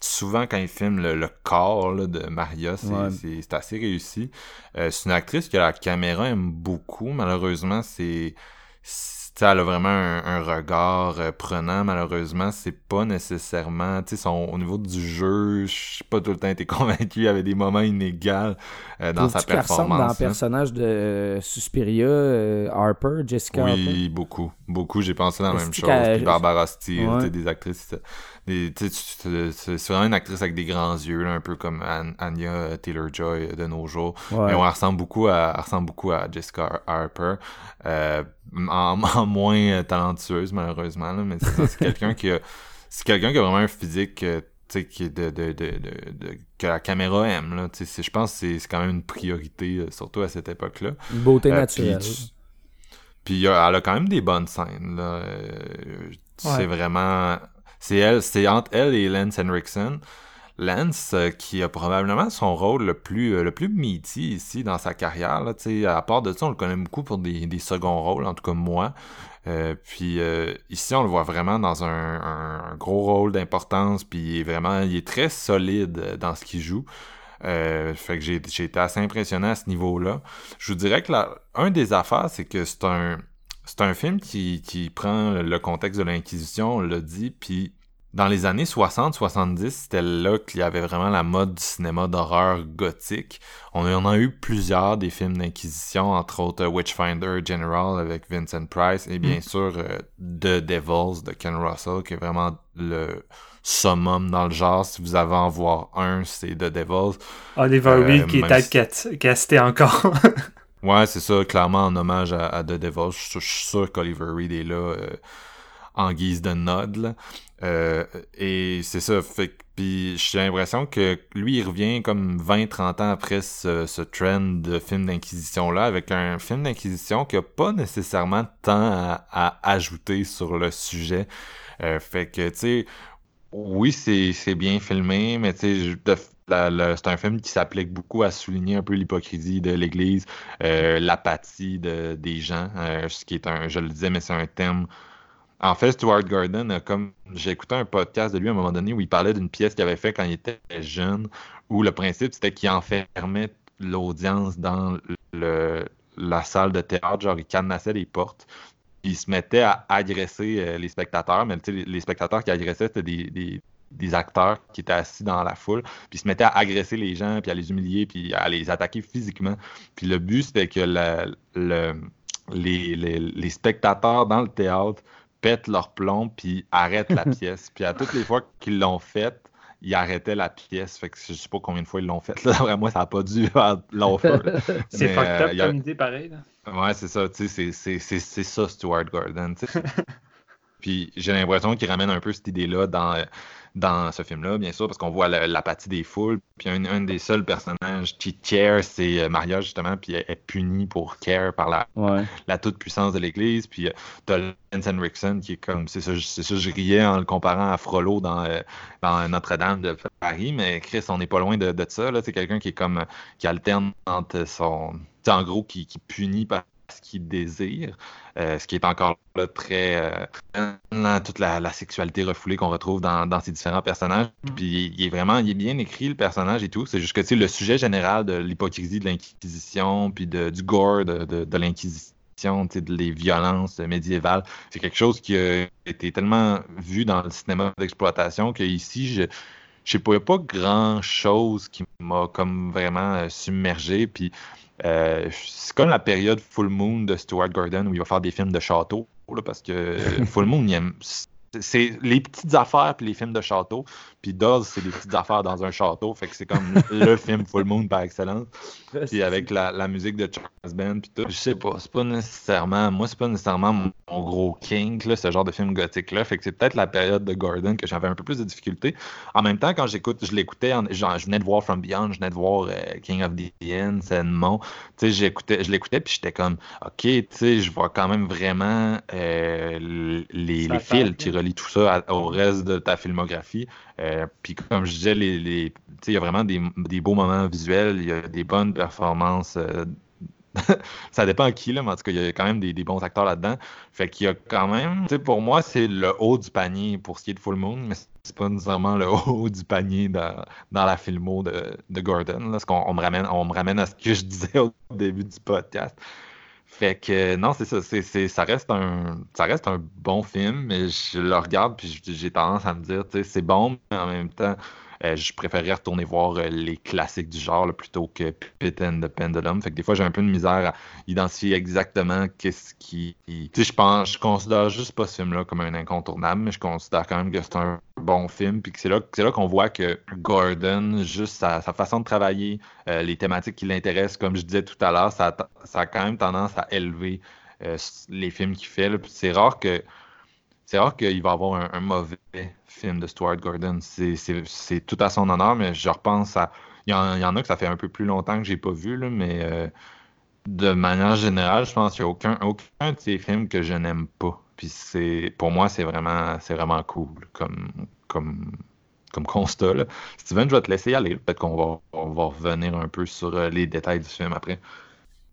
souvent quand il filme le, corps de Maria, c'est assez réussi. c'est une actrice que la caméra aime beaucoup. Malheureusement, c'est elle a vraiment un, regard euh, prenant, malheureusement, c'est pas nécessairement, sais, au niveau du jeu, je suis pas tout le temps été *laughs* convaincu, il y avait des moments inégaux euh, dans sa performance. dans le personnage de euh, Suspiria, Harper, Jessica Oui, beaucoup, beaucoup, j'ai pensé dans la même chose, puis Barbara Steele, des actrices, c'est vraiment une actrice avec des grands yeux, un peu comme Anya Taylor-Joy de nos jours, mais on ressemble beaucoup à, ressemble beaucoup à Jessica Harper, *laughs* en, moins euh, talentueuse malheureusement mais c'est quelqu'un qui a c'est quelqu'un qui a vraiment un physique euh, qui de, de, de, de, que la caméra aime là. Je pense que c'est quand même une priorité euh, surtout à cette époque là une beauté naturelle. puis, elle a quand même des bonnes scènes là. C'est vraiment c'est elle c'est entre elle et Lance Henriksen Lance, euh, qui a probablement son rôle le plus euh, le plus meaty ici dans sa carrière. Là, à part de ça, on le connaît beaucoup pour des, des seconds rôles, en tout cas moi. Euh, puis ici, on le voit vraiment dans un, gros rôle d'importance, puis vraiment, il est très solide dans ce qu'il joue. fait que j'ai, été assez impressionné à ce niveau-là. Je vous dirais que un des affaires, c'est que c'est un c'est un film qui, qui prend le contexte de l'Inquisition, on l'a dit, puis dans les années 60-70, c'était là qu'il y avait vraiment la mode du cinéma d'horreur gothique. On en a eu plusieurs des films d'Inquisition, entre autres euh, Witchfinder General avec Vincent Price et bien mm. sûr euh, The Devils de Ken Russell, qui est vraiment le summum dans le genre. Si vous avez en voir un, c'est The Devils. Oliver euh, Reed qui est casté encore. *laughs* ouais, c'est ça, clairement en hommage à, The Devils. Je, suis sûr qu'Oliver Reed est là en guise de nod. Là. Euh, et c'est ça, fait puis j'ai l'impression que lui, il revient comme 20-30 ans après ce, trend de film d'inquisition-là, avec un film d'inquisition qui a pas nécessairement tant à, ajouter sur le sujet. Euh, fait que, tu sais, oui, c'est bien filmé, mais tu sais, c'est un film qui s'applique beaucoup à souligner un peu l'hypocrisie de l'Église, euh, l'apathie de, des gens, ce qui est un, je le disais, mais c'est un thème en fait, Stuart Gordon, comme j'ai écouté un podcast de lui à un moment donné où il parlait d'une pièce qu'il avait fait quand il était jeune, où le principe c'était qu'il enfermait l'audience dans la salle de théâtre, genre il cadenassait les portes, puis il se mettait à agresser euh, les spectateurs, mais les, spectateurs qui agressaient c'était des, acteurs qui étaient assis dans la foule, puis il se mettait à agresser les gens, puis à les humilier, puis à les attaquer physiquement. Puis le but c'était que le, les, les spectateurs dans le théâtre pètent leur plomb puis arrêtent la *laughs* pièce. Puis à toutes les fois qu'ils l'ont fait, ils arrêtaient la pièce. Fait que je sais pas combien de fois ils l'ont fait. Là, *laughs* moi, ça n'a pas dû *laughs* long feu. c'est fucked up euh, comme idée pareil. Ouais, c'est ça. C'est ça, Stuart Gordon. Puis j'ai l'impression qu'il ramène un peu cette idée-là dans dans ce film-là, bien sûr, parce qu'on voit l'apathie des foules. Puis un, des seuls personnages qui care, c'est euh, Maria, justement, puis elle est punie pour care par la, la toute-puissance de l'Église. Puis euh, t'as Lance Henriksen, qui est comme, c'est ça, ça, je riais en le comparant à Frollo dans, euh, dans Notre-Dame de Paris, mais Chris, on n'est pas loin de, de ça. C'est quelqu'un qui est comme, qui alterne entre son, en gros, qui, qui punit par ce qu'il désire, euh, ce qui est encore là très euh, toute la, sexualité refoulée qu'on retrouve dans, ces différents personnages. Mm. Puis il est vraiment, il est bien écrit le personnage et tout. C'est juste que tu le sujet général de l'hypocrisie de l'Inquisition, puis de, du gore de, de, l'Inquisition, des violences médiévales. C'est quelque chose qui a été tellement vu dans le cinéma d'exploitation qu'ici, je je sais pas, pas grand chose qui m'a comme vraiment euh, submergé. Puis euh, c'est comme la période Full Moon de Stuart Gordon où il va faire des films de château. parce que *laughs* Full Moon, il aime, c'est les petites affaires puis les films de château. Puis Dawes, c'est des petites affaires dans un château. Fait que c'est comme le *laughs* film Full Moon par excellence. Puis avec la, musique de Charles Band puis tout. Je sais pas, c'est pas nécessairement. Moi, c'est pas nécessairement mon, gros king, là, ce genre de film gothique-là. Fait que c'est peut-être la période de Gordon que j'avais un peu plus de difficultés. En même temps, quand j'écoute, je l'écoutais, je venais de voir From Beyond, je venais de voir euh, King of the End, Edmond. Tu sais, j'écoutais, je l'écoutais puis j'étais comme, ok, tu sais, je vois quand même vraiment euh, les, les fils qui relient tout ça au reste de ta filmographie. Euh, puis comme je disais, il y a vraiment des, beaux moments visuels, il y a des bonnes performances euh, *laughs* ça dépend qui, là, mais en tout cas, il y a quand même des, bons acteurs là-dedans. Fait qu'il y a quand même, pour moi, c'est le haut du panier pour ce qui est de Full Moon, mais c'est pas nécessairement le *laughs* haut du panier dans, la filmo de, Gordon. Là, qu'on on me, ramène, on me ramène à ce que je disais au début du podcast. Fait que non, c'est ça, c'est, ça reste un ça reste un bon film, mais je le regarde puis j'ai tendance à me dire, tu sais, c'est bon, mais en même temps, je préférerais retourner voir euh, les classiques du genre plutôt que Pit and the Pendulum. Fait que des fois, j'ai un peu de misère à identifier exactement qu'est-ce qui. Tu je pense, je considère juste pas ce film-là comme un incontournable, mais je considère quand même que c'est un bon film. Puis c'est là, c'est là qu'on voit que Gordon, juste sa, façon de travailler, euh, les thématiques qui l'intéressent, comme je disais tout à l'heure, ça, ça, a quand même tendance à élever les films qu'il fait. C'est rare que c'est rare qu'il va avoir un, mauvais film de Stuart Gordon. C'est tout à son honneur, mais je repense à. Il y, en, a que ça fait un peu plus longtemps que j'ai pas vu, là, mais euh, de manière générale, je pense qu'il n'y a aucun, aucun de ces films que je n'aime pas. Puis c'est pour moi, c'est vraiment, vraiment cool comme, comme, comme constat. Steven, je vais te laisser aller. Peut-être qu'on va, on va revenir un peu sur euh, les détails du film après.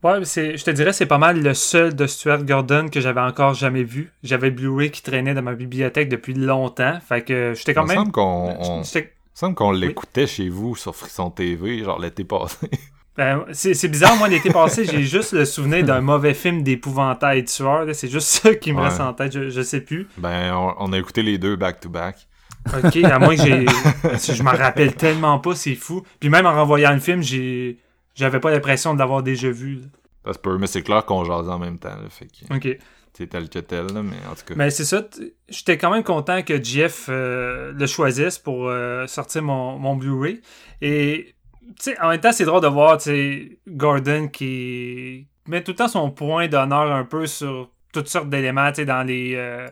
Ouais, je te dirais, c'est pas mal le seul de Stuart Gordon que j'avais encore jamais vu. J'avais Blu-ray qui traînait dans ma bibliothèque depuis longtemps. Fait que j'étais quand même. Il semble qu'on l'écoutait chez vous sur Frisson TV, genre l'été passé. *laughs* Ben, c'est bizarre, moi, l'été passé, j'ai *laughs* juste le souvenir d'un mauvais film d'épouvantail tueur. C'est juste ça qui me reste en tête, je, sais plus. Ben, on, a écouté les deux back-to-back. Ok, à moins que j'ai. *laughs* je m'en rappelle tellement pas, c'est fou. Puis même en renvoyant le film, j'ai j'avais pas l'impression de l'avoir déjà vu. Ça se peut, mais c'est clair qu'on jasait en même temps. fait ok. C'est tel que tel, mais en tout cas. Mais c'est ça, j'étais quand même content que Jeff euh, le choisisse pour euh, sortir mon, mon Blu-ray. Et, tu sais, en même temps, c'est drôle de voir, tu Gordon qui met tout le temps son point d'honneur un peu sur toutes sortes d'éléments, tu sais, dans les. Euh,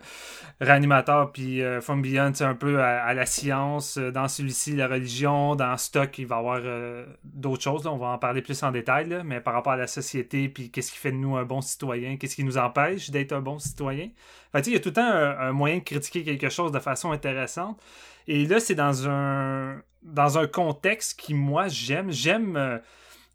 réanimateur puis euh, From Beyond, c'est un peu à, la science. Euh, dans celui-ci, la religion. Dans Stock, il va y avoir euh, d'autres choses. On va en parler plus en détail. mais par rapport à la société, puis qu'est-ce qui fait de nous un bon citoyen, qu'est-ce qui nous empêche d'être un bon citoyen. Fait, il y a tout le temps un, moyen de critiquer quelque chose de façon intéressante. Et là, c'est dans un, dans un contexte qui, moi, j'aime. J'aime.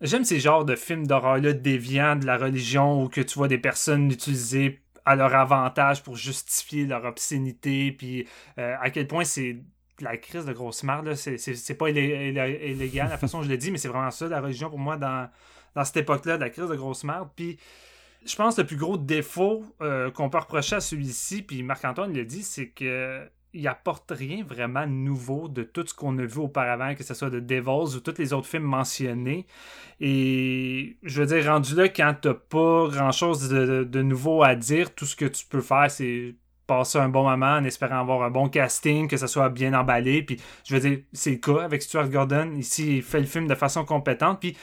J'aime ces genres de films d'horreur-là déviants de la religion où que tu vois des personnes utiliser à leur avantage pour justifier leur obscénité, puis euh, à quel point c'est la crise de grosse merde, c'est pas illégal la façon dont je l'ai dit, mais c'est vraiment ça la religion pour moi dans, dans cette époque-là, de la crise de grosse merde. Puis je pense que le plus gros défaut euh, qu'on peut reprocher à celui-ci, puis Marc-Antoine l'a dit, c'est que il apporte rien vraiment nouveau de tout ce qu'on a vu auparavant, que ce soit de Devils ou tous les autres films mentionnés. Et je veux dire, rendu là, quand t'as pas grand chose de, nouveau à dire, tout ce que tu peux faire, c'est passer un bon moment en espérant avoir un bon casting, que ça soit bien emballé. Puis je veux dire, c'est le cas avec Stuart Gordon. Ici, il fait le film de façon compétente. Puis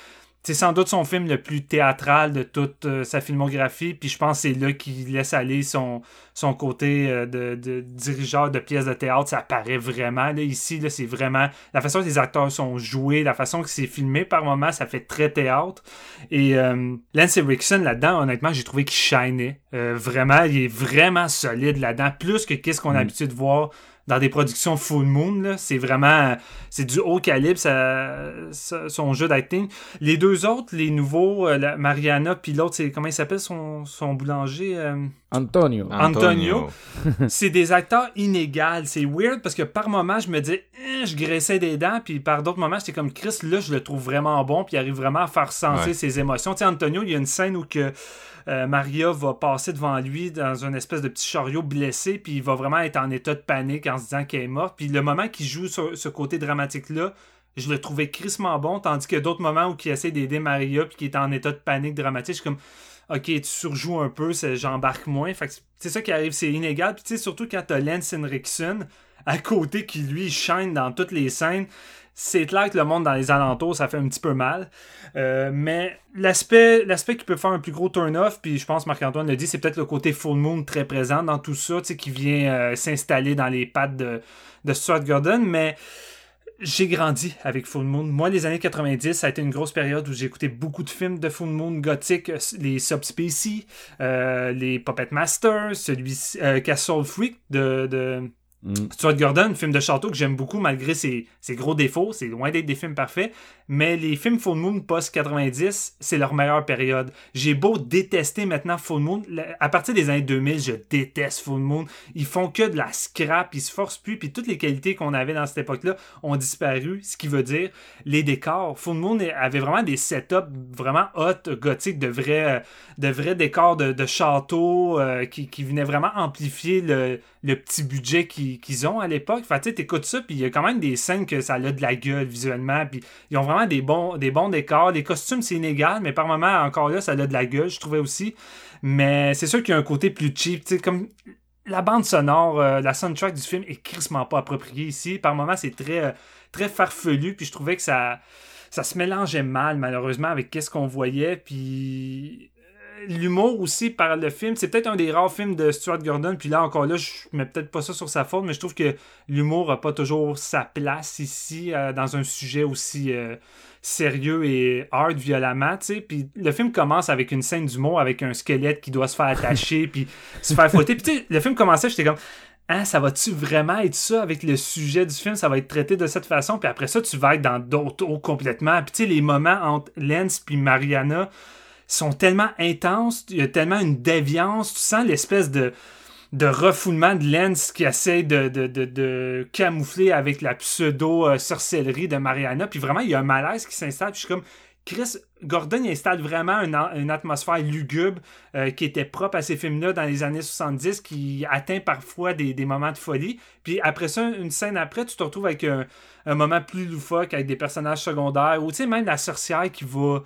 c'est sans doute son film le plus théâtral de toute euh, sa filmographie, puis je pense que c'est là qu'il laisse aller son, son côté euh, de, de, dirigeur de pièces de théâtre, ça apparaît vraiment. Là, ici, là, c'est vraiment la façon dont les acteurs sont joués, la façon que c'est filmé par moments, ça fait très théâtre. Et euh, Lance Erickson, là-dedans, honnêtement, j'ai trouvé qu'il shinait. vraiment, il est vraiment solide là-dedans, plus que qu'est-ce qu'on a mm. l'habitude de voir dans des productions full moon. C'est vraiment c'est du haut calibre son jeu d'acting. Les deux autres, les nouveaux, euh, Mariana puis l'autre, c'est comment il s'appelle son, son boulanger euh? Antonio. Antonio. *laughs* c'est des acteurs inégales. C'est weird parce que par moments, je me dis, eh, je graissais des dents, puis par d'autres moments, j'étais comme Chris, là, je le trouve vraiment bon, puis il arrive vraiment à faire sentir ses émotions. Tu sais, Antonio, il y a une scène où que euh, Maria va passer devant lui dans une espèce de petit chariot blessé, puis il va vraiment être en état de panique en se disant qu'elle est morte. Puis le moment qu'il joue ce côté dramatique-là, je le trouvais crissement bon, tandis que d'autres moments où il essaie d'aider Maria, puis qu'il est en état de panique dramatique, je suis comme ok, tu surjoues un peu, j'embarque moins. C'est ça qui arrive, c'est inégal. Puis surtout quand t'as Lance Henriksen à côté qui lui shine dans toutes les scènes c'est clair que le monde dans les alentours, ça fait un petit peu mal. Euh, mais l'aspect qui peut faire un plus gros turn-off, puis je pense Marc-Antoine l'a dit, c'est peut-être le côté full moon très présent dans tout ça, qui vient euh, s'installer dans les pattes de, de Stuart Gordon. Mais j'ai grandi avec Full Moon. Moi, les années 90, ça a été une grosse période où j'ai écouté beaucoup de films de Full Moon gothique, les Subspecies, euh, les Puppet Masters, celui Castle Freak de Mm. Stuart Gordon, film de château que j'aime beaucoup malgré ses, gros défauts. C'est loin d'être des films parfaits. Mais les films Full Moon post-90, c'est leur meilleure période. J'ai beau détester maintenant Full Moon. À partir des années 2000, je déteste Full Moon. Ils font que de la scrap, ils se forcent plus. Puis toutes les qualités qu'on avait dans cette époque-là ont disparu. Ce qui veut dire les décors. Full Moon avait vraiment des setups vraiment hot, gothiques, de vrais, de vrais décors de, de château euh, qui venaient vraiment amplifier le, le petit budget qu'ils ont à l'époque. Fait tu sais, t'écoutes ça, puis il y a quand même des scènes que ça a de la gueule visuellement, puis ils ont vraiment des bons, décors. Les costumes, c'est inégal, mais par moments, encore là, ça a de la gueule, je trouvais aussi. Mais c'est sûr qu'il y a un côté plus cheap, tu sais, comme la bande sonore, euh, la soundtrack du film est crissement pas appropriée ici. Par moments, c'est très, euh, très farfelu, puis je trouvais que ça, ça se mélangeait mal, malheureusement, avec qu'est-ce qu'on voyait, puis l'humour aussi par le film. C'est peut-être un des rares films de Stuart Gordon, puis là, encore là, je mets peut-être pas ça sur sa faute, mais je trouve que l'humour a pas toujours sa place ici, euh, dans un sujet aussi... euh, sérieux et hard violemment, tu sais. Puis le film commence avec une scène d'humour avec un squelette qui doit se faire attacher *laughs* puis se faire fouetter. Puis tu sais, le film commençait, j'étais comme Hein, ça va-tu vraiment être ça avec le sujet du film? Ça va être traité de cette façon? Puis après ça, tu vas être dans d'autres eaux complètement. Puis tu sais, les moments entre Lance puis Mariana sont tellement intenses. Il y a tellement une déviance. Tu sens l'espèce de, de refoulement de Lance qui essaie de, de, de, camoufler avec la pseudo-sorcellerie de Mariana. Puis vraiment, il y a un malaise qui s'installe. Puis je suis comme, Chris Gordon il installe vraiment une, atmosphère lugubre euh, qui était propre à ces films-là dans les années 70, qui atteint parfois des, des moments de folie. Puis après ça, une scène après, tu te retrouves avec un moment plus loufoque, avec des personnages secondaires, ou tu sais, même la sorcière qui va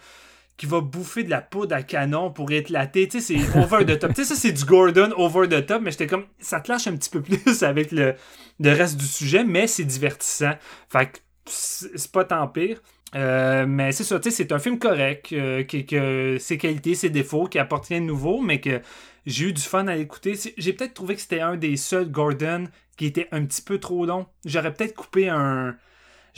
qui va bouffer de la poudre à canon pour éclater. Tu sais, c'est over the top. tu sais, ça, c'est du Gordon over the top, mais j'étais comme, ça te lâche un petit peu plus *laughs* avec le, le reste du sujet, mais c'est divertissant. Fait que c'est pas tant pire. Euh, mais c'est ça, tu sais, c'est un film correct, euh, qui, que ses qualités, ses défauts, qui apporte rien de nouveau, mais que j'ai eu du fun à l'écouter. J'ai peut-être trouvé que c'était un des seuls Gordon qui était un petit peu trop long. J'aurais peut-être coupé un.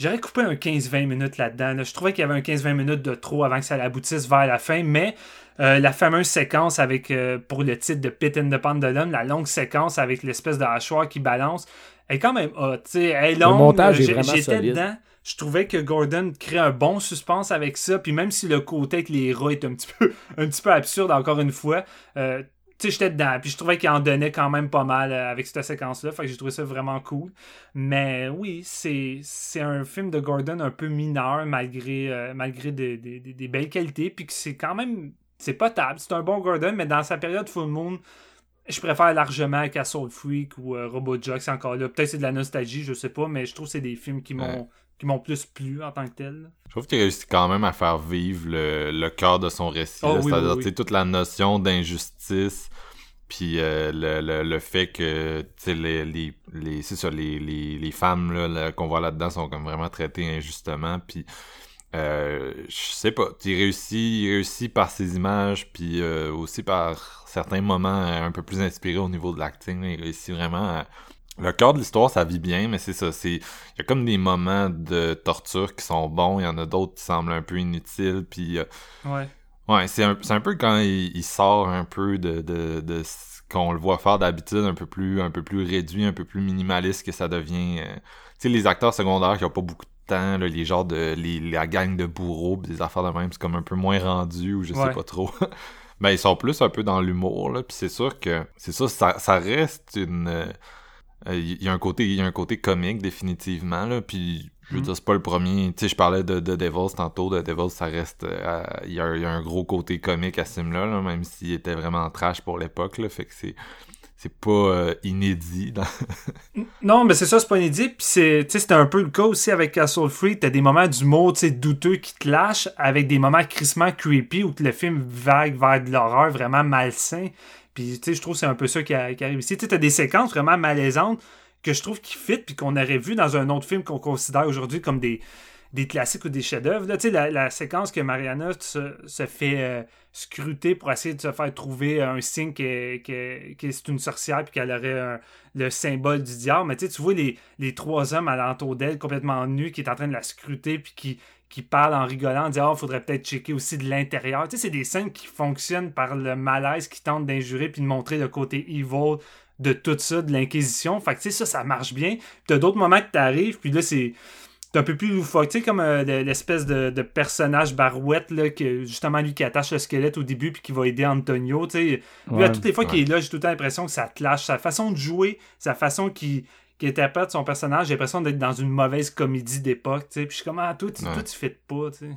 J'aurais coupé un 15-20 minutes là-dedans. là. Je trouvais qu'il y avait un 15-20 minutes de trop avant que ça aboutisse vers la fin, mais euh, la fameuse séquence avec, euh, pour le titre de Pit in the Pendulum, la longue séquence avec l'espèce de hachoir qui balance, elle est quand même hot. tu sais, Elle est longue. montage est vraiment J'étais dedans. Je trouvais que Gordon crée un bon suspense avec ça. Puis même si le côté avec les rats est un petit peu, *laughs* un petit peu absurde, encore une fois, euh, sais, j'étais dedans. Puis je trouvais qu'il en donnait quand même pas mal euh, avec cette séquence-là. Fait que j'ai trouvé ça vraiment cool. Mais oui, c'est c'est un film de Gordon un peu mineur malgré, euh, malgré des, des- des- belles qualités. Puis que c'est quand même. C'est potable. C'est un bon Gordon, mais dans sa période Full Moon, je préfère largement Castle Freak ou euh, Robot Jock. C'est encore là. Peut-être c'est de la nostalgie, je sais pas. Mais je trouve que c'est des films qui m'ont Ouais. Qui m'ont plus plu en tant que tel. Je trouve qu'il réussit quand même à faire vivre le, le cœur de son récit. Oh oui, C'est-à-dire, oui, oui. toute la notion d'injustice, puis euh, le, le, le fait que, les, les, les, c'est ça, les, les, les femmes là, là, qu'on voit là-dedans sont comme vraiment traitées injustement, puis euh, je sais pas, il réussit, il réussit par ses images, puis euh, aussi par certains moments euh, un peu plus inspirés au niveau de l'acting. Il réussit vraiment à... Le cœur de l'histoire, ça vit bien, mais c'est ça, c'est... Il y a comme des moments de torture qui sont bons, il y en a d'autres qui semblent un peu inutiles, puis... euh, Ouais. Ouais, c'est un, c'est un peu quand il, il sort un peu de, de, de ce qu'on le voit faire d'habitude, un peu plus un peu plus réduit, un peu plus minimaliste que ça devient. euh, Tu sais, les acteurs secondaires qui ont pas beaucoup de temps, là, les genres de. Les, la gang de bourreaux, pis des affaires de même, c'est comme un peu moins rendu ou je sais Ouais. pas trop. *laughs* ben, ils sont plus un peu dans l'humour, là, puis c'est sûr que. C'est sûr, ça, ça reste une. euh, Il y a un côté il y a un côté comique définitivement là puis je veux Mm. dire c'est pas le premier tu sais je parlais de, de Devils tantôt de Devils ça reste euh, il y, a, il y a un gros côté comique à ce film là, là, même s'il était vraiment trash pour l'époque là fait que c'est c'est pas euh, inédit. *laughs* Non, mais c'est ça, c'est pas inédit. Puis c'est, c'était un peu le cas aussi avec Castle Free. T'as des moments d'humour, douteux qui te lâchent, avec des moments crissement creepy où le film vague vers de l'horreur vraiment malsain. Puis, je trouve que c'est un peu ça qui, arrive ici. T'as des séquences vraiment malaisantes que je trouve qui fit, puis qu'on aurait vu dans un autre film qu'on considère aujourd'hui comme des, des classiques ou des chefs-d'œuvre. Là, tu sais, la, séquence que Mariana se, fait euh, scruter pour essayer de se faire trouver un signe que, que, c'est une sorcière puis qu'elle aurait le symbole du diable. Mais tu vois les, les trois hommes alentour d'elle complètement nus qui est en train de la scruter puis qui, qui parlent en rigolant, en disant, oh, faudrait peut-être checker aussi de l'intérieur. Tu sais, c'est des scènes qui fonctionnent par le malaise qui tente d'injurer puis de montrer le côté evil de tout ça, de l'Inquisition. Fait que, tu sais, ça, ça marche bien. Puis t'as d'autres moments que t'arrives, puis là, c'est un peu plus loufoque. Tu sais, comme euh, l'espèce de, personnage barouette, là, que justement, lui qui attache le squelette au début, puis qui va aider Antonio. Tu sais, lui, à toutes les fois qu'il est là, j'ai tout le temps l'impression que ça te lâche. Sa façon de jouer, sa façon qu'il qui interprète son personnage, j'ai l'impression d'être dans une mauvaise comédie d'époque, tu sais. Puis je suis comme, ah, toi, tu, toi, tu fais pas, tu sais.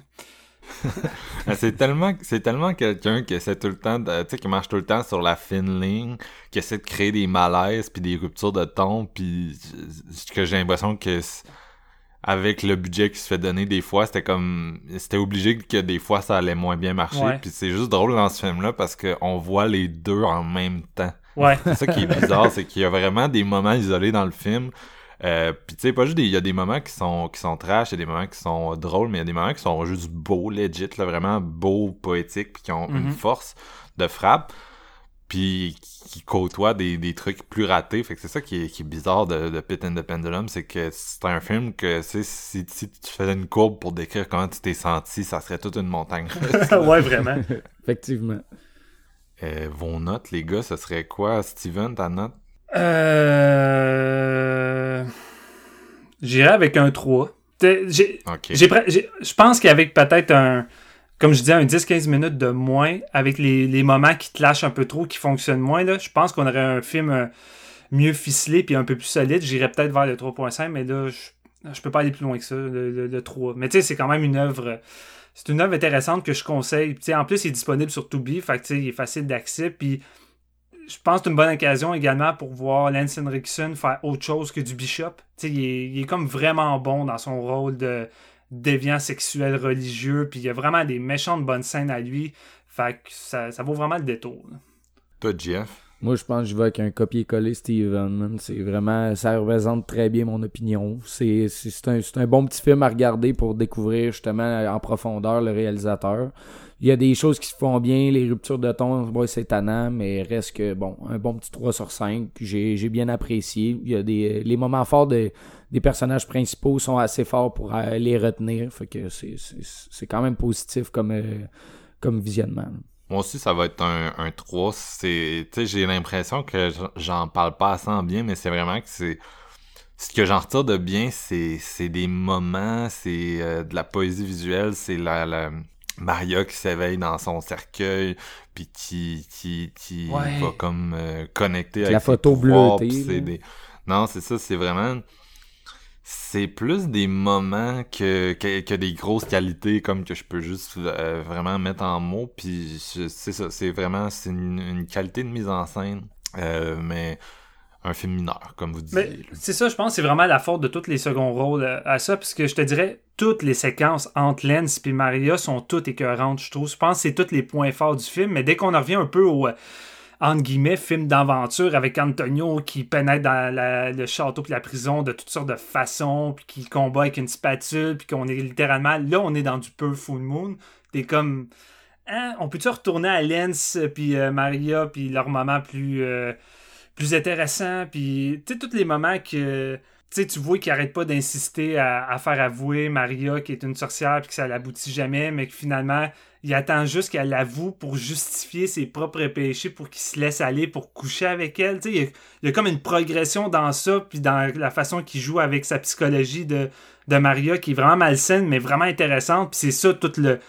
*laughs* c'est tellement c'est tellement quelqu'un qui essaie tout le temps de, tu sais qui marche tout le temps sur la fine ligne qui essaie de créer des malaises puis des ruptures de ton puis que j'ai l'impression que avec le budget qui se fait donner des fois c'était comme c'était obligé que des fois ça allait moins bien marcher puis c'est juste drôle dans ce film là parce que on voit les deux en même temps Ouais. c'est ça qui est bizarre, c'est qu'il y a vraiment des moments isolés dans le film. Euh, puis tu sais, pas juste il y a des moments qui sont qui sont trash, il y a des moments qui sont drôles, mais il y a des moments qui sont juste beaux, legit, là, vraiment beaux, poétiques, puis qui ont une mm-hmm. force de frappe, puis qui côtoient des, des trucs plus ratés. Fait que c'est ça qui est, qui est bizarre de, de Pit and the Pendulum, c'est que c'est un film que si, si tu faisais une courbe pour décrire comment tu t'es senti, ça serait toute une montagne. *laughs* *laughs* ouais, vraiment. Effectivement. Euh, vos notes, les gars, ce serait quoi, Steven, ta note? Euh... J'irais avec un 3. Je pense qu'avec peut-être un, comme je disais, un 10-15 minutes de moins, avec les, moments qui te lâchent un peu trop, qui fonctionnent moins, là, je pense qu'on aurait un film euh, mieux ficelé puis un peu plus solide. J'irais peut-être vers le 3.5, mais là, je, je peux pas aller plus loin que ça, le, le 3. Mais tu sais, c'est quand même une œuvre c'est une œuvre intéressante que je conseille. en plus, il est disponible sur Tubi, fait il est facile d'accès. Puis je pense que c'est une bonne occasion également pour voir Lance Henriksen faire autre chose que du Bishop. Il est, il est comme vraiment bon dans son rôle de déviant sexuel religieux. Puis il y a vraiment des méchantes bonnes scènes à lui. Fait que ça, vaut vraiment le détour. Toi, Jeff? Moi, je pense que je vais avec un copier-coller Steven. C'est vraiment, ça représente très bien mon opinion. C'est un, un bon petit film à regarder pour découvrir justement en profondeur le réalisateur. Il y a des choses qui se font bien, les ruptures de ton, bon, c'est tannant, mais reste que, bon, un bon petit 3 sur 5. J'ai bien apprécié. Il y a des, les moments forts des personnages principaux sont assez forts pour euh, les retenir. Fait que c'est quand même positif comme, euh, comme visionnement. Moi aussi, ça va être un, un 3. C'est, j'ai l'impression que j'en parle pas assez en bien, mais c'est vraiment que c'est. Ce que j'en retire de bien, c'est, c'est des moments, c'est euh, de la poésie visuelle, c'est la, la, Maria qui s'éveille dans son cercueil, puis qui, qui, qui va comme euh, connecter avec la photo bleutée. Des... Non, c'est ça, c'est vraiment c'est plus des moments que, que, des grosses qualités comme que je peux juste euh, vraiment mettre en mots puis c'est ça c'est vraiment c'est une, qualité de mise en scène euh, mais un film mineur comme vous disiez c'est ça je pense c'est vraiment la faute de tous les seconds rôles euh, à ça parce que je te dirais toutes les séquences entre Lens et Maria sont toutes écœurantes je trouve je pense que c'est tous les points forts du film mais dès qu'on en revient un peu au entre guillemets, film d'aventure avec Antonio qui pénètre dans le château puis la prison de toutes sortes de façons, puis qui combat avec une spatule, puis qu'on est littéralement, là, on est dans du peu Full Moon. T'es comme, hein, on peut-tu retourner à Lens, puis euh, Maria, puis leur moment plus, euh, plus intéressant, puis tu sais, tous les moments que tu vois qu'il arrête pas d'insister à, faire avouer Maria qui est une sorcière puis que ça l'aboutit jamais, mais que finalement il attend juste qu'elle l'avoue pour justifier ses propres péchés, pour qu'il se laisse aller pour coucher avec elle. Il y, il y, a, comme une progression dans ça, puis dans la façon qu'il joue avec sa psychologie de, de Maria, qui est vraiment malsaine, mais vraiment intéressante. Puis c'est ça tout le,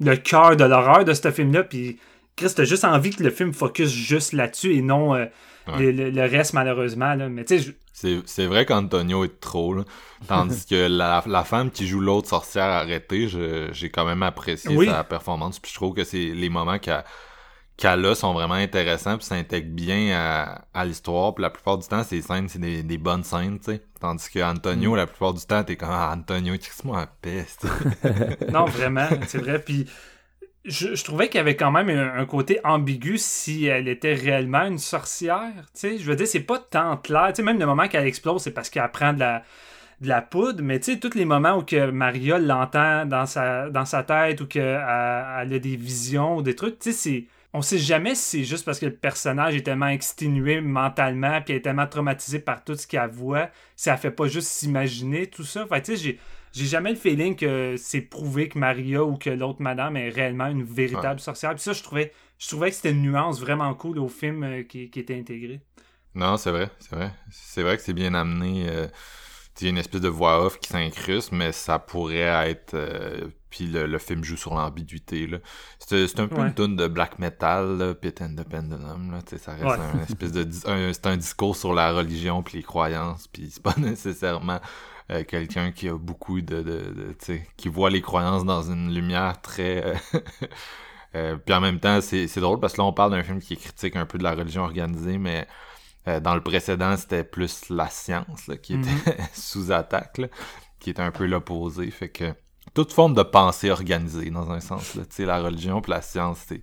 le cœur de l'horreur de ce film-là. Puis Chris, t'as juste envie que le film focus juste là-dessus et non euh, le, reste, malheureusement. Là. Mais tu sais, c'est vrai qu'Antonio est trop, là. Tandis que la, la, femme qui joue l'autre sorcière arrêtée, j'ai quand même apprécié sa performance. Puis je trouve que c'est les moments qu'elle a sont vraiment intéressants puis s'intègrent bien à, à l'histoire. Puis la plupart du temps, ces scènes, c'est des, des, bonnes scènes, tu sais. Tandis que Antonio, mm. la plupart du temps, t'es comme ah, Antonio, crisse-moi la peste. *laughs* non, vraiment, c'est vrai. Puis je, trouvais qu'il y avait quand même un, côté ambigu si elle était réellement une sorcière. Je veux dire, c'est pas tant clair. sais même le moment qu'elle explose, c'est parce qu'elle prend de la, de la poudre, mais tu tous les moments où que Maria l'entend dans sa, dans sa tête ou qu'elle a des visions ou des trucs, tu sais. On sait jamais si c'est juste parce que le personnage est tellement exténué mentalement puis est tellement traumatisé par tout ce qu'elle voit, si elle fait pas juste s'imaginer tout ça. Fait tu sais, j'ai j'ai jamais le feeling que c'est prouvé que Maria ou que l'autre madame est réellement une véritable sorcière. Puis ça, je trouvais, je trouvais que c'était une nuance vraiment cool au film euh, qui, était intégré. Non, c'est vrai, c'est vrai. C'est vrai que c'est bien amené. Euh, il y a une espèce de voix off qui s'incruste, mais ça pourrait être. euh, puis le, le film joue sur l'ambiguïté. C'est un peu Ouais. une tune de black metal, là, Pit and the Pendulum. Là, ça reste Ouais. un espèce de. C'est un discours sur la religion puis les croyances, puis c'est pas *laughs* nécessairement. Euh, quelqu'un qui a beaucoup de, de, de- tu sais, qui voit les croyances dans une lumière très euh, *laughs* euh, puis en même temps c'est c'est drôle parce que là on parle d'un film qui critique un peu de la religion organisée mais euh, dans le précédent, c'était plus la science là, qui était *laughs* sous attaque, là, qui était un peu l'opposé. Fait que toute forme de pensée organisée, dans un sens. Là, Tu sais, la religion et la science, c'est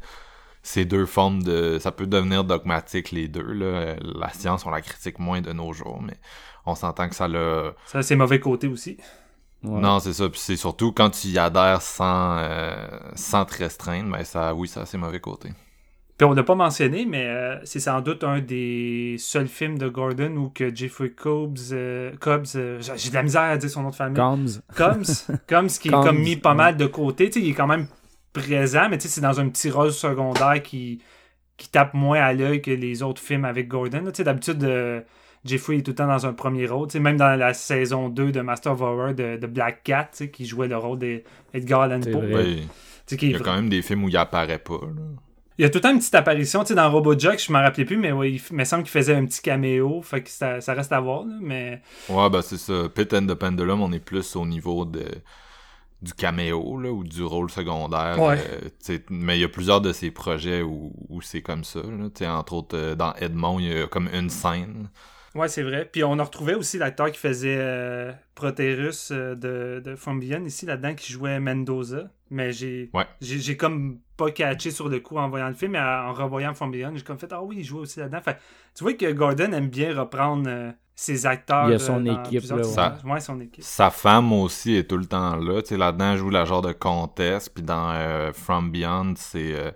c'est deux formes de... Ça peut devenir dogmatique, les deux. Là. Euh, La science, on la critique moins de nos jours, mais on s'entend que ça l'a... Ça a ses mauvais côtés aussi. Ouais. Non, c'est ça. Puis c'est surtout quand tu y adhères sans, euh, sans te restreindre, ben ça, oui, ça a ses mauvais côtés. Puis on l'a pas mentionné, mais euh, c'est sans doute un des seuls films de Gordon où que Jeffrey Cobbs, euh, Cobbs euh, j'ai de la misère à dire son nom de famille. Combs. Combs, *laughs* Combs qui est comme mis pas mal de côté. Tu sais, il est quand même présent, mais tu sais, c'est dans un petit rôle secondaire qui, qui tape moins à l'œil que les autres films avec Gordon. Tu sais, d'habitude, euh, Jeffrey est tout le temps dans un premier rôle. Tu sais, même dans la saison 2 de Master of Horror de, de Black Cat, tu sais, qui jouait le rôle d'Edgar Allan Poe. Il y a quand même des films où il apparaît pas. là. il y a tout le temps une petite apparition, tu sais, dans Robojock, je m'en rappelais plus, mais ouais, il, me semble qu'il faisait un petit caméo, fait que ça, ça reste à voir, là, mais... Ouais, ben c'est ça. Pit and the Pendulum, on est plus au niveau de du caméo là, ou du rôle secondaire. Ouais. euh, mais il y a plusieurs de ces projets où, où c'est comme ça. Là, Tu sais, entre autres, euh, dans Edmond, il y a comme une scène. Ouais, c'est vrai. Puis on a retrouvé aussi l'acteur qui faisait euh, Proterus euh, de, de From Beyond ici, là-dedans, qui jouait Mendoza. Mais j'ai Ouais. j'ai comme pas catché sur le coup en voyant le film, mais en revoyant From Beyond, j'ai comme fait Ah oui, il jouait aussi là-dedans. Fait, tu vois que Gordon aime bien reprendre euh, ses acteurs. Il y a son équipe, là. Ouais, son équipe. Sa femme aussi est tout le temps là. Tu sais, là-dedans, elle joue la genre de comtesse. Puis dans euh, From Beyond, c'est euh,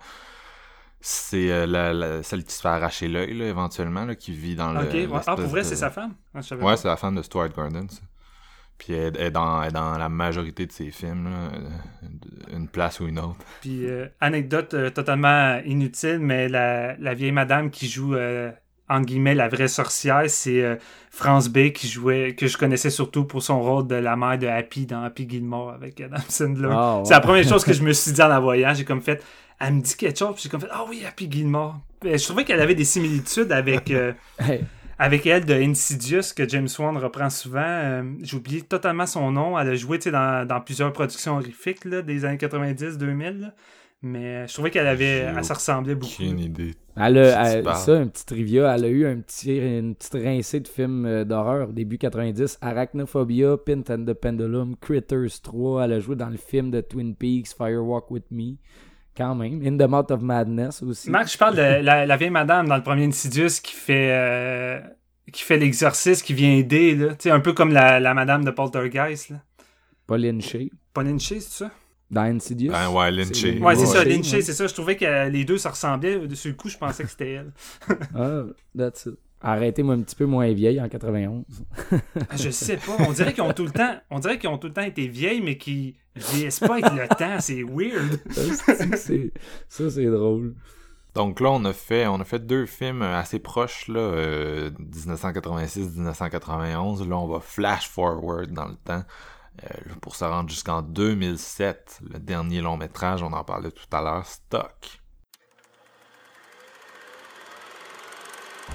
c'est euh, la, la- celle qui se fait arracher l'œil, là, éventuellement, là, qui vit dans le. Ok, ouais. Ah, pour vrai, de- c'est sa femme? Ah, Ouais, c'est la femme de Stuart Gordon, ça. Puis elle, elle est dans, elle est dans la majorité de ses films, là, euh, une place ou une autre. Puis, euh, anecdote euh, totalement inutile, mais la, la vieille madame qui joue, euh, entre guillemets, la vraie sorcière, c'est euh, France B qui jouait, que je connaissais surtout pour son rôle de la mère de Happy dans Happy Gilmore avec Adam Sandler. Ah, ouais. C'est la première chose que je *laughs* me suis dit en la voyant. J'ai comme fait, elle me dit quelque chose, puis j'ai comme fait, ah oui, Happy Gilmore. Euh, Je trouvais qu'elle avait des similitudes avec. euh, *laughs* Hey, avec elle de Insidious que James Wan reprend souvent. Euh, J'ai oublié totalement son nom. Elle a joué tu sais, dans, dans plusieurs productions horrifiques là, des années 90-2000. là. Mais euh, je trouvais qu'elle avait, J'ai elle se ressemblait beaucoup. Aucune idée. Elle a, elle- ça, un petit trivia, elle a eu un petit, une petite rincée de films euh, d'horreur début 90. Arachnophobia, Pint and the Pendulum, Critters 3. Elle a joué dans le film de Twin Peaks, Firewalk With Me. Quand même. In the Mouth of Madness aussi. Marc, je parle de la, la vieille madame dans le premier Insidious qui fait, euh, qui fait l'exorcisme, qui vient aider. Là. Tu sais, un peu comme la, la madame de Poltergeist. Là. Pauline Shea. Pauline Shea, c'est ça? Dans Insidious? Ben ouais. Ouais, c'est ça. Lynn Shea, c'est ça. Je trouvais que les deux se ressemblaient. Sur le coup, je pensais que c'était elle. *laughs* Ah, that's it. Arrêtez-moi un petit peu moins vieille en 91. Ah, Je sais pas. On dirait qu'ils ont tout le temps. On dirait qu'ils ont tout le temps été vieilles, mais qui vieillissent pas avec le temps. C'est weird. *laughs* Ça, c'est drôle. Donc là, on a fait, on a fait deux films assez proches, là, euh, 1986-1991. Là, on va flash forward dans le temps euh, pour se rendre jusqu'en 2007. Le dernier long métrage, on en parlait tout à l'heure, Stock.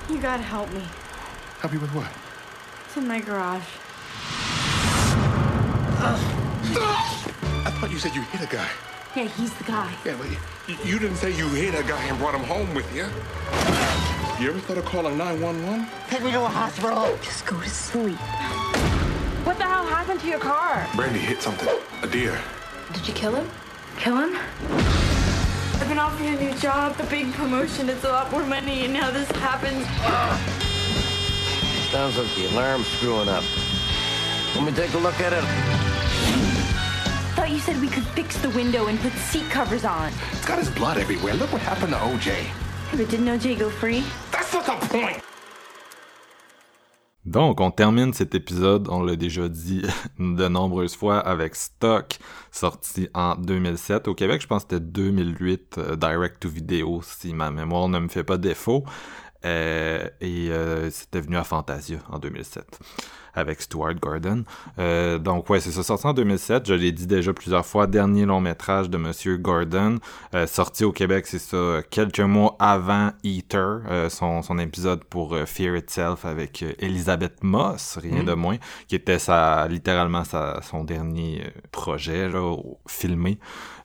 You gotta help me. Help you with what? It's in my garage. I thought you said you hit a guy. Yeah, he's the guy. Yeah, but you, you didn't say you hit a guy and brought him home with you. You ever thought of calling 911? Take me to a hospital. Just go to sleep. What the hell happened to your car? Brandy hit something. A deer. Did you kill him? Kill him? I've been offered a new job, a big promotion. It's a lot more money, and now this happens. Sounds like the alarm's screwing up. Let me take a look at it. Thought you said we could fix the window and put seat covers on. It's got his blood everywhere. Look what happened to OJ. But didn't OJ go free? That's not the point. Donc, on termine cet épisode, on l'a déjà dit *laughs* de nombreuses fois, avec Stock, sorti en 2007. Au Québec, je pense que c'était 2008, euh, direct to video, si ma mémoire ne me fait pas défaut. Euh, et euh, c'était venu à Fantasia en 2007 avec Stuart Gordon. Euh, donc ouais, c'est ça, sorti en 2007. Je l'ai dit déjà plusieurs fois, dernier long métrage de Monsieur Gordon, euh, sorti au Québec, c'est ça, quelques mois avant Eater, euh, son, son épisode pour euh, Fear Itself avec euh, Elizabeth Moss, rien Mm. de moins, qui était sa, littéralement sa, son dernier euh, projet là, filmé.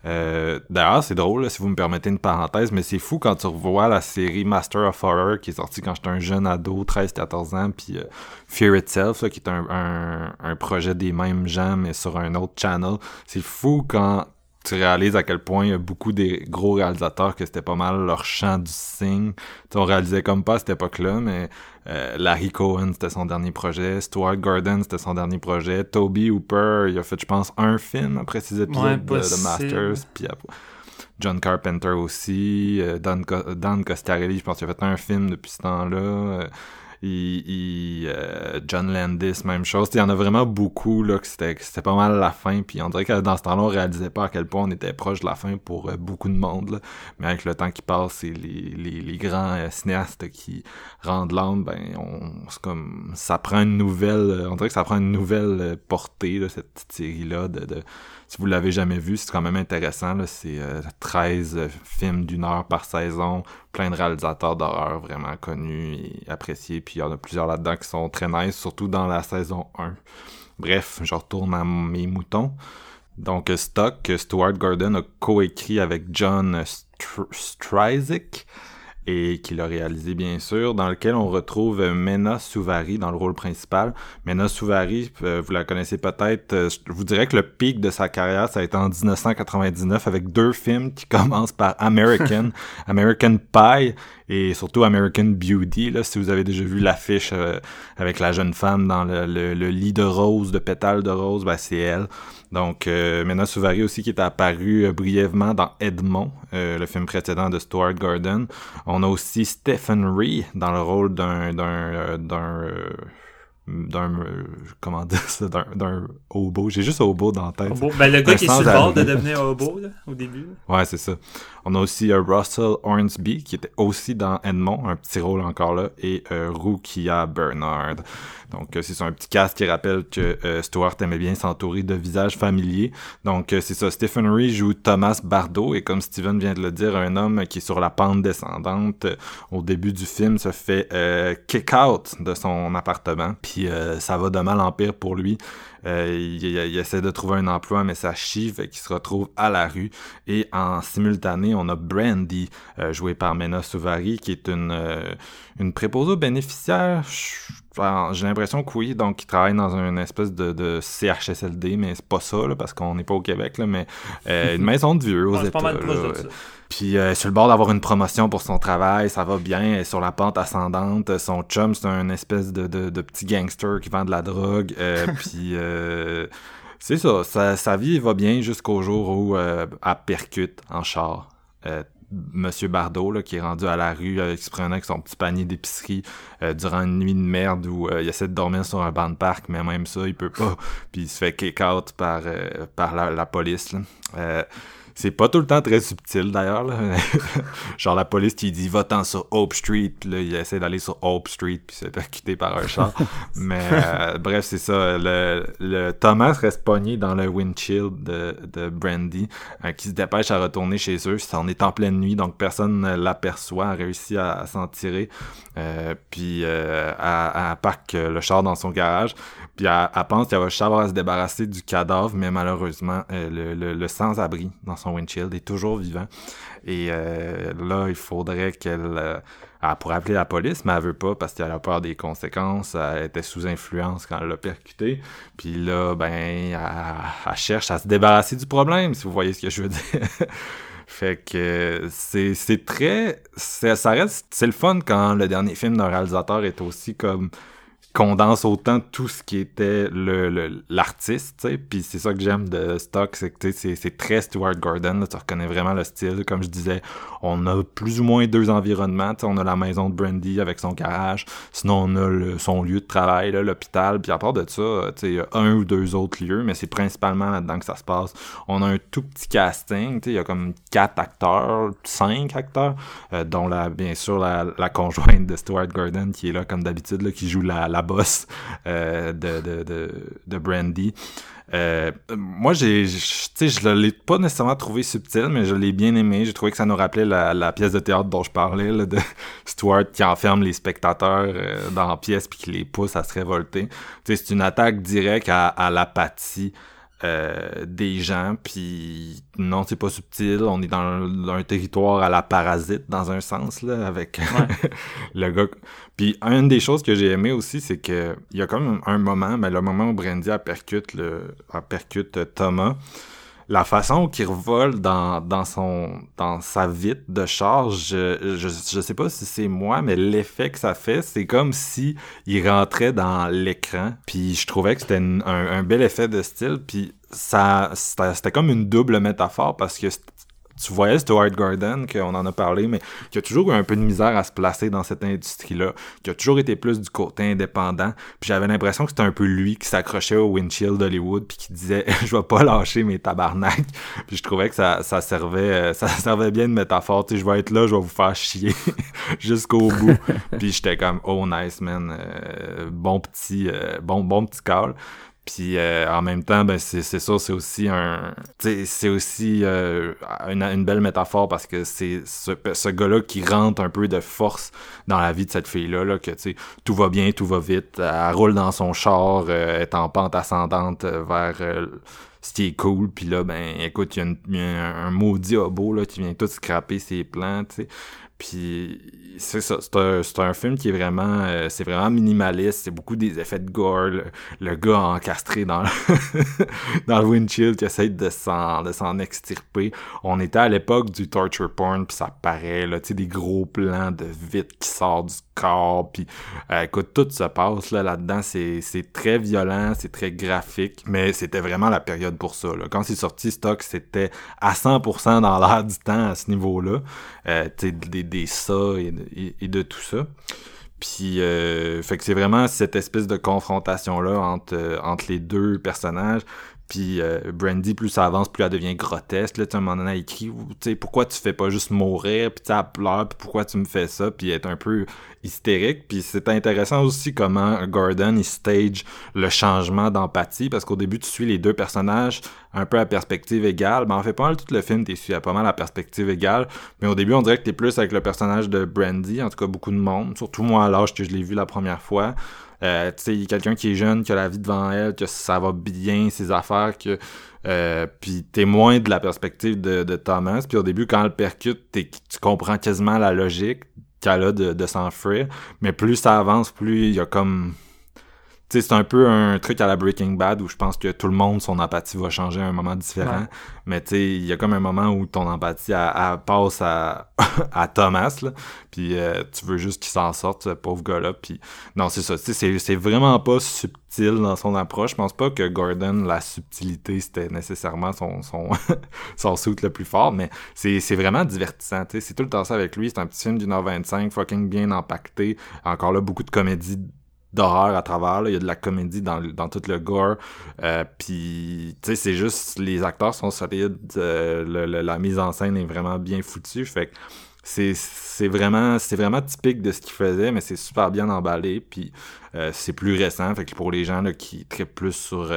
Euh, D'ailleurs, c'est drôle, si vous me permettez une parenthèse, mais c'est fou quand tu revois la série Master of Horror qui est sortie quand j'étais un jeune ado, 13-14 ans, puis euh, Fear Itself, là, qui est un, un, un projet des mêmes gens, mais sur un autre channel. C'est fou quand tu réalises à quel point il y a beaucoup des gros réalisateurs que c'était pas mal leur champ du signe. Tu on réalisait comme pas à cette époque-là, mais euh, Larry Cohen, c'était son dernier projet. Stuart Gordon, c'était son dernier projet. Toby Hooper, il a fait, je pense, un film après ses épisodes Ouais, de. Masters. Puis après- John Carpenter aussi. euh, Dan, Co- Dan Coscarelli, je pense qu'il a fait un film depuis ce temps-là. euh, euh, John Landis, même chose. Il y en a vraiment beaucoup, là, que c'était pas mal la fin. Puis on dirait que dans ce temps-là, on réalisait pas à quel point on était proche de la fin pour euh, beaucoup de monde. Là. Mais avec le temps qui passe et les, grands euh, cinéastes qui rendent l'âme, ben, on, comme, ça prend une nouvelle, on dirait que ça prend une nouvelle portée, là, cette série-là, de, si vous l'avez jamais vu, c'est quand même intéressant. C'est euh, 13 euh, films d'une heure par saison, plein de réalisateurs d'horreur vraiment connus et appréciés. Puis il y en a plusieurs là-dedans qui sont très nice, surtout dans la saison 1. Bref, je retourne à mes moutons. Donc, euh, Stock, Stuart Gordon a coécrit avec John Str- et qu'il a réalisé bien sûr, dans lequel on retrouve euh, Mena Souvari dans le rôle principal. Mena Souvari, euh, vous la connaissez peut-être, euh, je vous dirais que le pic de sa carrière, ça a été en 1999 avec deux films qui *laughs* commencent par American, *laughs* American Pie et surtout American Beauty. Là, si vous avez déjà vu l'affiche avec la jeune femme dans le, le- le lit de rose, de pétales de rose, ben, c'est elle. Donc, euh, Mena Souvari aussi qui est apparu euh, brièvement dans Edmond, euh, le film précédent de Stuart Gordon. On a aussi Stephen Ree dans le rôle d'un d'un euh, d'un euh, comment dire ça d'un hobo. J'ai juste hobo dans la tête. Ben, le gars qui est sur le sans-abri. bord de devenir hobo, là, au début. Ouais, c'est ça. On a aussi euh, Russell Hornsby qui était aussi dans Edmond, un petit rôle encore là, et euh, Rukia Bernard. Donc euh, c'est un petit casque qui rappelle que Stewart aimait bien s'entourer de visages familiers. Donc c'est ça, Stephen Ree joue Thomas Bardot et comme Steven vient de le dire, un homme qui est sur la pente descendante au début du film se fait kick out de son appartement. Puis ça va de mal en pire pour lui. Euh, il, il essaie de trouver un emploi, mais ça chie, fait qu'il se retrouve à la rue. Et en simultané, on a Brandy, euh, jouée par Mena Souvari, qui est une, euh, une préposée enfin, J'ai l'impression que oui, donc qui travaille dans une espèce de, de CHSLD, mais c'est pas ça, là, parce qu'on n'est pas au Québec, là, mais euh, une *laughs* maison de vieux aux États. Puis euh, sur le bord d'avoir une promotion pour son travail, ça va bien, elle est sur la pente ascendante. Son chum, c'est un espèce de, de, de petit gangster qui vend de la drogue. Euh, *laughs* puis euh, c'est ça, sa, sa vie va bien jusqu'au jour où elle percute en char. Monsieur Bardot, là, qui est rendu à la rue, euh, qui se prenait avec son petit panier d'épicerie euh, durant une nuit de merde où euh, il essaie de dormir sur un banc de parc, mais même ça, il peut pas. Puis il se fait kick out par, par la, la police. là. Euh, c'est pas tout le temps très subtil d'ailleurs. *laughs* Genre la police qui dit va-t'en sur Hope Street, puis là il essaie d'aller sur Hope Street puis se fait quitter par un char. *laughs* Mais euh, bref, c'est ça. Le, le Thomas reste pogné dans le windshield de, de Brandy, euh, qui se dépêche à retourner chez eux. On est en pleine nuit, donc personne ne l'aperçoit, a réussi à, à s'en tirer. Euh, puis euh, elle, elle parque le char dans son garage. Puis elle, pense qu'elle va juste avoir à se débarrasser du cadavre, mais malheureusement, euh, le, sans-abri dans son windshield est toujours vivant. Et euh, là, il faudrait qu'elle... euh, elle pourrait appeler la police, mais elle veut pas parce qu'elle a peur des conséquences. Elle était sous influence quand elle l'a percuté. Puis là, ben, elle, elle cherche à se débarrasser du problème, si vous voyez ce que je veux dire. *laughs* Fait que c'est très ça reste c'est le fun quand le dernier film d'un réalisateur est aussi comme condense autant tout ce qui était le l'artiste, tu sais. Puis c'est ça que j'aime de Stock, c'est que c'est très Stuart Gordon. Là, tu reconnais vraiment le style. Comme je disais, on a plus ou moins deux environnements. on a la maison de Brandy avec son garage. Sinon, on a son lieu de travail, l'hôpital. Puis à part de ça, il y a un ou deux autres lieux, mais c'est principalement là-dedans que ça se passe. On a un tout petit casting. Il y a comme quatre acteurs, cinq acteurs, euh, dont la, bien sûr la, la, conjointe de Stuart Gordon qui est là comme d'habitude, qui joue la, la boss euh, de, Brandy. Euh, moi, j'ai, je l'ai pas nécessairement trouvé subtil, mais je l'ai bien aimé. J'ai trouvé que ça nous rappelait la, pièce de théâtre dont je parlais, de *laughs* Stuart qui enferme les spectateurs euh, dans la pièce puis qui les pousse à se révolter. C'est une attaque directe à l'apathie euh, des gens, puis non, c'est pas subtil. On est dans un, territoire à la parasite, dans un sens, là, avec *laughs* le gars. Puis une des choses que j'ai aimé aussi, c'est que il y a comme un moment, mais le moment où Brandy a percute, le, percute Thomas, la façon qu'il revole dans, dans son dans sa vitre de charge, je, je, je sais pas si c'est moi, mais l'effet que ça fait, c'est comme si il rentrait dans l'écran. Puis je trouvais que c'était un, un, bel effet de style. Puis ça c'était comme une double métaphore parce que tu voyais Stuart Gordon, qu'on en a parlé, mais qui a toujours eu un peu de misère à se placer dans cette industrie-là, qui a toujours été plus du côté indépendant. Puis j'avais l'impression que c'était un peu lui qui s'accrochait au windshield d'Hollywood, puis qui disait *laughs* « Je vais pas lâcher mes tabarnak ». Puis je trouvais que ça, ça servait euh, ça *laughs* servait bien de métaphore. Tu sais, je vais être là, je vais vous faire chier *laughs* jusqu'au bout. puis j'étais comme « Oh nice, man. Euh, bon petit euh, bon, bon petit call ». Puis euh, en même temps, ben c'est ça, c'est aussi un, c'est aussi euh, une, une, belle métaphore parce que c'est ce, ce gars-là qui rentre un peu de force dans la vie de cette fille-là, là, que tu tout va bien, tout va vite, elle roule dans son char, euh, est en pente ascendante vers ce qui est cool, puis là, ben écoute, il y a, un, maudit hobo là qui vient tout scraper ses plans, tu sais. Puis c'est ça, c'est un, un, film qui est vraiment, euh, c'est vraiment minimaliste, c'est beaucoup des effets de gore, le, gars encastré dans le, *laughs* dans le windshield qui essaie de s'en, extirper. On était à l'époque du torture porn, puis ça paraît, là, tu sais, des gros plans de vite qui sortent du corps, puis euh, écoute, tout se passe là, là-dedans, c'est, très violent, c'est très graphique, mais c'était vraiment la période pour ça. Là. Quand c'est sorti, Stock, c'était à 100% dans l'air du temps à ce niveau-là. Euh, tu sais, des, des ça et, de tout ça. Puis, euh, fait que c'est vraiment cette espèce de confrontation-là entre, euh, entre les deux personnages. Puis euh, Brandy, plus ça avance, plus elle devient grotesque. Là, tu un moment donné, elle écrit, tu pourquoi tu fais pas juste mourir, puis tu elle pleure, puis pourquoi tu me fais ça, puis est un peu hystérique. Puis c'est intéressant aussi comment Gordon, il stage le changement d'empathie, parce qu'au début, tu suis les deux personnages un peu à perspective égale. Ben, en fait, pas mal tout le film, tu suis à pas mal à perspective égale. Mais au début, on dirait que t'es plus avec le personnage de Brandy, en tout cas beaucoup de monde, surtout moi à l'âge que je l'ai vu la première fois. Euh, tu sais, quelqu'un qui est jeune, qui a la vie devant elle, que ça va bien, ses affaires, que euh, puis t'es moins de la perspective de, de Thomas. Puis au début, quand elle percute, tu comprends quasiment la logique qu'elle a de, de s'enfuir. Mais plus ça avance, plus il y a comme c'est un peu un truc à la Breaking Bad où je pense que tout le monde, son empathie va changer à un moment différent. Mais tu sais, il y a comme un moment où ton empathie elle, passe à, *laughs* à Thomas, là. Puis euh, tu veux juste qu'il s'en sorte, ce pauvre gars-là. Puis non, c'est ça. C'est vraiment pas subtil dans son approche. Je pense pas que Gordon, la subtilité, c'était nécessairement son son, *laughs* son suit le plus fort. Mais c'est vraiment divertissant. C'est tout le temps ça avec lui. C'est un petit film d'une heure 25, fucking bien impacté. Encore là, beaucoup de comédie d'horreur à travers. Il y a de la comédie dans, dans tout le gore. Euh, Puis, tu sais, c'est juste, les acteurs sont solides. Euh, la mise en scène est vraiment bien foutue. Fait que c'est vraiment vraiment typique de ce qu'il faisait mais c'est super bien emballé puis euh, c'est plus récent fait que pour les gens là, qui trippent plus sur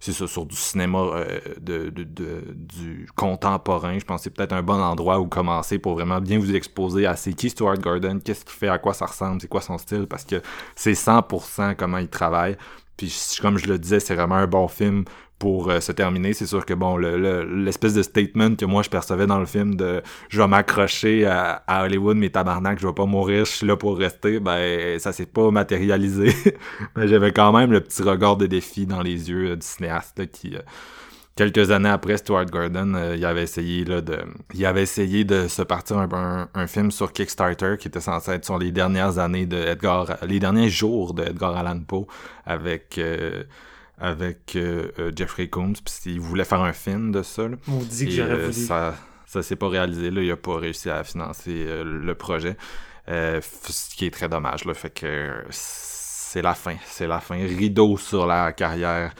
c'est ça, sur du cinéma euh, de, du contemporain. Je pense que c'est peut-être un bon endroit où commencer pour vraiment bien vous exposer à c'est qui Stuart Gordon, qu'est-ce qu'il fait, à quoi ça ressemble, c'est quoi son style, parce que c'est 100% comment il travaille. Puis comme je le disais, c'est vraiment un bon film pour euh, se terminer, c'est sûr que bon, l'espèce de statement que moi je percevais dans le film de je vais m'accrocher à, Hollywood, mais tabarnak, je vais pas mourir, je suis là pour rester, ben ça s'est pas matérialisé. *laughs* mais j'avais quand même le petit regard de défi dans les yeux euh, du cinéaste qui, euh, quelques années après Stuart Gordon, euh, il avait essayé là, de, il avait essayé de se partir un, un, un, film sur Kickstarter qui était censé être sur les dernières années de Edgar, les derniers jours de Edgar Allan Poe avec euh, avec euh, euh, Jeffrey Combs, puis il voulait faire un film de ça. Là. On dit que j'aurais euh, voulu. ça, ça s'est pas réalisé, là, il a pas réussi à financer le projet, ce qui est très dommage. Là, fait que c'est la fin, c'est la fin. Rideau sur la carrière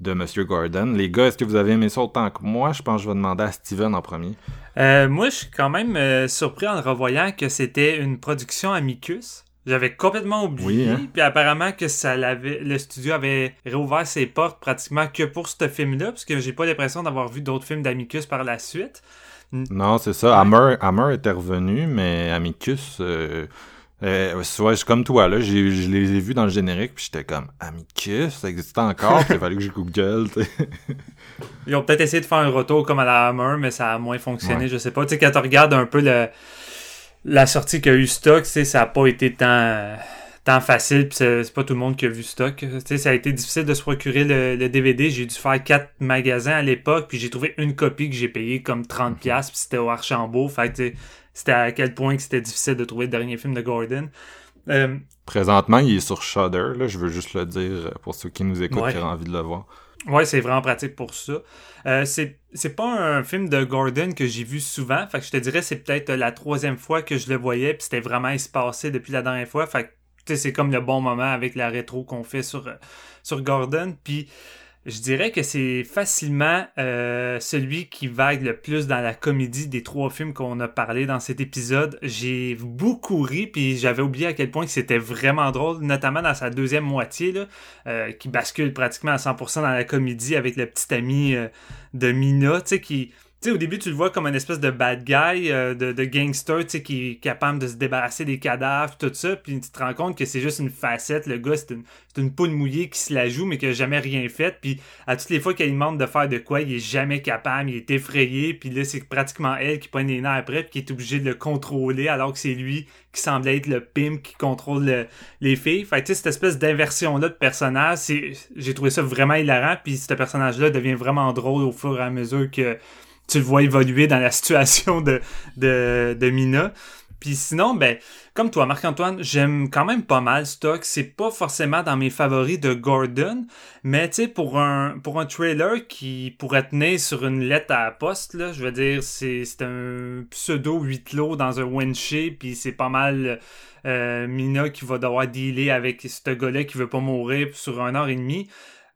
de Monsieur Gordon. Les gars, est-ce que vous avez aimé ça autant que moi? Je pense que je vais demander à Steven en premier. Euh, moi, je suis quand même euh, surpris en le revoyant que c'était une production Amicus. J'avais complètement oublié. Oui, hein? Puis apparemment que ça l'avait, le studio avait réouvert ses portes pratiquement que pour ce film-là, parce que j'ai pas l'impression d'avoir vu d'autres films d'Amicus par la suite. Non, c'est ça. Hammer, Hammer était revenu, mais Amicus, euh, euh, comme toi, là, j'ai- je les ai vus dans le générique, puis j'étais comme Amicus, ça existe encore, *laughs* il fallait que je Google. Ils ont peut-être essayé de faire un retour comme à la Hammer, mais ça a moins fonctionné, Ouais. je sais pas. Tu sais, quand tu regardes un peu le, la sortie qu'a eu Stock, ça a pas été tant, tant facile, puis c'est pas tout le monde qui a vu Stock. Ça a été difficile de se procurer le, le DVD. J'ai dû faire quatre magasins à l'époque, puis j'ai trouvé une copie que j'ai payée comme 30$, puis c'était au Archambault. Fait c'était à quel point que c'était difficile de trouver le dernier film de Gordon. Euh, Présentement, il est sur Shudder, là, je veux juste le dire euh, pour ceux qui nous écoutent Ouais. qui auraient envie de le voir. Ouais, c'est vraiment pratique pour ça. Euh, c'est c'est pas un film de Gordon que j'ai vu souvent. Fait que je te dirais c'est peut-être la troisième fois que je le voyais, puis c'était vraiment espacé depuis la dernière fois. Fait que c'est comme le bon moment avec la rétro qu'on fait sur, sur Gordon. Puis je dirais que c'est facilement euh, celui qui vague le plus dans la comédie des trois films qu'on a parlé dans cet épisode. J'ai beaucoup ri, puis j'avais oublié à quel point c'était vraiment drôle, notamment dans sa deuxième moitié, euh, qui bascule pratiquement à 100% dans la comédie avec le petit ami euh, de Mina, tu sais, qui... Tu sais, au début, tu le vois comme une espèce de bad guy, euh, de, de gangster, tu sais, qui est capable de se débarrasser des cadavres, tout ça, puis tu te rends compte que c'est juste une facette. Le gars, c'est une, une poule mouillée qui se la joue, mais qui a jamais rien fait. Puis à toutes les fois qu'elle demande de faire de quoi, il est jamais capable, il est effrayé. Puis là, c'est pratiquement elle qui pogne les nerfs après, puis qui est obligée de le contrôler, alors que c'est lui qui semble être le pimp qui contrôle le- les filles. Fait tu sais, cette espèce d'inversion-là de personnage, c'est, j'ai trouvé ça vraiment hilarant. Puis ce personnage-là devient vraiment drôle au fur et à mesure que tu le vois évoluer dans la *laughs* situation de, de, de Mina. Puis sinon, ben, comme toi, Marc-Antoine, j'aime quand même pas mal Stock. C'est pas forcément dans mes favoris de Gordon, mais tu sais, pour un, pour un trailer qui pourrait tenir sur une lettre à la poste, là, je veux dire, c'est, c'est un pseudo huis clos dans un windshield, puis c'est pas mal euh, Mina qui va devoir dealer avec ce gars-là qui veut pas mourir sur un heure et demie.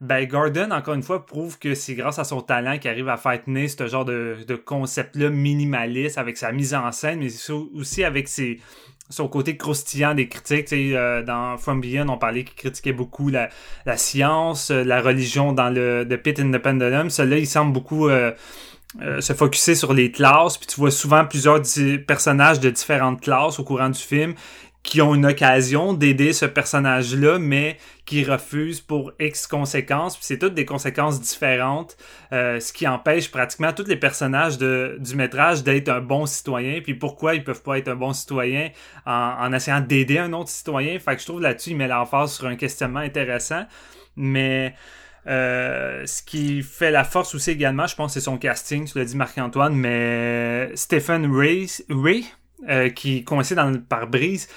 Ben, Gordon, encore une fois, prouve que c'est grâce à son talent qu'il arrive à faire tenir ce genre de, de concept-là minimaliste avec sa mise en scène, mais aussi avec ses, son côté croustillant des critiques. Euh, dans From Beyond, on parlait qu'il critiquait beaucoup la, la science, euh, la religion dans le The Pit in the Pendulum. Celui-là, il semble beaucoup euh, se focuser sur les classes, puis tu vois souvent plusieurs personnages de différentes classes au courant du film qui ont une occasion d'aider ce personnage-là, mais qui refusent pour X conséquences. Puis c'est toutes des conséquences différentes, euh, ce qui empêche pratiquement tous les personnages de, du métrage d'être un bon citoyen. Puis pourquoi ils peuvent pas être un bon citoyen en, en essayant d'aider un autre citoyen. Fait que je trouve là-dessus, il met l'emphase sur un questionnement intéressant. Mais euh, ce qui fait la force aussi également, je pense, c'est son casting, tu l'as dit Marc-Antoine, mais Stephen Ray, Ray euh, qui est coincé dans le pare-brise,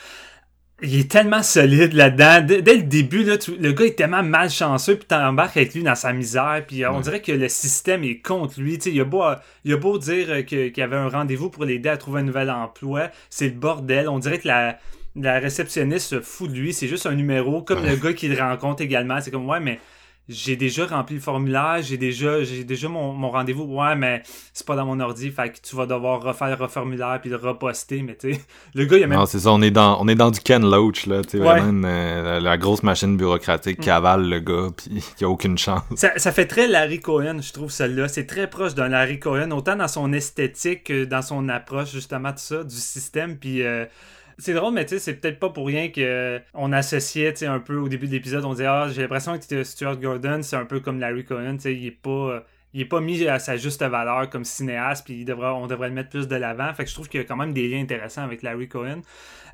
il est tellement solide là-dedans. Dès, dès le début, là, tu- le gars est tellement malchanceux, puis t'embarques avec lui dans sa misère, puis euh, on Ouais. dirait que le système est contre lui. Il, a beau, il a beau dire euh, qu'il y avait un rendez-vous pour l'aider à trouver un nouvel emploi, c'est le bordel. On dirait que la, la réceptionniste se fout de lui, c'est juste un numéro, comme le gars qu'il rencontre également. C'est comme, ouais, mais j'ai déjà rempli le formulaire, j'ai déjà, j'ai déjà mon, mon rendez-vous. Ouais, mais c'est pas dans mon ordi, fait que tu vas devoir refaire le formulaire puis le reposter. Mais tu sais, le gars, il a même Non, c'est ça, on est dans, on est dans du Ken Loach, là, tu Ouais. vraiment une, euh, la, la grosse machine bureaucratique qui Mm. avale le gars, puis *laughs* qui a aucune chance. Ça, ça fait très Larry Cohen, je trouve, celle-là. C'est très proche d'un Larry Cohen, autant dans son esthétique que dans son approche, justement, de ça, du système. Puis euh, c'est drôle, mais tu sais, c'est peut-être pas pour rien que on associait, tu sais, un peu au début de l'épisode, on disait, ah, j'ai l'impression que Stuart Gordon, c'est un peu comme Larry Cohen, tu sais, il est pas. Il est pas mis à sa juste valeur comme cinéaste, puis on devrait le mettre plus de l'avant. Fait que je trouve qu'il y a quand même des liens intéressants avec Larry Cohen.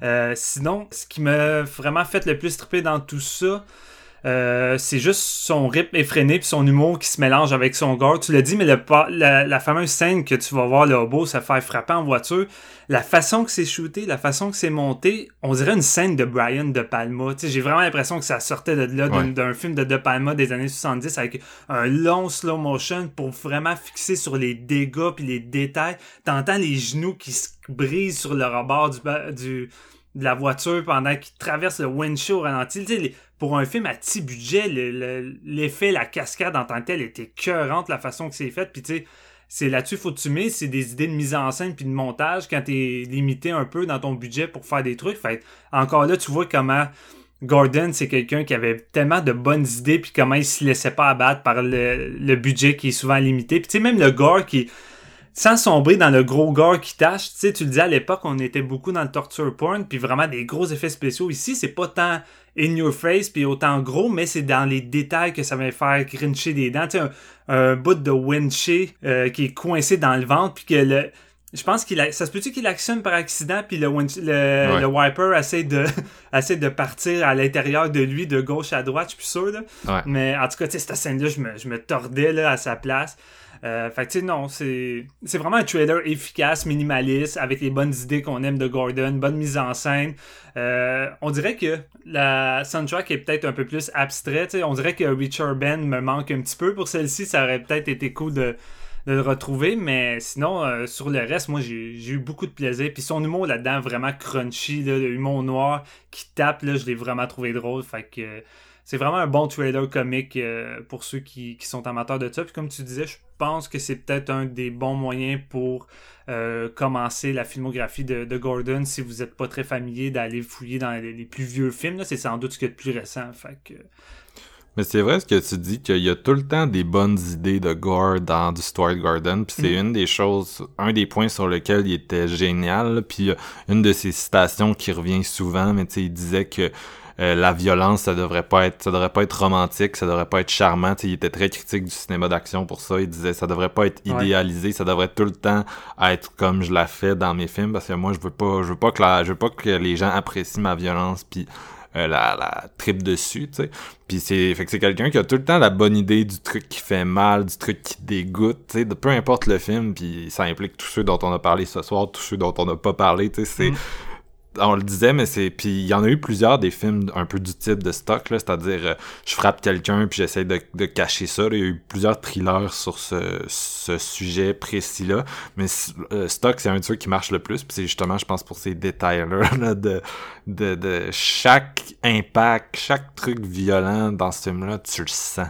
Euh, sinon, ce qui m'a vraiment fait le plus triper dans tout ça, Euh, c'est juste son rythme effréné puis son humour qui se mélange avec son gore. Tu l'as dit, mais le, la, la fameuse scène que tu vas voir le hobo se faire frapper en voiture, la façon que c'est shooté, la façon que c'est monté, on dirait une scène de Brian De Palma. Tu sais, j'ai vraiment l'impression que ça sortait de là, d'un Ouais. d'un film de De Palma des années 70 avec un long slow motion pour vraiment fixer sur les dégâts puis les détails. T'entends les genoux qui se brisent sur le rebord du, de la voiture pendant qu'il traverse le windshield au ralenti. Tu sais, les- pour un film à petit budget, le- le- l'effet, la cascade en tant que telle était cœurante, la façon que c'est fait. Puis tu sais, c'est là-dessus faut que tu mets, c'est des idées de mise en scène puis de montage quand t'es limité un peu dans ton budget pour faire des trucs. Fait encore là, tu vois comment Gordon, c'est quelqu'un qui avait tellement de bonnes idées puis comment il se laissait pas abattre par le, le budget qui est souvent limité. Puis tu sais, même le gore qui sans sombrer dans le gros gore qui tâche, tu sais, tu le dis à l'époque, on était beaucoup dans le torture porn, puis vraiment des gros effets spéciaux. Ici, c'est pas tant in your face, puis autant gros, mais c'est dans les détails que ça va faire grincher des dents. Tu sais, un, un bout de windshield euh, qui est coincé dans le ventre, puis que le... Je pense qu'il a, ça se peut-tu qu'il actionne par accident puis le, winch- le, Ouais. le wiper essaie de *laughs* essaie de partir à l'intérieur de lui de gauche à droite, je suis plus sûr là. Ouais. Mais en tout cas, tu sais, cette scène-là, je me, je me tordais là, à sa place. Euh, fait que tu sais, non, c'est vraiment un trailer efficace, minimaliste, avec les bonnes idées qu'on aime de Gordon, bonne mise en scène. Euh, on dirait que la soundtrack est peut-être un peu plus abstrait. tu sais. On dirait que Richard Ben me manque un petit peu pour celle-ci. Ça aurait peut-être été cool de, de le retrouver, mais sinon, euh, sur le reste, moi, j'ai eu beaucoup de plaisir. Puis son humour là-dedans, vraiment crunchy, là, le humour noir qui tape, là, je l'ai vraiment trouvé drôle. Fait que c'est vraiment un bon trailer comique euh, pour ceux qui, qui sont amateurs de ça. Puis comme tu disais, je pense que c'est peut-être un des bons moyens pour euh, commencer la filmographie de, de Gordon si vous n'êtes pas très familier d'aller fouiller dans les, les plus vieux films. là. C'est sans doute ce qu'il y a de plus récent. Fait que, Mais c'est vrai ce que tu dis, qu'il y a tout le temps des bonnes idées de gore dans du Stuart Gordon, puis c'est une des choses, un des points sur lequel il était génial, puis euh, une de ses citations qui revient souvent, mais tu sais, il disait que euh, la violence, ça devrait pas être, ça devrait pas être romantique, ça devrait pas être charmant, tu sais, il était très critique du cinéma d'action pour ça, il disait ça devrait pas être Ouais. idéalisé, ça devrait tout le temps être comme je la fais dans mes films, parce que moi, je veux pas, je veux pas que la, je veux pas que les gens apprécient ma violence, puis euh, la, la trip dessus, tu sais. Puis c'est fait que c'est quelqu'un qui a tout le temps la bonne idée du truc qui fait mal, du truc qui dégoûte, tu sais, de peu importe le film, puis ça implique tous ceux dont on a parlé ce soir, tous ceux dont on n'a pas parlé, tu sais, c'est Mm. On le disait mais c'est puis il y en a eu plusieurs des films un peu du type de stock là, c'est-à-dire euh, je frappe quelqu'un puis j'essaie de, de cacher ça, il y a eu plusieurs thrillers sur ce, ce sujet précis là, mais euh, stock c'est un truc qui marche le plus, puis c'est justement je pense pour ces détails *laughs* là, de de, de chaque impact, chaque truc violent dans ce film-là, tu le sens.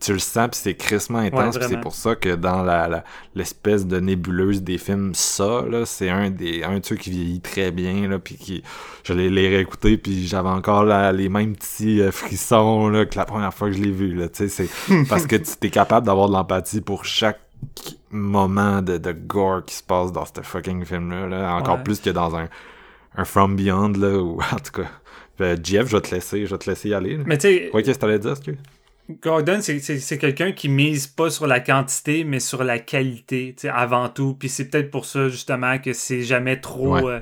Tu le sens, puis c'est crissement intense, puis c'est pour ça que dans la l'espèce de nébuleuse des films, ça, là, c'est un des un truc qui vieillit très bien, là, puis qui, je l'ai réécouté, puis j'avais encore les mêmes petits euh, frissons, là, que la première fois que je l'ai vu, là, tu sais, c'est *laughs* parce que tu es capable d'avoir de l'empathie pour chaque moment de, de gore qui se passe dans ce fucking film-là, là, encore Ouais. plus que dans un un From Beyond, là, ou *laughs* en tout cas. Euh, Jeff, je vais te laisser, je vais te laisser y aller. là. Mais tu sais, Ouais, qu'est-ce que t'allais dire, excuse? Gordon, c'est- quelqu'un qui mise pas sur la quantité, mais sur la qualité, avant tout. Puis c'est peut-être pour ça, justement, que c'est jamais trop... Ouais. euh,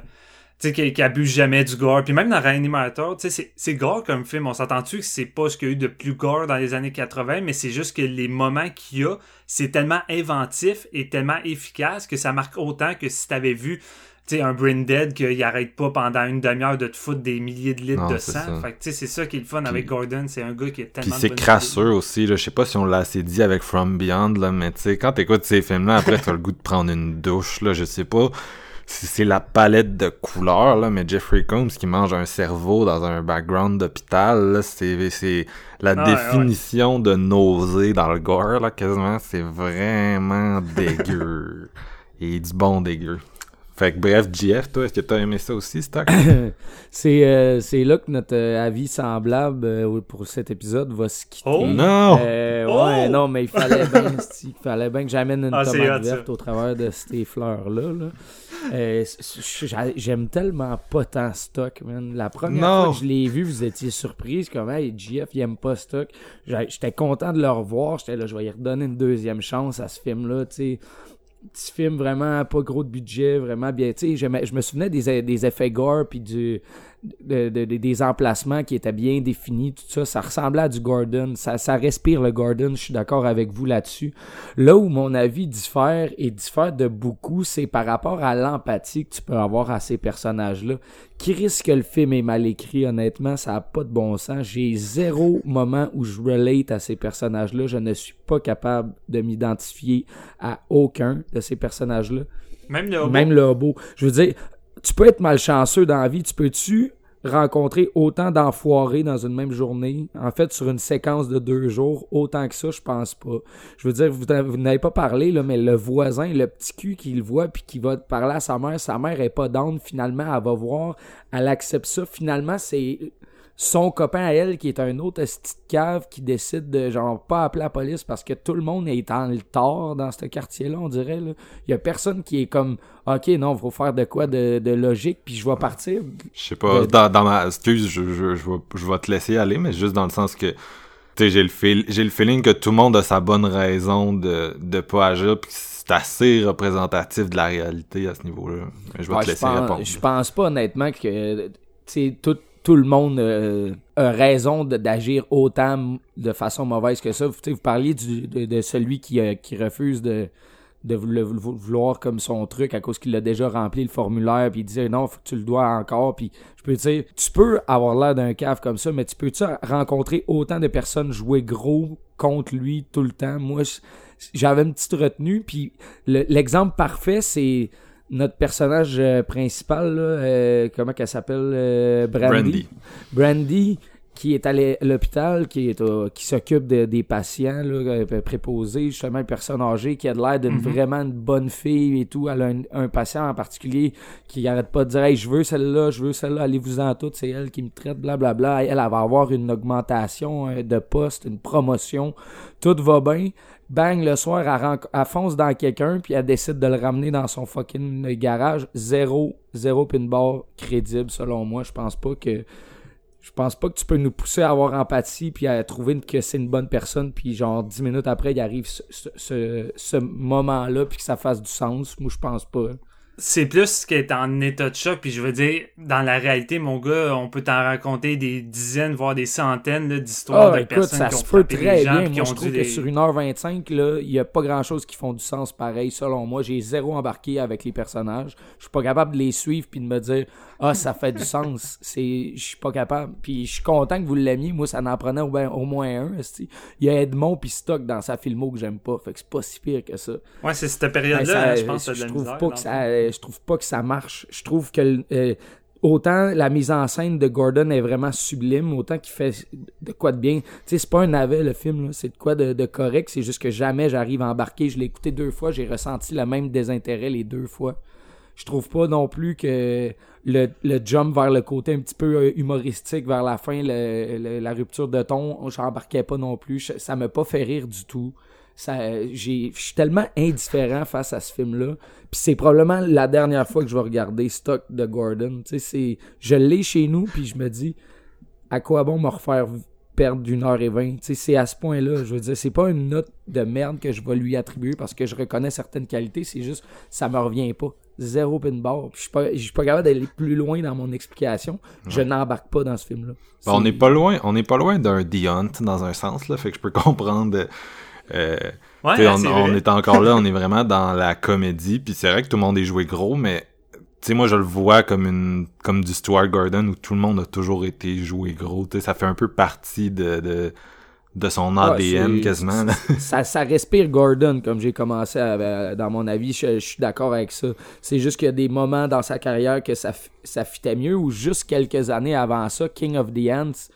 tu sais, qu'il abuse jamais du gore. Puis même dans Reanimator, tu sais, c'est- c'est gore comme film. On s'entend-tu que c'est pas ce qu'il y a eu de plus gore dans les années 80, mais c'est juste que les moments qu'il y a, c'est tellement inventif et tellement efficace que ça marque autant que si t'avais vu... Tu sais, un Brain Dead qu'il arrête pas pendant une demi-heure de te foutre des milliers de litres Non, de sang. ça. Fait tu sais, c'est ça qui est le fun Puis- avec Gordon. C'est un gars qui Puis tellement de c'est crasseux aussi, là. Je sais pas si on l'a assez dit avec From Beyond, là, mais tu sais, quand t'écoutes ces films-là, après, t'as le goût de prendre une douche, là. Je sais pas si c'est la palette de couleurs, là, mais Jeffrey Combs qui mange un cerveau dans un background d'hôpital, c'est, la Ah, ouais, définition de nausée dans le gore, là, quasiment. C'est vraiment dégueu. *laughs* Et du bon dégueu. Fait que bref, JF, toi, est-ce que t'as aimé ça aussi, Stock? *coughs* c'est euh, c'est là que notre euh, avis semblable euh, pour cet épisode va se quitter. Oh! non! Euh, Oh! Ouais, non, mais il fallait bien, *laughs* il fallait bien que j'amène une Ah, tomate ça. verte au travers de ces fleurs-là. là. Euh, J'aime tellement pas tant Stock, man. La première Non. fois que je l'ai vu, vous étiez surprise, comme, hey, GF, il aime pas Stock. J'étais content de le revoir. J'étais là, je vais y redonner une deuxième chance à ce film-là, tu sais. Petit film vraiment pas gros de budget, vraiment bien. Tu sais, je me souvenais des, des effets gore puis du, de- de- de- des emplacements qui étaient bien définis, tout ça, ça ressemblait à du Gordon, ça, ça respire le Gordon, je suis d'accord avec vous là-dessus. Là où mon avis diffère et diffère de beaucoup, c'est par rapport à l'empathie que tu peux avoir à ces personnages-là. Qui risque que le film est mal écrit, honnêtement, ça a pas de bon sens. J'ai zéro moment où je relate à ces personnages-là. Je ne suis pas capable de m'identifier à aucun de ces personnages-là. Même le Même le hobo. Je veux dire, tu peux être malchanceux dans la vie. Tu peux-tu rencontrer autant d'enfoirés dans une même journée? En fait, sur une séquence de deux jours, autant que ça, je pense pas. Je veux dire, vous, n'avez pas parlé, là, mais le voisin, le petit cul qui le voit puis qui va parler à sa mère, sa mère est pas down. Finalement, elle va voir, elle accepte ça. Finalement, c'est son copain à elle qui est un autre de cave qui décide de genre pas appeler la police parce que tout le monde est en le tort dans ce quartier-là, on dirait. Là. Il y a personne qui est comme OK, non, faut faire de quoi de, de logique, puis je vais partir. Je sais pas, dans, dans ma... Excuse, je, je, je, vais, je vais te laisser aller, mais juste dans le sens que... Tu sais, j'ai le, feel, j'ai le feeling que tout le monde a sa bonne raison de, de pas agir, puis c'est assez représentatif de la réalité à ce niveau-là. Je vais Ouais, te je laisser pense, répondre. je pense pas honnêtement que tu sais, tout, tout le monde euh, a raison d'agir autant de façon mauvaise que ça. Vous, vous parliez de, de celui qui, euh, qui refuse de, de le vou- vouloir comme son truc à cause qu'il a déjà rempli le formulaire puis il disait non faut que tu le dois encore puis je peux dire tu peux avoir l'air d'un cave comme ça mais tu peux tu rencontrer autant de personnes jouer gros contre lui tout le temps? Moi j'avais une petite retenue puis le- l'exemple parfait c'est notre personnage euh, principal là, euh, comment qu'elle s'appelle euh, Brandy. Brandy, qui est à l'hôpital, qui est qui s'occupe de- des patients là, euh, préposés, justement, une personne âgée qui a de l'air d'une vraiment une bonne fille et tout. Elle a un, un patient en particulier qui arrête pas de dire Hey, je veux celle-là, je veux celle-là, allez-vous-en toutes, c'est elle qui me traite, blablabla. Elle, elle va avoir une augmentation de poste, une promotion. Tout va bien. Bang, le soir, elle, fonce dans quelqu'un, puis elle décide de le ramener dans son fucking garage. Zéro, zéro pinball crédible, selon moi. Je pense pas que je pense pas que tu peux nous pousser à avoir empathie puis à trouver que c'est une bonne personne puis genre dix minutes après il arrive ce- ce moment-là puis que ça fasse du sens. Moi je pense pas. C'est plus qu'être en état de choc, puis je veux dire, dans la réalité, mon gars, on peut t'en raconter des dizaines, voire des centaines d'histoires Ah de écoute, personnes ça qui ont se peut frappé très des gens, bien. qui ont je trouve que les- sur 1h25 là, il y a pas grand-chose qui font du sens pareil selon moi. J'ai zéro embarqué avec les personnages. Je suis pas capable de les suivre puis de me dire "Ah, ça fait du sens." *laughs* Je suis pas capable. Puis je suis content que vous l'aimiez. Moi ça n'en prenait au, ben- au moins un. Il y a Edmond puis Stock dans sa filmo que j'aime pas. Fait que c'est pas si pire que ça. Ouais, c'est cette Ben, période-là, hein, je pense que je trouve pas que ça, je trouve pas que ça marche. Je trouve que euh, autant la mise en scène de Gordon est vraiment sublime, autant qu'il fait de quoi de bien. Tu sais, c'est pas un navet le film, c'est de quoi de, correct. C'est juste que jamais j'arrive à embarquer. Je l'ai écouté deux fois, j'ai ressenti le même désintérêt les deux fois. Je trouve pas non plus que le, jump vers le côté un petit peu euh, humoristique vers la fin, la rupture de ton, j'embarquais pas non plus. Ça m'a pas fait rire du tout. Ça, j'ai, je suis tellement indifférent face à ce film-là. Puis c'est probablement la dernière fois que je vais regarder Stock de Gordon. Tu sais, c'est, je l'ai chez nous, puis je me dis, à quoi bon me refaire perdre d'une heure et vingt? Tu sais, c'est à ce point-là. Je veux dire, c'est pas une note de merde que je vais lui attribuer parce que je reconnais certaines qualités. C'est juste, ça me revient pas. Zéro pinball. Puis je suis pas, je suis pas capable d'aller plus loin dans mon explication. Je n'embarque pas dans ce film-là. Ben, on n'est pas loin, on n'est pas loin d'un The Hunt dans un sens là, fait que je peux *laughs* comprendre. Euh, Ouais, hein, on, est encore là, on est *laughs* vraiment dans la comédie, puis c'est vrai que tout le monde est joué gros, mais tu sais moi je le vois comme une comme du Stuart Gordon où tout le monde a toujours été joué gros, tu sais ça fait un peu partie de de, de son Ah, ADN c'est- quasiment. là. ça, ça respire Gordon, comme j'ai commencé à- dans mon avis. Je, je suis d'accord avec ça. C'est juste qu'il y a des moments dans sa carrière que ça fitait mieux, ou juste quelques années avant ça, King of the Ants.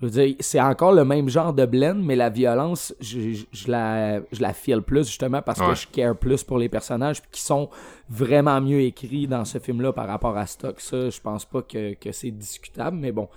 Je veux dire, c'est encore le même genre de blend, mais la violence, je, je- je la, je la file plus, justement, parce Ouais. que je care plus pour les personnages, puis qui sont vraiment mieux écrits dans ce film-là par rapport à Stock. Ça, je pense pas que, que c'est discutable, mais bon.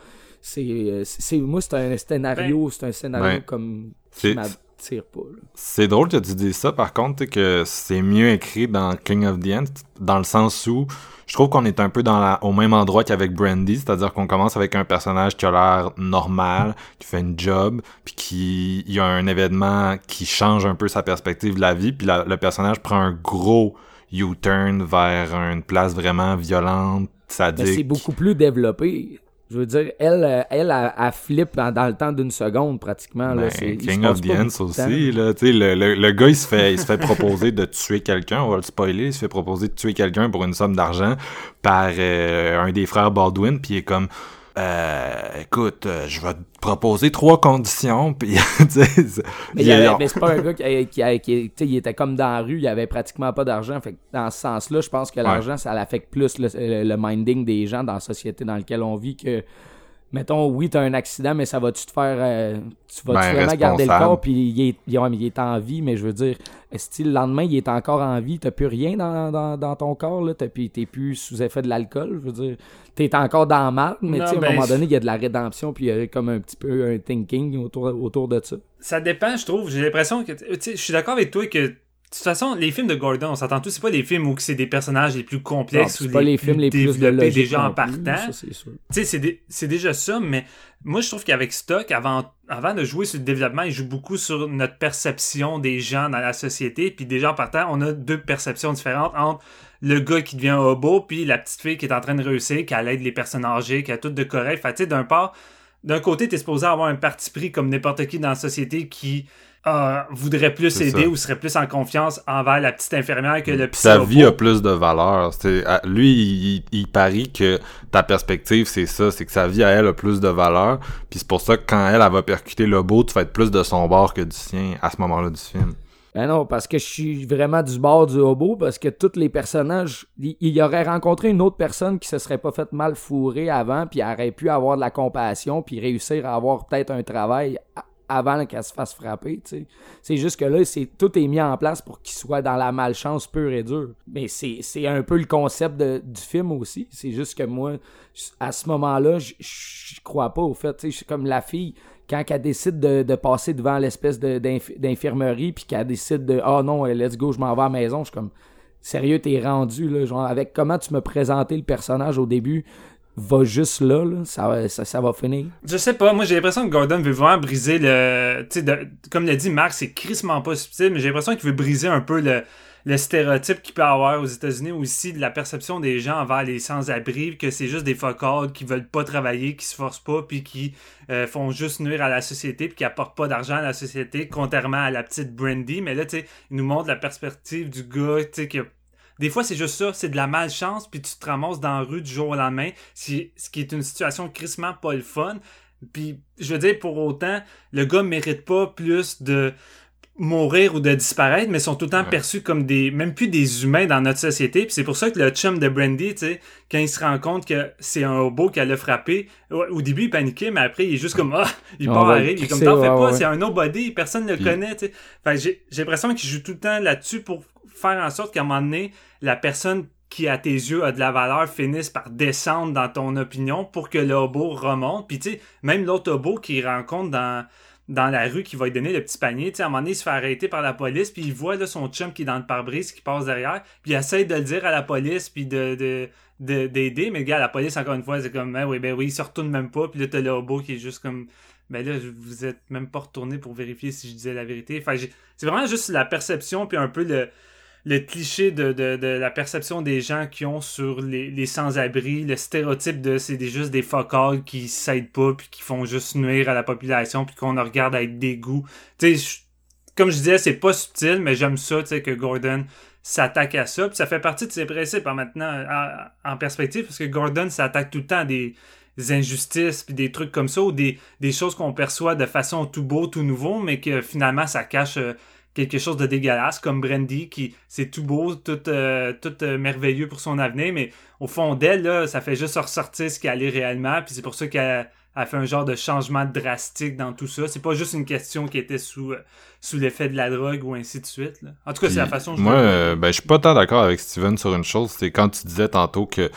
C'est, c'est, moi, c'est un scénario, c'est un scénario Ouais. comme C'est- qui m'attire pas. là. C'est drôle que tu dises ça, par contre, tu sais, que c'est mieux écrit dans King of the Ant, dans le sens où je trouve qu'on est un peu dans la, au même endroit qu'avec Brandy, c'est-à-dire qu'on commence avec un personnage qui a l'air normal, qui fait une job, puis qui il y a un événement qui change un peu sa perspective de la vie, puis la- le personnage prend un gros U-turn vers une place vraiment violente, c'est sadique. beaucoup plus développé. Je veux dire, elle, euh, elle, elle, elle flippe dans, le temps d'une seconde, pratiquement. là. Ben, King of the temps. aussi, là, le, le, le gars, il se fait, il se fait proposer de tuer quelqu'un, on va le spoiler, il se fait proposer de tuer quelqu'un pour une somme d'argent par euh, un des frères Baldwin, puis il est comme, euh, écoute, euh, je vais te proposer trois conditions, *laughs* puis, Mais, il avait- mais c'est pas un gars qui, qui, qui- tu sais, il était comme dans la rue, il avait pratiquement pas d'argent. Fait que dans ce sens-là, je pense que l'argent, ça l'affecte plus le, le- le minding des gens dans la société dans laquelle on vit que, mettons, oui, t'as un accident, mais ça va-tu te faire. euh, tu vas-tu Ben, vraiment garder le corps, puis il est, il- ouais, mais il est en vie, mais je veux dire, est-ce que le lendemain, il est encore en vie, t'as plus rien dans, dans, dans ton corps, là, t'as plus- t'es plus sous effet de l'alcool, je veux dire, t'es encore dans le mal, mais Non, tu sais, à ben, un moment je- donné, il y a de la rédemption, puis il y a comme un petit peu un thinking autour, autour de ça. Ça dépend, je trouve. J'ai l'impression que. Tu sais, je suis d'accord avec toi que. De toute façon, les films de Gordon, on s'entend tous, c'est pas les films où c'est des personnages les plus Non, complexes c'est ou pas les films les plus développés déjà en non plus, partant. c'est sûr. Tu sais, c'est dé- c'est déjà ça, mais moi, je trouve qu'avec Stock, avant, avant de jouer sur le développement, il joue beaucoup sur notre perception des gens dans la société. Puis déjà en partant, on a deux perceptions différentes entre le gars qui devient hobo, puis la petite fille qui est en train de réussir, qui aide les personnes âgées, qui a tout de correct. Fait tu sais, d'un part, d'un côté, t'es supposé avoir un parti pris comme n'importe qui dans la société qui euh, voudrait plus aider ça. ou serait plus en confiance envers la petite infirmière que le petit sa vie a plus de valeur. Lui, il, il parie que ta perspective, c'est ça, c'est que sa vie à elle a plus de valeur. Puis c'est pour ça que quand elle, elle va percuter le beau, tu vas être plus de son bord que du sien à ce moment-là du film. Ben non, parce que je suis vraiment du bord du hobo, parce que tous les personnages, il, il aurait rencontré une autre personne qui se serait pas fait mal fourrer avant, puis aurait pu avoir de la compassion, puis réussir à avoir peut-être un travail avant qu'elle se fasse frapper. C'est juste que là, c'est, tout est mis en place pour qu'il soit dans la malchance pure et dure. Mais c'est, c'est un peu le concept de- du film aussi. C'est juste que moi, à ce moment-là, je- crois pas au fait, suis comme la fille, quand elle décide de, de passer devant l'espèce de- d'inf- d'infirmerie, puis qu'elle décide de Ah non, euh, let's go, je m'en vais à la maison, je suis comme Sérieux, t'es rendu, genre, avec comment tu me présentais le personnage au début, va juste là, là ça, va- ça, va finir. Je sais pas, moi j'ai l'impression que Gordon veut vraiment briser le. De- comme l'a dit Marc, c'est crissement pas subtil, mais j'ai l'impression qu'il veut briser un peu le, stéréotype qu'il peut avoir aux États-Unis aussi de la perception des gens envers les sans-abri, que c'est juste des focales qui veulent pas travailler, qui se forcent pas, puis qui euh, font juste nuire à la société, puis qui apportent pas d'argent à la société, contrairement à la petite Brandy. Mais là, tu sais, il nous montre la perspective du gars, tu sais, qui a des fois, c'est juste ça, c'est de la malchance, puis tu te ramasses dans la rue du jour au lendemain, c'est- ce qui est une situation crissement pas le fun. Puis, je veux dire, pour autant, le gars mérite pas plus de mourir ou de disparaître, mais sont tout le temps Ouais. perçus comme des, même plus des humains dans notre société. Puis c'est pour ça que le chum de Brandy, tu sais, quand il se rend compte que c'est un robot qui l'a frappé, au, début il paniquait, mais après il est juste comme, ah, il On part à le rire, il est comme, t'en fais ouais, pas, ouais. c'est un nobody, personne ne le Puis- connaît, tu sais. Fait que j'ai j'ai l'impression qu'il joue tout le temps là-dessus pour faire en sorte qu'à un moment donné, la personne qui, à tes yeux, a de la valeur, finisse par descendre dans ton opinion pour que le hobo remonte. Puis, tu sais, même l'autre hobo qu'il rencontre dans, dans la rue qui va lui donner le petit panier, tu sais, à un moment donné, il se fait arrêter par la police, puis il voit là, son chum qui est dans le pare-brise, qui passe derrière, puis il essaie de le dire à la police, puis de... de de- d'aider, mais le gars, la police, encore une fois, c'est comme, ben oui, ben oui, il se retourne même pas, puis là, t'as le hobo qui est juste comme, ben là, vous êtes même pas retourné pour vérifier si je disais la vérité. Enfin, c'est vraiment juste la perception, puis un peu le, le cliché de, de, la perception des gens qui ont sur les, les sans-abri, le stéréotype de c'est juste des focales qui s'aident pas, puis qui font juste nuire à la population, puis qu'on regarde avec dégoût. Tu sais, comme je disais, c'est pas subtil, mais j'aime ça, tu sais, que Gordon s'attaque à ça, puis ça fait partie de ses principes en maintenant en, en perspective, parce que Gordon s'attaque tout le temps à des injustices, puis des trucs comme ça, ou des, des choses qu'on perçoit de façon tout beau, tout nouveau, mais que finalement ça cache euh, quelque chose de dégueulasse, comme Brandy, qui c'est tout beau, tout, euh, tout euh, merveilleux pour son avenir, mais au fond d'elle, là, ça fait juste ressortir ce qu'elle est réellement, puis c'est pour ça qu'elle a fait un genre de changement drastique dans tout ça. C'est pas juste une question qui était sous, euh, sous l'effet de la drogue ou ainsi de suite. Là. En tout cas, c'est la façon Moi, euh, ben, je suis pas tant d'accord avec Steven sur une chose. C'est quand tu disais tantôt que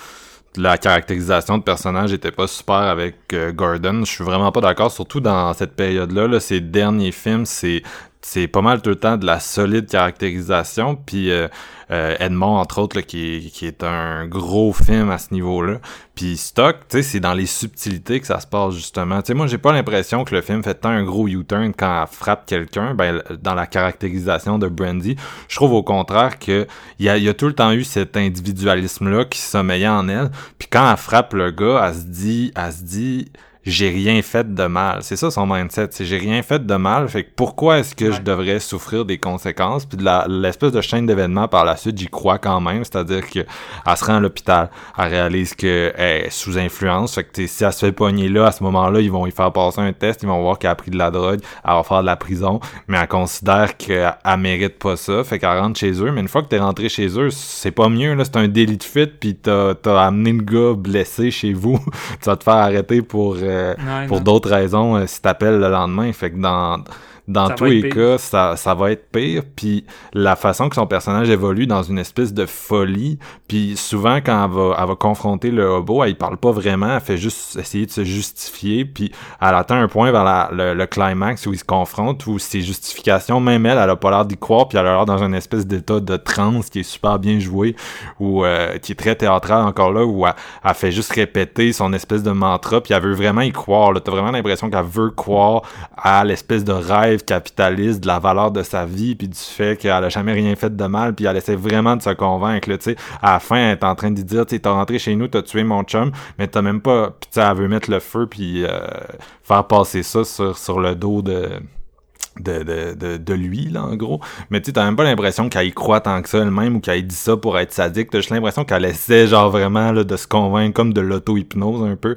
la caractérisation de personnage était pas super avec euh, Gordon. Je suis vraiment pas d'accord, surtout dans cette période-là. Là, ses derniers films, c'est c'est pas mal tout le temps de la solide caractérisation. Puis euh, euh, Edmond, entre autres, là, qui, qui est un gros film à ce niveau-là. Puis Stock, tu sais, c'est dans les subtilités que ça se passe, justement. Tu sais, moi, j'ai pas l'impression que le film fait tant un gros U-turn quand elle frappe quelqu'un, ben, dans la caractérisation de Brandy. Je trouve au contraire que il y a, y a tout le temps eu cet individualisme-là qui sommeillait en elle. Puis quand elle frappe le gars, elle se dit, elle se dit j'ai rien fait de mal. C'est ça son mindset, c'est j'ai rien fait de mal, fait que pourquoi est-ce que je devrais souffrir des conséquences? Puis de l'espèce de chaîne d'événements par la suite, j'y crois quand même, c'est-à-dire que elle se rend à l'hôpital, elle réalise que est sous influence, fait que si elle se fait pogner là à ce moment-là, ils vont y faire passer un test, ils vont voir qu'elle a pris de la drogue, elle va faire de la prison, mais elle considère qu'elle mérite pas ça, fait qu'elle rentre chez eux, mais une fois que t'es rentré chez eux, c'est pas mieux là, c'est un délit de fuite. Puis t'as as amené le gars blessé chez vous, *laughs* tu vas te faire arrêter pour euh, Ouais, pour d'autres raisons euh, si t'appelles le lendemain. Fait que dans dans Ça tous les pire. cas, ça, ça va être pire. Puis la façon que son personnage évolue dans une espèce de folie. Puis souvent, quand elle va, elle va confronter le hobo, elle, il parle pas vraiment. Elle fait juste essayer de se justifier. Puis elle atteint un point vers la- le, le climax où il se confronte, où ses justifications, même elle, elle a pas l'air d'y croire. Puis elle a l'air dans une espèce d'état de transe qui est super bien joué, ou euh, qui est très théâtral encore là, où elle, elle fait juste répéter son espèce de mantra. Puis elle veut vraiment y croire. T'as vraiment l'impression qu'elle veut croire à l'espèce de rêve capitaliste de la valeur de sa vie puis du fait qu'elle a jamais rien fait de mal puis elle essaie vraiment de se convaincre tu sais. À la fin elle est en train de dire tu t'as rentré chez nous t'as tué mon chum mais t'as même pas puis tu elle veut mettre le feu puis euh, faire passer ça sur, sur le dos de de, de, de, de lui, là, en gros. Mais tu t'as même pas l'impression qu'elle y croit tant que ça elle-même ou qu'elle dit ça pour être sadique. T'as juste l'impression qu'elle essaie, genre, vraiment, là, de se convaincre comme de l'auto-hypnose, un peu.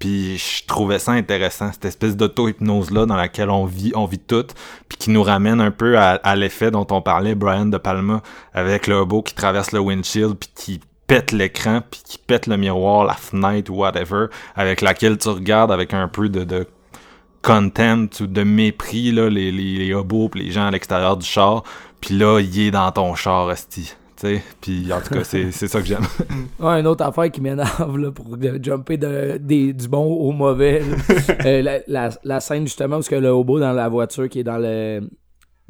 Puis je trouvais ça intéressant, cette espèce d'auto-hypnose-là dans laquelle on vit, on vit tout, puis qui nous ramène un peu à, l'effet dont on parlait, Brian De Palma, avec le robot qui traverse le windshield, puis qui pète l'écran, puis qui pète le miroir, la fenêtre, whatever, avec laquelle tu regardes avec un peu de contempt ou de mépris, là, les, les, les hobos pis les gens à l'extérieur du char, puis là, il est dans ton char, sais, puis en tout cas, c'est ça que j'aime. *laughs* Ouais, une autre affaire qui m'énerve pour jumper de, du bon au mauvais. *laughs* Euh, la, la, la scène justement où ce que le hobo dans la voiture qui est dans le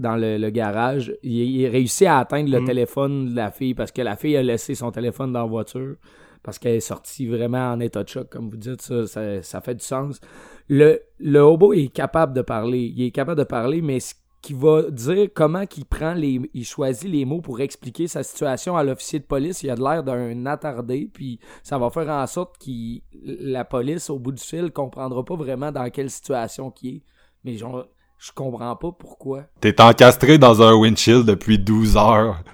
dans le, le garage, il, il réussit à atteindre le Mm. téléphone de la fille parce que la fille a laissé son téléphone dans la voiture parce qu'elle est sortie vraiment en état de choc, comme vous dites, ça, ça, ça fait du sens. Le, hobo est capable de parler, il est capable de parler, mais ce qui va dire comment qu'il prend les il choisit les mots pour expliquer sa situation à l'officier de police, il a de l'air d'un attardé puis ça va faire en sorte que la police au bout du fil comprendra pas vraiment dans quelle situation qu'il est. Mais genre je comprends pas pourquoi. T'es encastré dans un windshield depuis 12 heures.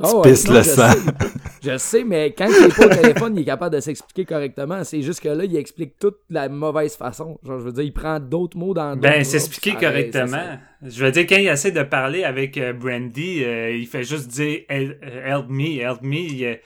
Ah Tu ouais, pisses non, le je sang. sais. Je sais, mais quand il est pas au téléphone, il est capable de s'expliquer correctement. C'est juste que là, il explique toute la mauvaise façon. Genre, je veux dire, il prend d'autres mots dans Ben, s'expliquer correctement. Je veux dire, quand il essaie de parler avec euh, Brandy, euh, il fait juste dire euh, Help me, help me. Il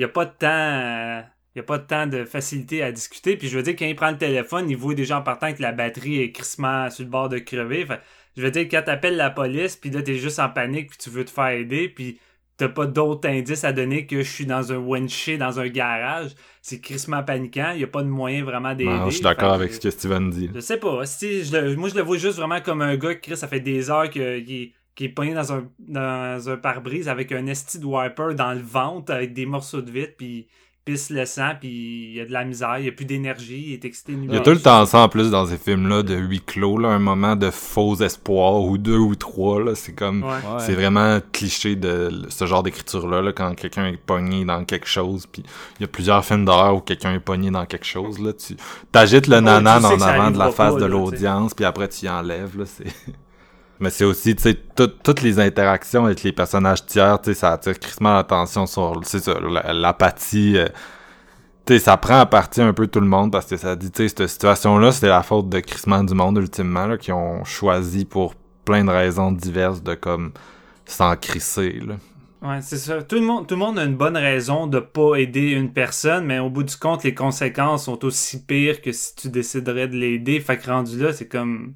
y a, pas de temps. euh, il y a pas de temps de facilité à discuter. Puis je veux dire, quand il prend le téléphone, il voit déjà en partant que la batterie est crissement sur le bord de crever. Fait, je veux dire, quand t'appelles la police, puis là, t'es juste en panique, puis tu veux te faire aider, puis t'as pas d'autres indices à donner que je suis dans un windshield, dans un garage, c'est crissement paniquant. Il y a pas de moyen vraiment d'aider. Non, je suis d'accord avec que- ce que Steven dit. je sais pas. Si, je le- moi, je le vois juste vraiment comme un gars qui, Chris, ça fait des heures qu'il est, pogné dans un, dans un pare-brise avec un esti de wiper dans le ventre, avec des morceaux de vitre, puis pisse le sang, puis il y a de la misère, il y a plus d'énergie, il est excité Il y a tout le temps ça en plus dans ces films-là de huis clos, là, un moment de faux espoir ou deux ou trois. là C'est comme Ouais. Ouais. c'est vraiment cliché de ce genre d'écriture-là, là, quand quelqu'un est pogné dans quelque chose. Puis il y a plusieurs films d'horreur où quelqu'un est pogné dans quelque chose. Là, tu t'agites le tu nanan sais en avant de la face pas, de l'audience, puis après tu y enlèves. Là, c'est... Mais c'est aussi, tu sais, tout- toutes les interactions avec les personnages tiers, tu sais, ça attire crissement l'attention sur, c'est l'apathie. euh, tu sais, ça prend à partie un peu tout le monde parce que ça dit, tu sais, cette situation-là, c'était la faute de crissement du monde, ultimement, là, qui ont choisi pour plein de raisons diverses de, comme, s'en crisser, là. Ouais, c'est ça. Tout le, monde, tout le monde a une bonne raison de pas aider une personne, mais au bout du compte, les conséquences sont aussi pires que si tu déciderais de l'aider. Fait que rendu là, c'est comme.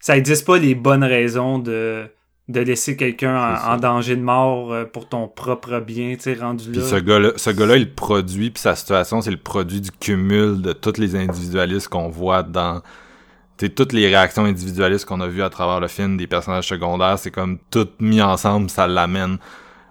Ça existe pas les bonnes raisons de, de laisser quelqu'un en, en danger de mort euh, pour ton propre bien, tu sais, rendu Puis là. ce gars-là, ce gars-là, il produit, puis sa situation, c'est le produit du cumul de tous les individualistes qu'on voit dans, tu sais, toutes les réactions individualistes qu'on a vues à travers le film des personnages secondaires, c'est comme tout mis ensemble, ça l'amène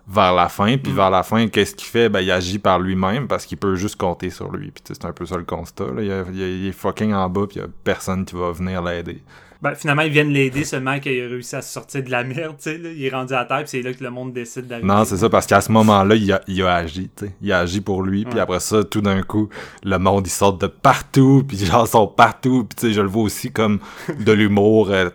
vers la fin. Puis Mm. vers la fin, qu'est-ce qu'il fait? Ben, il agit par lui-même parce qu'il peut juste compter sur lui. Puis c'est un peu ça le constat. Là. Il, y a- il y a- il est fucking en bas, puis il y a personne qui va venir l'aider. Ben, finalement, ils viennent l'aider seulement qu'il a réussi à se sortir de la merde, tu sais. là. Il est rendu à terre, puis c'est là que le monde décide d'arriver. Non, c'est ça, parce qu'à ce moment-là, il a, il a agi, tu sais. Il a agi pour lui, puis après ça, tout d'un coup, le monde, il sort de partout, puis genre, sont partout, puis tu sais, je le vois aussi comme de l'humour euh,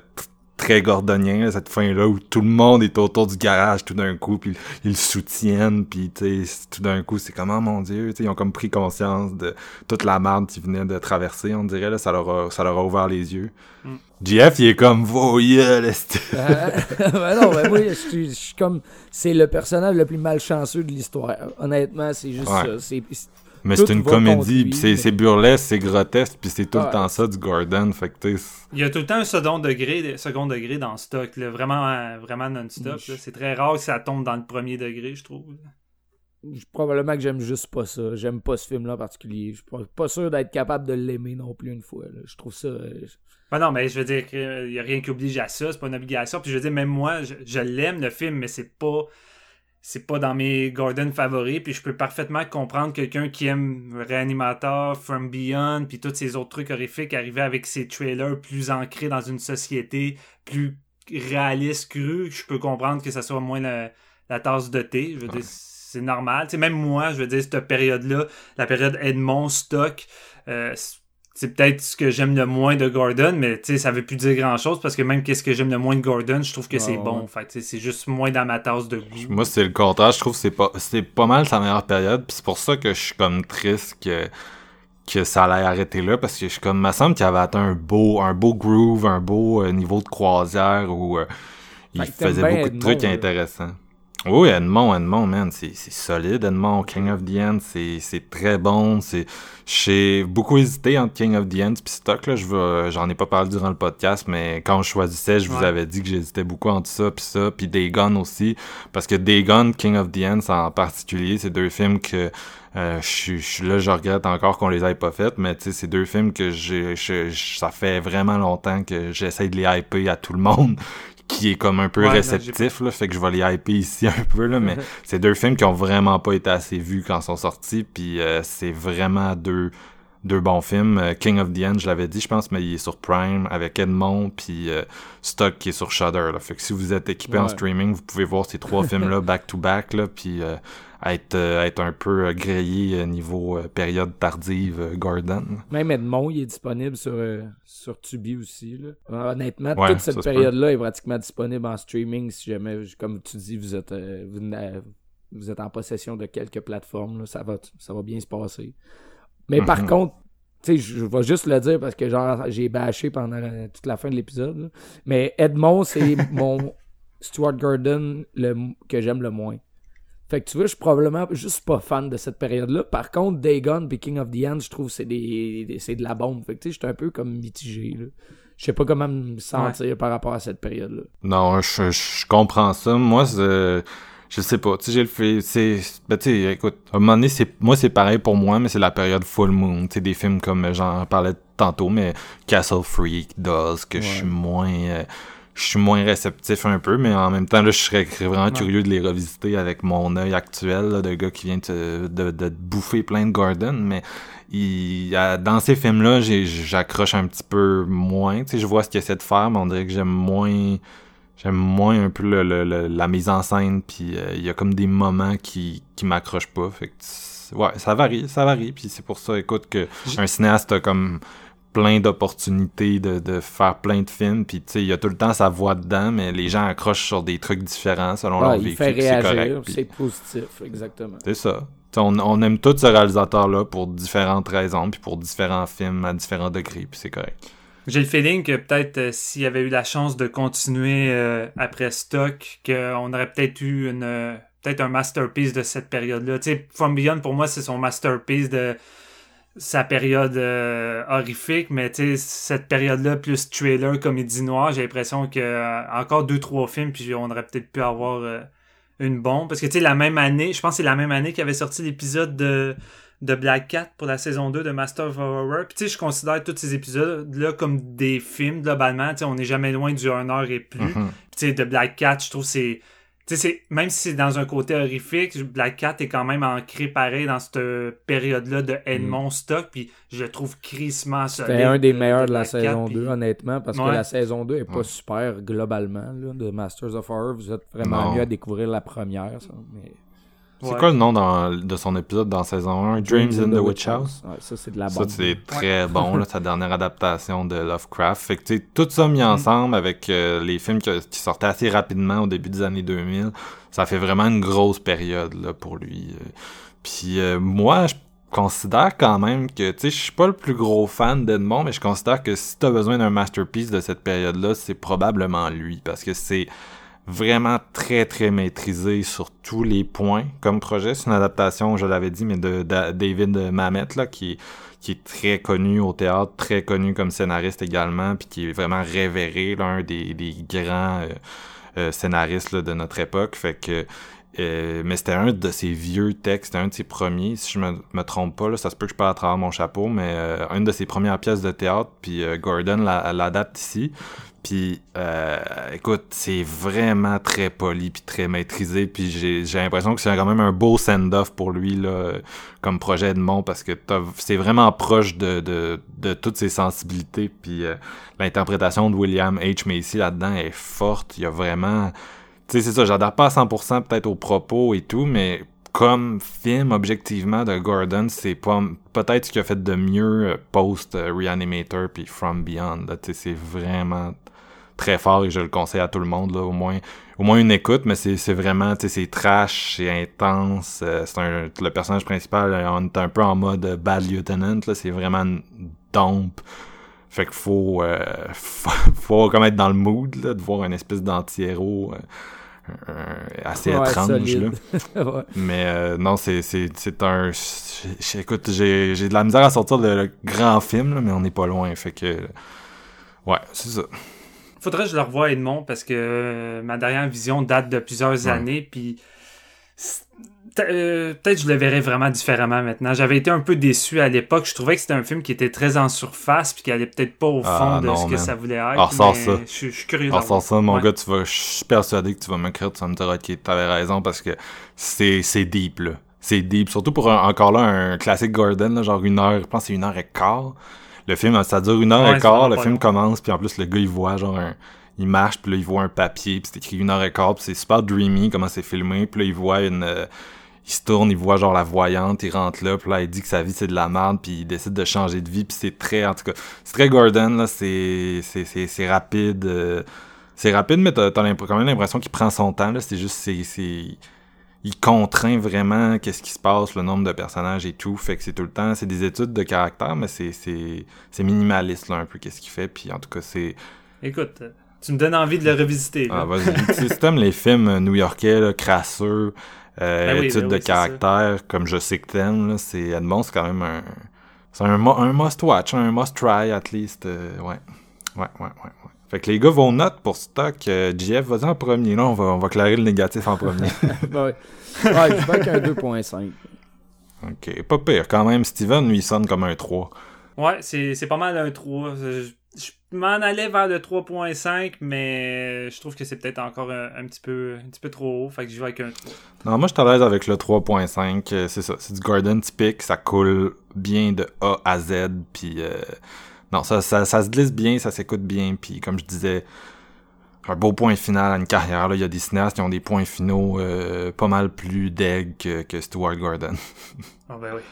très gordonien, là, cette fin-là, où tout le monde est autour du garage tout d'un coup, puis ils le soutiennent, puis tu sais, tout d'un coup, c'est comme, oh mon Dieu, tu sais, ils ont comme pris conscience de toute la merde qu'ils venaient de traverser, on dirait, là, ça leur a, ça leur a ouvert les yeux. Mm. JF, il est comme, voyez, *laughs* esti. Euh, *laughs* ben non, ben moi, je suis- je suis comme. C'est le personnage le plus malchanceux de l'histoire. Honnêtement, c'est juste Ouais. ça. Mais c'est une comédie, puis c'est burlesque, c'est grotesque, puis c'est tout Ouais. le temps ça du Gordon, fait que Il y a tout le temps un second degré, second degré dans stock, là, vraiment, euh, vraiment non-stop. C'est très rare que ça tombe dans le premier degré, je trouve. je- probablement que j'aime juste pas ça. J'aime pas ce film-là en particulier. Je suis pas, pas sûr d'être capable de l'aimer non plus une fois. là. Je trouve ça. euh, Ben non, mais je veux dire qu'il n'y a rien qui oblige à ça, c'est pas une obligation. Puis je veux dire, même moi, je, je l'aime le film, mais c'est pas. C'est pas dans mes Gordon favoris, puis je peux parfaitement comprendre quelqu'un qui aime Reanimator, From Beyond, puis tous ces autres trucs horrifiques, arriver avec ces trailers plus ancrés dans une société plus réaliste, crue. Je peux comprendre que ça soit moins la, la tasse de thé. Je veux dire, c'est normal. Tu sais, même moi, je veux dire, cette période-là, la période Edmond Stock, euh, c'est- peut-être ce que j'aime le moins de Gordon, mais tu sais, ça veut plus dire grand-chose parce que même qu'est-ce que j'aime le moins de Gordon, je trouve que c'est Ouais, bon. ouais. Fait c'est juste moins dans ma tasse de goût. Moi, c'est le contraire. Je trouve que c'est pas, c'est pas mal sa meilleure période. Puis c'est pour ça que je suis comme triste que, que ça allait arrêter là. Parce que je suis comme, me semble qu'il avait atteint un beau, un beau groove, un beau euh, niveau de croisière où euh, il faisait beaucoup de trucs intéressants. Oui, Edmond, Edmond, man, c'est c'est solide. Edmond, King of the End, c'est c'est très bon. C'est J'ai beaucoup hésité entre King of the End puis Stock. là. J'en ai pas parlé durant le podcast, mais quand je choisissais, je vous avais dit que j'hésitais beaucoup entre ça puis ça, puis Dagon aussi. Parce que Dagon, King of the End, en particulier, c'est deux films que euh, je suis- là, je regrette encore qu'on les ait pas fait, mais tu sais, c'est deux films que j'ai, ça fait vraiment longtemps que j'essaie de les hyper à tout le monde, qui est comme un peu Ouais, non, réceptif, là, fait que je vais les hyper ici *laughs* un peu, là, mais *laughs* c'est deux films qui ont vraiment pas été assez vus quand ils sont sortis, puis euh, c'est vraiment deux deux bons films. Euh, King of the End, je l'avais dit, je pense, mais il est sur Prime avec Edmond, puis euh, Stock qui est sur Shudder. Là. Fait que si vous êtes équipé en streaming, vous pouvez voir ces trois *laughs* films-là back-to-back, là, puis euh, être, être un peu euh, grillé euh, niveau période tardive Gordon. Même Edmond, il est disponible sur, sur Tubi aussi. Là. Honnêtement, Ouais, toute cette période-là est pratiquement disponible en streaming si jamais, comme tu dis, vous êtes, vous, êtes en possession de quelques plateformes. là, ça, va, ça va bien se passer. Mais par Mhm. contre, tu sais, je vais juste le dire parce que genre j'ai bâché pendant la- toute la fin de l'épisode. Mais Edmond, c'est *laughs* mon Stuart Gordon le, que j'aime le moins. Fait que tu vois, je suis probablement juste pas fan de cette période-là. Par contre, Dagon et King of the Ants, je trouve que c'est des, des- c'est de la bombe. Fait que tu sais, j'étais un peu comme mitigé. là. Je sais pas comment me sentir par rapport à cette période-là. Non, je, je comprends ça. Moi, c'est- je sais pas. Tu sais, j'ai le fait. C'est. Ben, tu sais, écoute, à un moment donné, c'est, moi, c'est pareil pour moi, mais c'est la période full moon. Tu sais, des films comme j'en parlais tantôt, mais Castle Freak, Dolls, que je suis moins. euh, je suis moins réceptif un peu, mais en même temps, là, je serais vraiment curieux de les revisiter avec mon œil actuel là, de gars qui vient de, de, de bouffer plein de Gordon, mais il, dans ces films-là, j'accroche un petit peu moins. Tu sais, je vois ce qu'il essaie de faire, mais on dirait que j'aime moins J'aime moins un peu le, le- le- la mise en scène, puis euh, il y a comme des moments qui, qui m'accrochent pas. Fait que, ouais, ça varie, ça varie, puis c'est pour ça, écoute, que un cinéaste a comme plein d'opportunités de, de faire plein de films, puis tu sais, il y a tout le temps sa voix dedans, mais les gens accrochent sur des trucs différents selon Ah, leur il vécu, c'est correct. c'est positif, exactement. C'est ça. Tu sais, On, on aime tous ce réalisateur-là pour différentes raisons, puis pour différents films à différents degrés, puis c'est correct. J'ai le feeling que peut-être euh, s'il y avait eu la chance de continuer euh, après Stock, qu'on aurait peut-être eu une euh, peut-être un masterpiece de cette période-là. Tu sais, From Beyond, pour moi, c'est son masterpiece de sa période euh, horrifique, mais tu sais, cette période-là, plus trailer, comédie noire, j'ai l'impression que euh, encore deux, trois films, puis on aurait peut-être pu avoir euh, une bombe. Parce que tu sais, la même année, je pense que c'est la même année qu'il avait sorti l'épisode de de Black Cat pour la saison 2 de Master of Horror. Puis tu sais, je considère tous ces épisodes-là comme des films, globalement. Tu sais, on n'est jamais loin du 1 heure et plus. Mhm. Puis tu sais, de Black Cat, je trouve c'est... Tu sais, c'est- même si c'est dans un côté horrifique, Black Cat est quand même ancré pareil dans cette période-là de Edmond Stock, puis je le trouve crissement solide. C'était un des meilleurs de la Black Cat, saison puis- 2, honnêtement, parce que la saison 2 est pas Ouais. super globalement là, de Masters of Horror. Vous êtes vraiment Non. mieux à découvrir la première. ça, mais... C'est Ouais. quoi le nom dans- de son épisode dans saison 1 Dreams, in the Witch House? Ouais, ça, c'est de la Ça, bombe. c'est très bon, là, sa dernière adaptation de Lovecraft. Fait que, tu sais, tout ça mis Mm. ensemble avec euh, les films que- qui sortaient assez rapidement au début des années 2000, ça fait vraiment une grosse période, là, pour lui. euh. Puis, euh, moi, je considère quand même que, tu sais, je suis pas le plus gros fan d'Edmond, mais je considère que si t'as besoin d'un masterpiece de cette période-là, c'est probablement lui, parce que c'est vraiment très très maîtrisé sur tous les points comme projet. C'est une adaptation, je l'avais dit, mais de, Da- David Mamet, là, qui est, très connu au théâtre, très connu comme scénariste également, puis qui est vraiment révéré, là, un des, des grands euh, euh, scénaristes de notre époque. Fait que euh, mais c'était un de ses vieux textes, un de ses premiers, si je me, me trompe pas, là, ça se peut que je parle à travers mon chapeau, mais euh, une de ses premières pièces de théâtre, puis Gordon la- l'adapte ici. Puis, euh, écoute, c'est vraiment très poli puis très maîtrisé. Puis j'ai l'impression que c'est quand même un beau send-off pour lui là, comme projet Edmond parce que c'est vraiment proche de, de, de toutes ses sensibilités. Puis euh, l'interprétation de William H. Macy là-dedans est forte. Il y a vraiment... Tu sais, c'est ça, j'adhère pas à 100% peut-être aux propos et tout, mais comme film, objectivement, de Gordon, c'est peut-être ce qu'il a fait de mieux euh, post euh, Reanimator puis From Beyond. Tu sais, c'est vraiment très fort et je le conseille à tout le monde là, au moins au moins une écoute mais c'est vraiment tu sais c'est trash c'est intense euh, c'est un le personnage principal euh, on est un peu en mode bad lieutenant là c'est vraiment une dompe fait qu'il faut, euh, faut *laughs* faut comme être dans le mood là, de voir une espèce d'anti-héros euh, assez Ouais, étrange là. *laughs* Ouais. Mais non, c'est c'est c'est un. Écoute, j'ai j'ai de la misère à sortir le, le grand film, là, mais on n'est pas loin. Fait que. Ouais, c'est ça. Faudrait que je le revoie Edmond parce que euh, ma dernière vision date de plusieurs Ouais. années puis euh, peut-être je le verrais vraiment différemment maintenant. J'avais été un peu déçu à l'époque. Je trouvais que c'était un film qui était très en surface puis qui allait peut-être pas au fond Ah, de non, ce que man. ça voulait être. Ah, ressors mais ça. Je, suis- je suis curieux. Alors, sans ça, mon Ouais. gars, tu vas, je suis persuadé que tu vas m'écrire, tu vas me dire, ok, t'avais raison parce que c'est, c'est deep, là. C'est deep. Surtout pour un- encore là, un classique Gordon, là, genre une heure, je pense que c'est une heure et quart. Le film, ça dure une heure Ouais, et quart, le film long. commence, puis en plus, le gars, il voit genre un, il marche, puis là, il voit un papier, puis c'est écrit une heure et quart, puis c'est super dreamy comment c'est filmé, puis là, il voit une, euh, il se tourne, il voit genre la voyante, il rentre là, puis là, il dit que sa vie, c'est de la merde, puis il décide de changer de vie, puis c'est très, en tout cas, c'est très Gordon, là, c'est, c'est, c'est, c'est rapide, euh, c'est rapide, mais t'as, t'as quand même l'impression qu'il prend son temps, là, c'est juste, c'est, c'est, il contraint vraiment qu'est-ce qui se passe, le nombre de personnages et tout, fait que c'est tout le temps, c'est des études de caractère, mais c'est, c'est, c'est minimaliste, là, un peu, qu'est-ce qu'il fait, puis en tout cas, c'est, Écoute, tu me donnes envie de le revisiter. là. ah, vas-y. Tu sais, les films new-yorkais, là, crasseux, euh, Ben oui, études ben de oui, caractère, comme je sais que t'aimes, là, c'est Edmond, c'est quand même un, c'est un, un must-watch, un must-try, at least, euh. Ouais, ouais, ouais, ouais. Fait que les gars, vos notes pour stock, euh, JF, vas-y en premier, là, on va, on va clarer le négatif en premier. *laughs* Ben ouais. Ouais, je vais avec un 2.5. ok, pas pire, quand même, Steven, lui, il sonne comme un 3. Ouais, c'est c'est pas mal un 3. Je, je m'en allais vers le 3.5, mais je trouve que c'est peut-être encore un, un petit peu, un petit peu trop haut. Fait que je vais avec un 3. Non, moi, je suis à l'aise avec le 3.5. euh, C'est ça. C'est du Gordon typique. Ça coule bien de A à Z. Puis, euh, non, ça, ça, ça se glisse bien, ça s'écoute bien. Puis, comme je disais, un beau point final à une carrière. Là. Il y a des cinéastes qui ont des points finaux euh, pas mal plus deg que, que Stuart Gordon. Ah ben oui.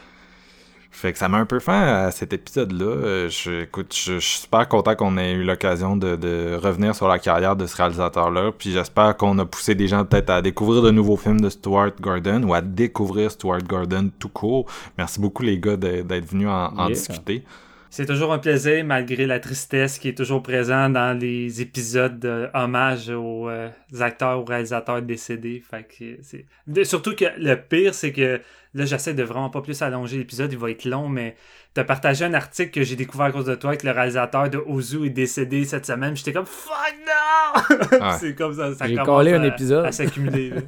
Fait que ça m'a un peu fait à cet épisode-là. Euh, Je, écoute, je, je suis super content qu'on ait eu l'occasion de, de revenir sur la carrière de ce réalisateur-là. Puis j'espère qu'on a poussé des gens peut-être à découvrir de nouveaux films de Stuart Gordon ou à découvrir Stuart Gordon tout court. Merci beaucoup les gars d'être venus en, en Yeah. discuter. C'est toujours un plaisir, malgré la tristesse qui est toujours présente dans les épisodes de hommage aux euh, acteurs ou réalisateurs décédés. Fait que c'est... de- surtout que le pire, c'est que là, j'essaie de vraiment pas plus allonger l'épisode, il va être long, mais t'as partagé un article que j'ai découvert à cause de toi que le réalisateur de Ozu est décédé cette semaine. J'étais comme fuck no! Ouais. *laughs* c'est comme ça. ça J'ai commence collé à- un épisode. À s'accumuler. *laughs*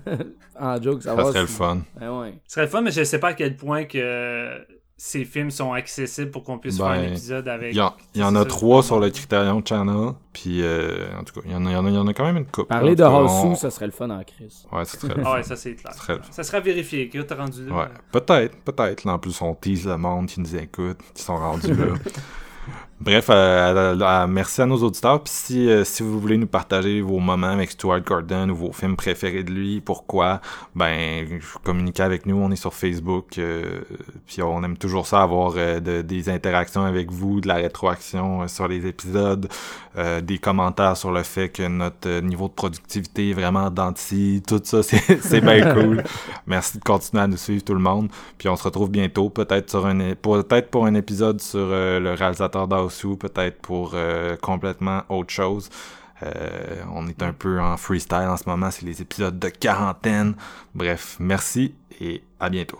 En joke, ça, Ça va. serait le fun. Ben ouais. Ce serait le fun, mais je sais pas à quel point que ces films sont accessibles pour qu'on puisse faire un Ben, épisode avec. Il y, en- y a trois sur le Criterion Channel. Puis, euh, en tout cas, il y en a, il y en a, il y en a quand même une couple. Parler de cas, on- Horsou, ça serait le fun en crise. Ouais, ça serait le Ah fun. ouais, ça c'est clair. Ça serait- Ça sera vérifié. Que t'as rendu là. Ouais, peut-être, peut-être. Là, En plus, on tease le monde qui nous écoute, qui sont rendus là. *laughs* Bref, euh, merci à nos auditeurs. Puis si, euh, si vous voulez nous partager vos moments avec Stuart Gordon ou vos films préférés de lui, pourquoi, ben communiquez avec nous. On est sur Facebook. euh, puis on aime toujours ça, avoir de- des interactions avec vous, de la rétroaction sur les épisodes, des commentaires sur le fait que notre niveau de productivité est vraiment denti. Tout ça, c'est *laughs* bien *laughs* cool. Merci de continuer à nous suivre tout le monde. Puis on se retrouve bientôt, peut-être sur un é- pour- peut-être pour un épisode sur le réalisateur peut-être pour euh, complètement autre chose. Euh, on est un peu en freestyle en ce moment, c'est les épisodes de quarantaine. Bref, merci et à bientôt.